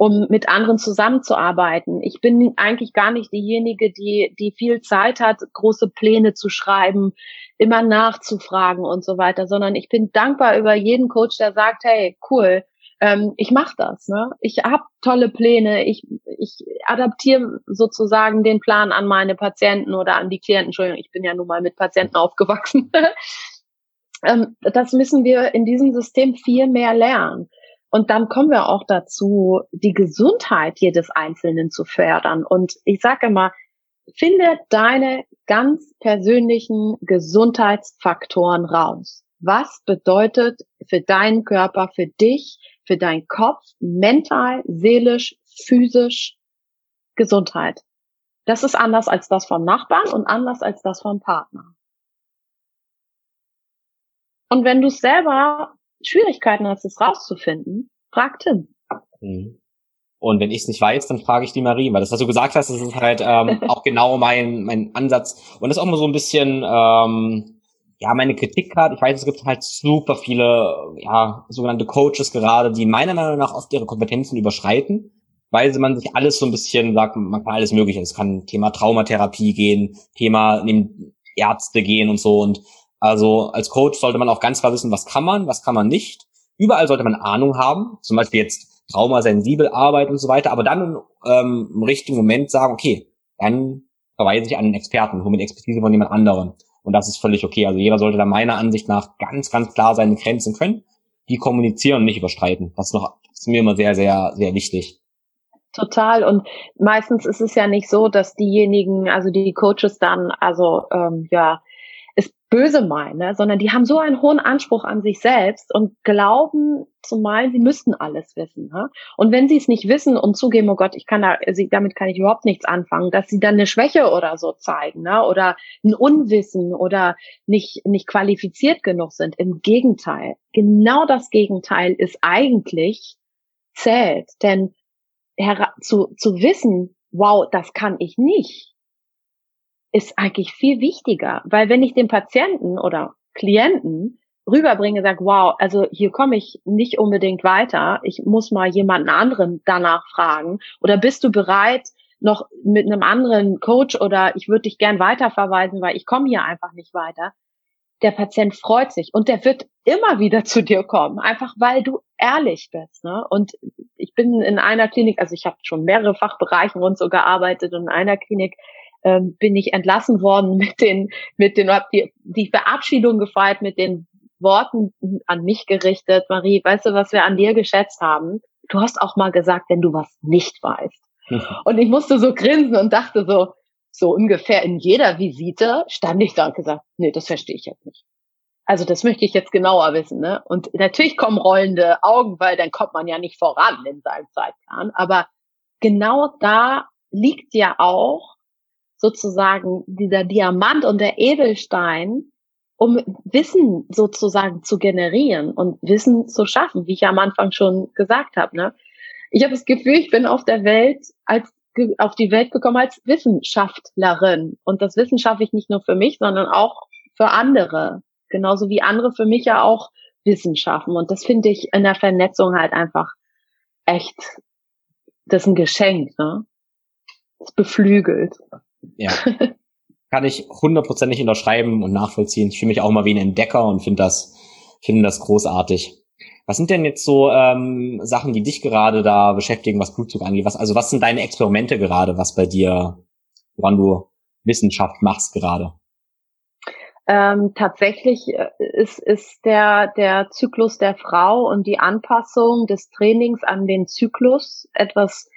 um mit anderen zusammenzuarbeiten. Ich bin eigentlich gar nicht diejenige, die, die viel Zeit hat, große Pläne zu schreiben, immer nachzufragen und so weiter, sondern ich bin dankbar über jeden Coach, der sagt, hey, cool, ähm, ich mache das. Ne? Ich habe tolle Pläne, ich, ich adaptiere sozusagen den Plan an meine Patienten oder an die Klienten. Entschuldigung, ich bin ja nun mal mit Patienten aufgewachsen. ähm, das müssen wir in diesem System viel mehr lernen. Und dann kommen wir auch dazu, die Gesundheit jedes Einzelnen zu fördern. Und ich sage immer, finde deine ganz persönlichen Gesundheitsfaktoren raus. Was bedeutet für deinen Körper, für dich, für deinen Kopf, mental, seelisch, physisch Gesundheit? Das ist anders als das vom Nachbarn und anders als das vom Partner. Und wenn du selber Schwierigkeiten hast, es rauszufinden, frag Tim. Mhm. Und wenn ich es nicht weiß, dann frage ich die Marie, weil das, was du gesagt hast, das ist halt ähm, auch genau mein, mein Ansatz. Und das ist auch mal so ein bisschen, ähm, ja, meine Kritik gerade. Ich weiß, es gibt halt super viele, ja, sogenannte Coaches gerade, die meiner Meinung nach oft ihre Kompetenzen überschreiten, weil man sich alles so ein bisschen sagt, man kann alles mögliche. Es kann Thema Traumatherapie gehen, Thema Ärzte gehen und so. Und also als Coach sollte man auch ganz klar wissen, was kann man, was kann man nicht. Überall sollte man Ahnung haben. Zum Beispiel jetzt traumasensibel arbeiten und so weiter, aber dann ähm, im richtigen Moment sagen, okay, dann verweise ich an einen Experten, hole mir Expertise von jemand anderem. Und das ist völlig okay. Also jeder sollte da meiner Ansicht nach ganz, ganz klar seine Grenzen können, die kommunizieren und nicht überstreiten. Das ist noch das ist mir immer sehr, sehr, sehr wichtig. Total. Und meistens ist es ja nicht so, dass diejenigen, also die Coaches dann, also ähm, ja, böse meinen, ne? sondern die haben so einen hohen Anspruch an sich selbst und glauben zumal, sie müssten alles wissen. Ne? Und wenn sie es nicht wissen und zugeben, oh Gott, ich kann da, damit kann ich überhaupt nichts anfangen, dass sie dann eine Schwäche oder so zeigen, ne? oder ein Unwissen oder nicht, nicht qualifiziert genug sind. Im Gegenteil. Genau das Gegenteil ist eigentlich zählt. Denn zu, zu wissen, wow, das kann ich nicht, ist eigentlich viel wichtiger, weil wenn ich den Patienten oder Klienten rüberbringe, sage, wow, also hier komme ich nicht unbedingt weiter, ich muss mal jemanden anderen danach fragen oder bist du bereit, noch mit einem anderen Coach oder ich würde dich gern weiterverweisen, weil ich komme hier einfach nicht weiter. Der Patient freut sich und der wird immer wieder zu dir kommen, einfach weil du ehrlich bist. Ne? Und ich bin in einer Klinik, also ich habe schon mehrere Fachbereichen und so gearbeitet und in einer Klinik ähm, bin ich entlassen worden mit den, mit den, hab die, die Verabschiedung gefeiert mit den Worten an mich gerichtet. Marie, weißt du, was wir an dir geschätzt haben? Du hast auch mal gesagt, wenn du was nicht weißt. Und ich musste so grinsen und dachte so, so ungefähr in jeder Visite stand ich da und gesagt, nee, das verstehe ich jetzt nicht. Also das möchte ich jetzt genauer wissen. Ne? Und natürlich kommen rollende Augen, weil dann kommt man ja nicht voran in seinem Zeitplan. Aber genau da liegt ja auch sozusagen dieser Diamant und der Edelstein, um Wissen sozusagen zu generieren und Wissen zu schaffen, wie ich am Anfang schon gesagt habe. Ne? Ich habe das Gefühl, ich bin auf der Welt als auf die Welt gekommen als Wissenschaftlerin. Und das Wissen schaffe ich nicht nur für mich, sondern auch für andere. Genauso wie andere für mich ja auch Wissen schaffen. Und das finde ich in der Vernetzung halt einfach echt, das ist ein Geschenk, ne? Es beflügelt. Ja. Kann ich hundertprozentig unterschreiben und nachvollziehen. Ich fühle mich auch mal wie ein Entdecker und finde das, finde das großartig. Was sind denn jetzt so ähm, Sachen, die dich gerade da beschäftigen, was Blutzug angeht? Was, also was sind deine Experimente gerade, was bei dir, woran du Wissenschaft machst gerade? Ähm, tatsächlich äh, ist, ist der, der Zyklus der Frau und die Anpassung des Trainings an den Zyklus etwas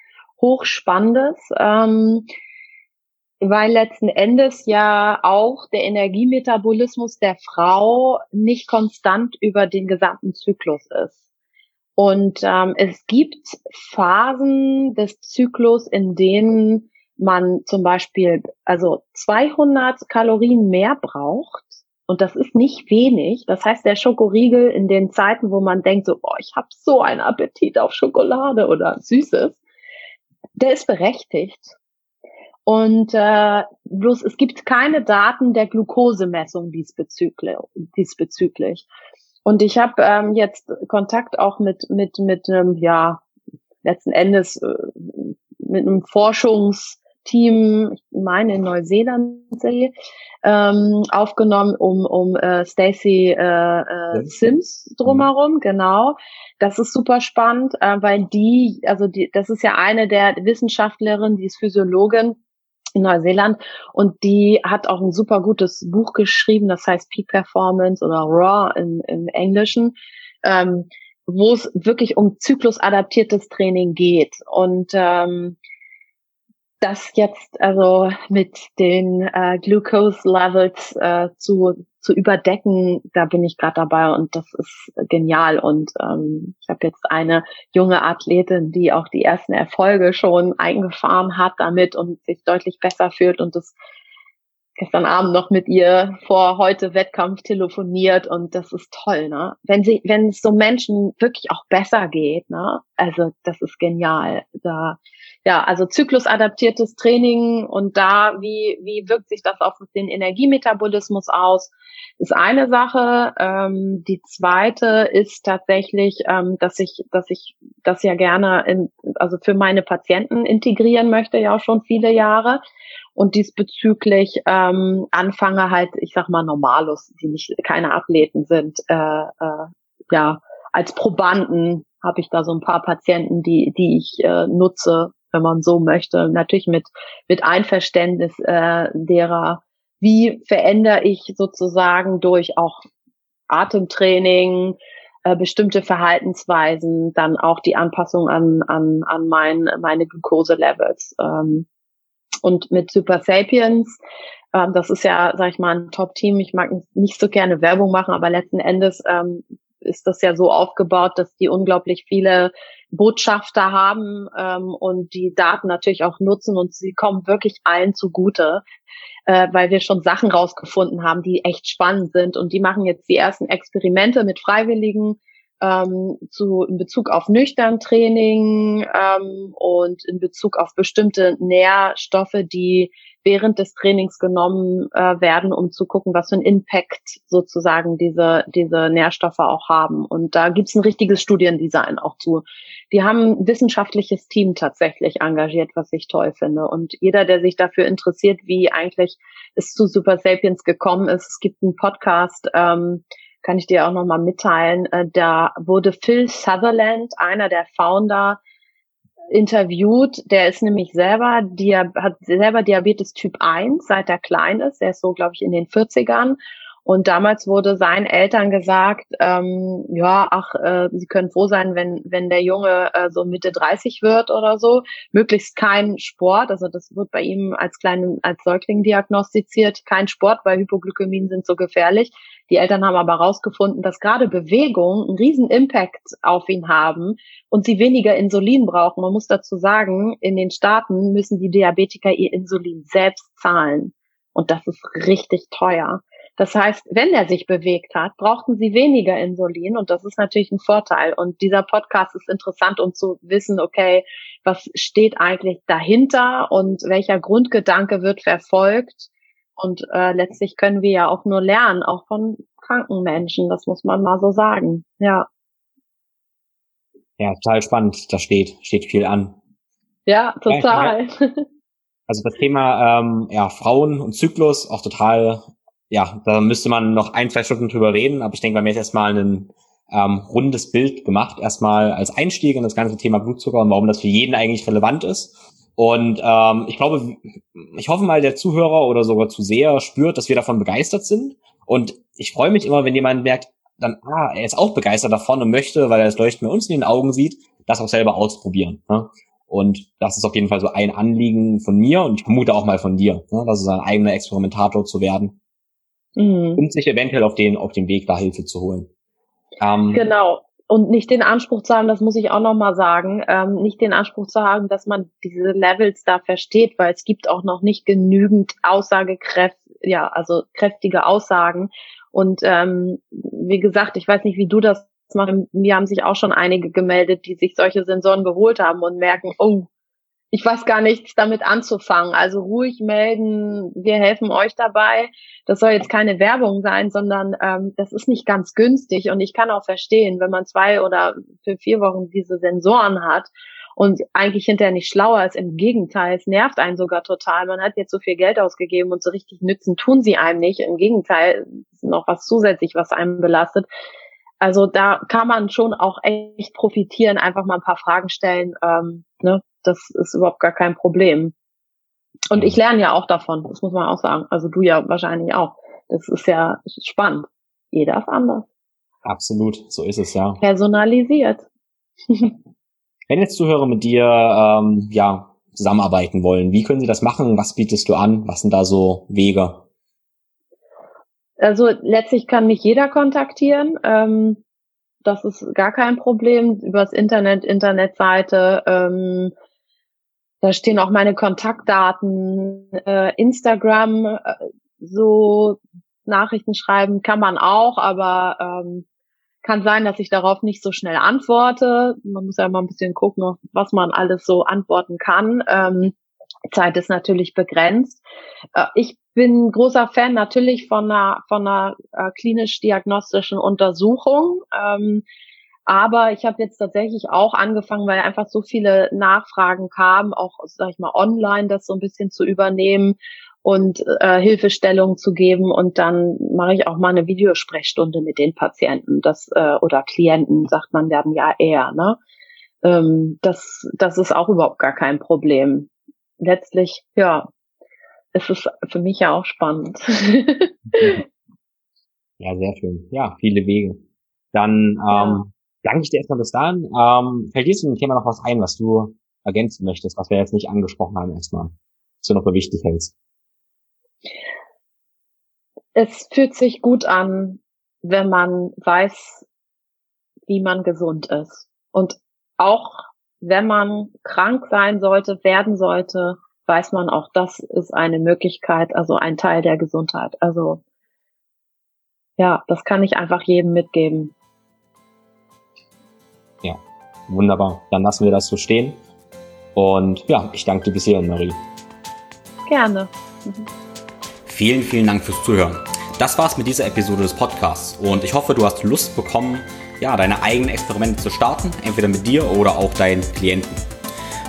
Hochspannendes. Ähm, weil letzten Endes ja auch der Energiemetabolismus der Frau nicht konstant über den gesamten Zyklus ist. Und ähm, es gibt Phasen des Zyklus, in denen man zum Beispiel also 200 Kalorien mehr braucht. Und das ist nicht wenig. Das heißt, der Schokoriegel in den Zeiten, wo man denkt, so, oh, ich habe so einen Appetit auf Schokolade oder Süßes, der ist berechtigt. Und äh, bloß es gibt keine Daten der Glukosemessung diesbezüglich. diesbezüglich. Und ich habe ähm, jetzt Kontakt auch mit mit mit einem ja letzten Endes äh, mit einem Forschungsteam, ich meine in Neuseeland ähm, aufgenommen um um äh, Stacey äh, äh, Sims drumherum, genau. Das ist super spannend, äh, weil die, also die, das ist ja eine der Wissenschaftlerinnen, die ist Physiologin in Neuseeland. Und die hat auch ein super gutes Buch geschrieben, das heißt Peak Performance oder Raw im, im Englischen, ähm, wo es wirklich um zyklusadaptiertes Training geht. Und ähm, das jetzt also mit den äh, Glucose Levels äh, zu zu überdecken, da bin ich gerade dabei und das ist genial. Und ähm, ich habe jetzt eine junge Athletin, die auch die ersten Erfolge schon eingefahren hat damit und sich deutlich besser fühlt und das gestern Abend noch mit ihr vor heute Wettkampf telefoniert und das ist toll, ne? Wenn sie, wenn es so Menschen wirklich auch besser geht, ne? Also das ist genial. Da ja, also zyklusadaptiertes Training und da, wie, wie wirkt sich das auf den Energiemetabolismus aus, ist eine Sache. Ähm, die zweite ist tatsächlich, ähm, dass ich, dass ich das ja gerne in, also für meine Patienten integrieren möchte, ja auch schon viele Jahre. Und diesbezüglich ähm, anfange halt, ich sag mal, Normalos, die nicht keine Athleten sind, äh, äh, ja, als Probanden habe ich da so ein paar Patienten, die, die ich äh, nutze, wenn man so möchte. Natürlich mit, mit Einverständnis äh, derer, wie verändere ich sozusagen durch auch Atemtraining, äh, bestimmte Verhaltensweisen, dann auch die Anpassung an, an, an mein, meine Glucose-Levels. Ähm, und mit Super Sapiens, ähm, das ist ja, sag ich mal, ein Top-Team. Ich mag nicht so gerne Werbung machen, aber letzten Endes ähm, ist das ja so aufgebaut, dass die unglaublich viele Botschafter haben ähm, und die Daten natürlich auch nutzen und sie kommen wirklich allen zugute, äh, weil wir schon Sachen rausgefunden haben, die echt spannend sind und die machen jetzt die ersten Experimente mit Freiwilligen ähm, zu in Bezug auf nüchtern Training ähm, und in Bezug auf bestimmte Nährstoffe, die während des Trainings genommen äh, werden, um zu gucken, was für einen Impact sozusagen diese, diese Nährstoffe auch haben. Und da gibt's ein richtiges Studiendesign auch zu. Die haben ein wissenschaftliches Team tatsächlich engagiert, was ich toll finde. Und jeder, der sich dafür interessiert, wie eigentlich es zu Super Sapiens gekommen ist, es gibt einen Podcast, ähm, kann ich dir auch nochmal mitteilen, äh, da wurde Phil Sutherland, einer der Founder, interviewt, der ist nämlich selber, der hat selber Diabetes Typ 1, seit er klein ist. Er ist so, glaube ich, in den 40ern. Und damals wurde seinen Eltern gesagt, ähm, ja, ach, äh, sie können froh sein, wenn, wenn der Junge äh, so Mitte 30 wird oder so. Möglichst kein Sport, also das wird bei ihm als kleinen, als Säugling diagnostiziert, kein Sport, weil Hypoglykämien sind so gefährlich. Die Eltern haben aber herausgefunden, dass gerade Bewegung einen riesen Impact auf ihn haben und sie weniger Insulin brauchen. Man muss dazu sagen, in den Staaten müssen die Diabetiker ihr Insulin selbst zahlen. Und das ist richtig teuer. Das heißt, wenn er sich bewegt hat, brauchten sie weniger Insulin und das ist natürlich ein Vorteil. Und dieser Podcast ist interessant, um zu wissen, okay, was steht eigentlich dahinter und welcher Grundgedanke wird verfolgt. Und äh, letztlich können wir ja auch nur lernen, auch von kranken Menschen. Das muss man mal so sagen. Ja. Ja, total spannend. Da steht, steht viel an. Ja, total. Also das Thema ähm, ja, Frauen und Zyklus auch total ja, da müsste man noch ein, zwei Stunden drüber reden, aber ich denke, bei mir ist erstmal ein ähm, rundes Bild gemacht, erstmal als Einstieg in das ganze Thema Blutzucker und warum das für jeden eigentlich relevant ist. Und ähm, ich glaube, ich hoffe mal, der Zuhörer oder sogar zu sehr spürt, dass wir davon begeistert sind. Und ich freue mich immer, wenn jemand merkt, dann, ah, er ist auch begeistert davon und möchte, weil er das Leuchten bei uns in den Augen sieht, das auch selber ausprobieren. Ne? Und das ist auf jeden Fall so ein Anliegen von mir und ich vermute auch mal von dir, ne? das ist ein eigener Experimentator zu werden mhm. und sich eventuell auf den, auf den Weg da Hilfe zu holen. Ähm, genau. Und nicht den Anspruch zu haben, das muss ich auch nochmal sagen, ähm, nicht den Anspruch zu haben, dass man diese Levels da versteht, weil es gibt auch noch nicht genügend Aussagekräft, ja, also kräftige Aussagen. Und ähm, wie gesagt, ich weiß nicht, wie du das machst. Mir haben sich auch schon einige gemeldet, die sich solche Sensoren geholt haben und merken, oh, ich weiß gar nichts damit anzufangen. Also ruhig melden, wir helfen euch dabei. Das soll jetzt keine Werbung sein, sondern ähm, das ist nicht ganz günstig. Und ich kann auch verstehen, wenn man zwei oder für vier Wochen diese Sensoren hat und eigentlich hinterher nicht schlauer ist. Im Gegenteil, es nervt einen sogar total. Man hat jetzt so viel Geld ausgegeben und so richtig nützen tun sie einem nicht. Im Gegenteil, ist noch was zusätzlich, was einem belastet. Also da kann man schon auch echt profitieren, einfach mal ein paar Fragen stellen. Ähm, ne? Das ist überhaupt gar kein Problem. Und ich lerne ja auch davon, das muss man auch sagen. Also du ja wahrscheinlich auch. Das ist ja spannend. Jeder ist anders. Absolut, so ist es ja. Personalisiert. Wenn jetzt Zuhörer mit dir ähm, ja zusammenarbeiten wollen, wie können sie das machen? Was bietest du an? Was sind da so Wege? Also letztlich kann mich jeder kontaktieren. Ähm, das ist gar kein Problem. Übers Internet, Internetseite. Ähm, da stehen auch meine Kontaktdaten. Äh, Instagram, äh, so Nachrichten schreiben kann man auch, aber ähm, kann sein, dass ich darauf nicht so schnell antworte. Man muss ja mal ein bisschen gucken, was man alles so antworten kann. Ähm, Zeit ist natürlich begrenzt. Äh, ich bin großer Fan natürlich von einer, von einer äh, klinisch-diagnostischen Untersuchung. Ähm, aber ich habe jetzt tatsächlich auch angefangen, weil einfach so viele Nachfragen kamen, auch, sag ich mal, online das so ein bisschen zu übernehmen und äh, Hilfestellung zu geben. Und dann mache ich auch mal eine Videosprechstunde mit den Patienten das, äh, oder Klienten, sagt man dann ja eher. Ne? Ähm, das, das ist auch überhaupt gar kein Problem. Letztlich, ja, es ist für mich ja auch spannend. ja, sehr schön. Ja, viele Wege. Dann ähm, ja. Danke ich dir erstmal bis dahin. Ähm, fällt dir zu dem Thema noch was ein, was du ergänzen möchtest, was wir jetzt nicht angesprochen haben erstmal, was du noch für wichtig hältst? Es fühlt sich gut an, wenn man weiß, wie man gesund ist. Und auch wenn man krank sein sollte, werden sollte, weiß man auch, das ist eine Möglichkeit, also ein Teil der Gesundheit. Also ja, das kann ich einfach jedem mitgeben. Ja, wunderbar. Dann lassen wir das so stehen. Und ja, ich danke dir bis hierhin, Marie. Gerne. Mhm. Vielen, vielen Dank fürs Zuhören. Das war's mit dieser Episode des Podcasts und ich hoffe, du hast Lust bekommen, ja, deine eigenen Experimente zu starten, entweder mit dir oder auch deinen Klienten.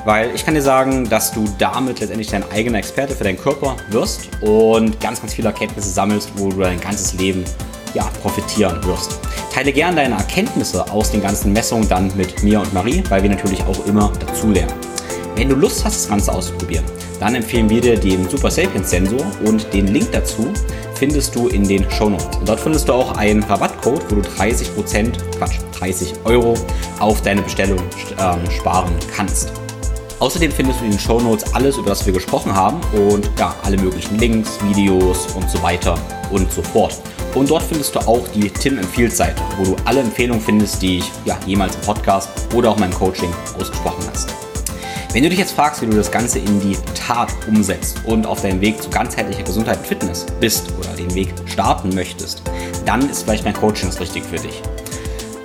Weil ich kann dir sagen, dass du damit letztendlich dein eigener Experte für deinen Körper wirst und ganz, ganz viele Erkenntnisse sammelst, wo du dein ganzes Leben ja, profitieren wirst. Teile gerne deine Erkenntnisse aus den ganzen Messungen dann mit mir und Marie, weil wir natürlich auch immer dazulernen. Wenn du Lust hast, das Ganze auszuprobieren, dann empfehlen wir dir den Super Sapiens Sensor und den Link dazu findest du in den Show Notes. Und dort findest du auch einen Rabattcode, wo du 30%, Quatsch, 30 Euro auf deine Bestellung ähm, sparen kannst. Außerdem findest du in den Show Notes alles, über das wir gesprochen haben und ja, alle möglichen Links, Videos und so weiter und so fort. Und dort findest du auch die Tim Empfiehlt Seite, wo du alle Empfehlungen findest, die ich ja, jemals im Podcast oder auch in meinem Coaching ausgesprochen hast. Wenn du dich jetzt fragst, wie du das Ganze in die Tat umsetzt und auf deinem Weg zu ganzheitlicher Gesundheit und Fitness bist oder den Weg starten möchtest, dann ist vielleicht mein Coaching das Richtige für dich.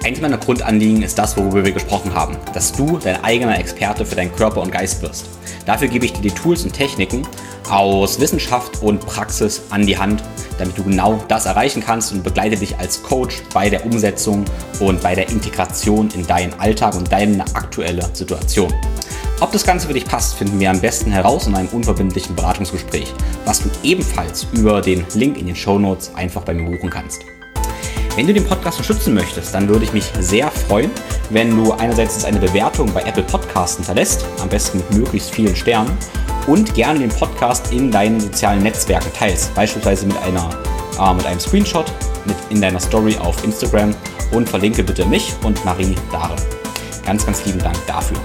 Eins meiner Grundanliegen ist das, worüber wir gesprochen haben, dass du dein eigener Experte für deinen Körper und Geist wirst. Dafür gebe ich dir die Tools und Techniken aus Wissenschaft und Praxis an die Hand, damit du genau das erreichen kannst und begleite dich als Coach bei der Umsetzung und bei der Integration in deinen Alltag und deine aktuelle Situation. Ob das Ganze für dich passt, finden wir am besten heraus in einem unverbindlichen Beratungsgespräch, was du ebenfalls über den Link in den Show Notes einfach bei mir buchen kannst. Wenn du den Podcast unterstützen möchtest, dann würde ich mich sehr freuen, wenn du einerseits eine Bewertung bei Apple Podcasts hinterlässt, am besten mit möglichst vielen Sternen, und gerne den Podcast in deinen sozialen Netzwerken teilst, beispielsweise mit, einer, äh, mit einem Screenshot mit in deiner Story auf Instagram und verlinke bitte mich und Marie darin. Ganz, ganz lieben Dank dafür.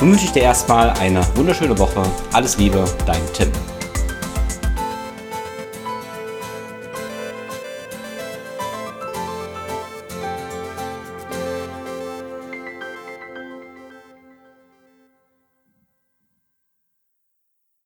Nun wünsche ich dir erstmal eine wunderschöne Woche. Alles Liebe, dein Tim.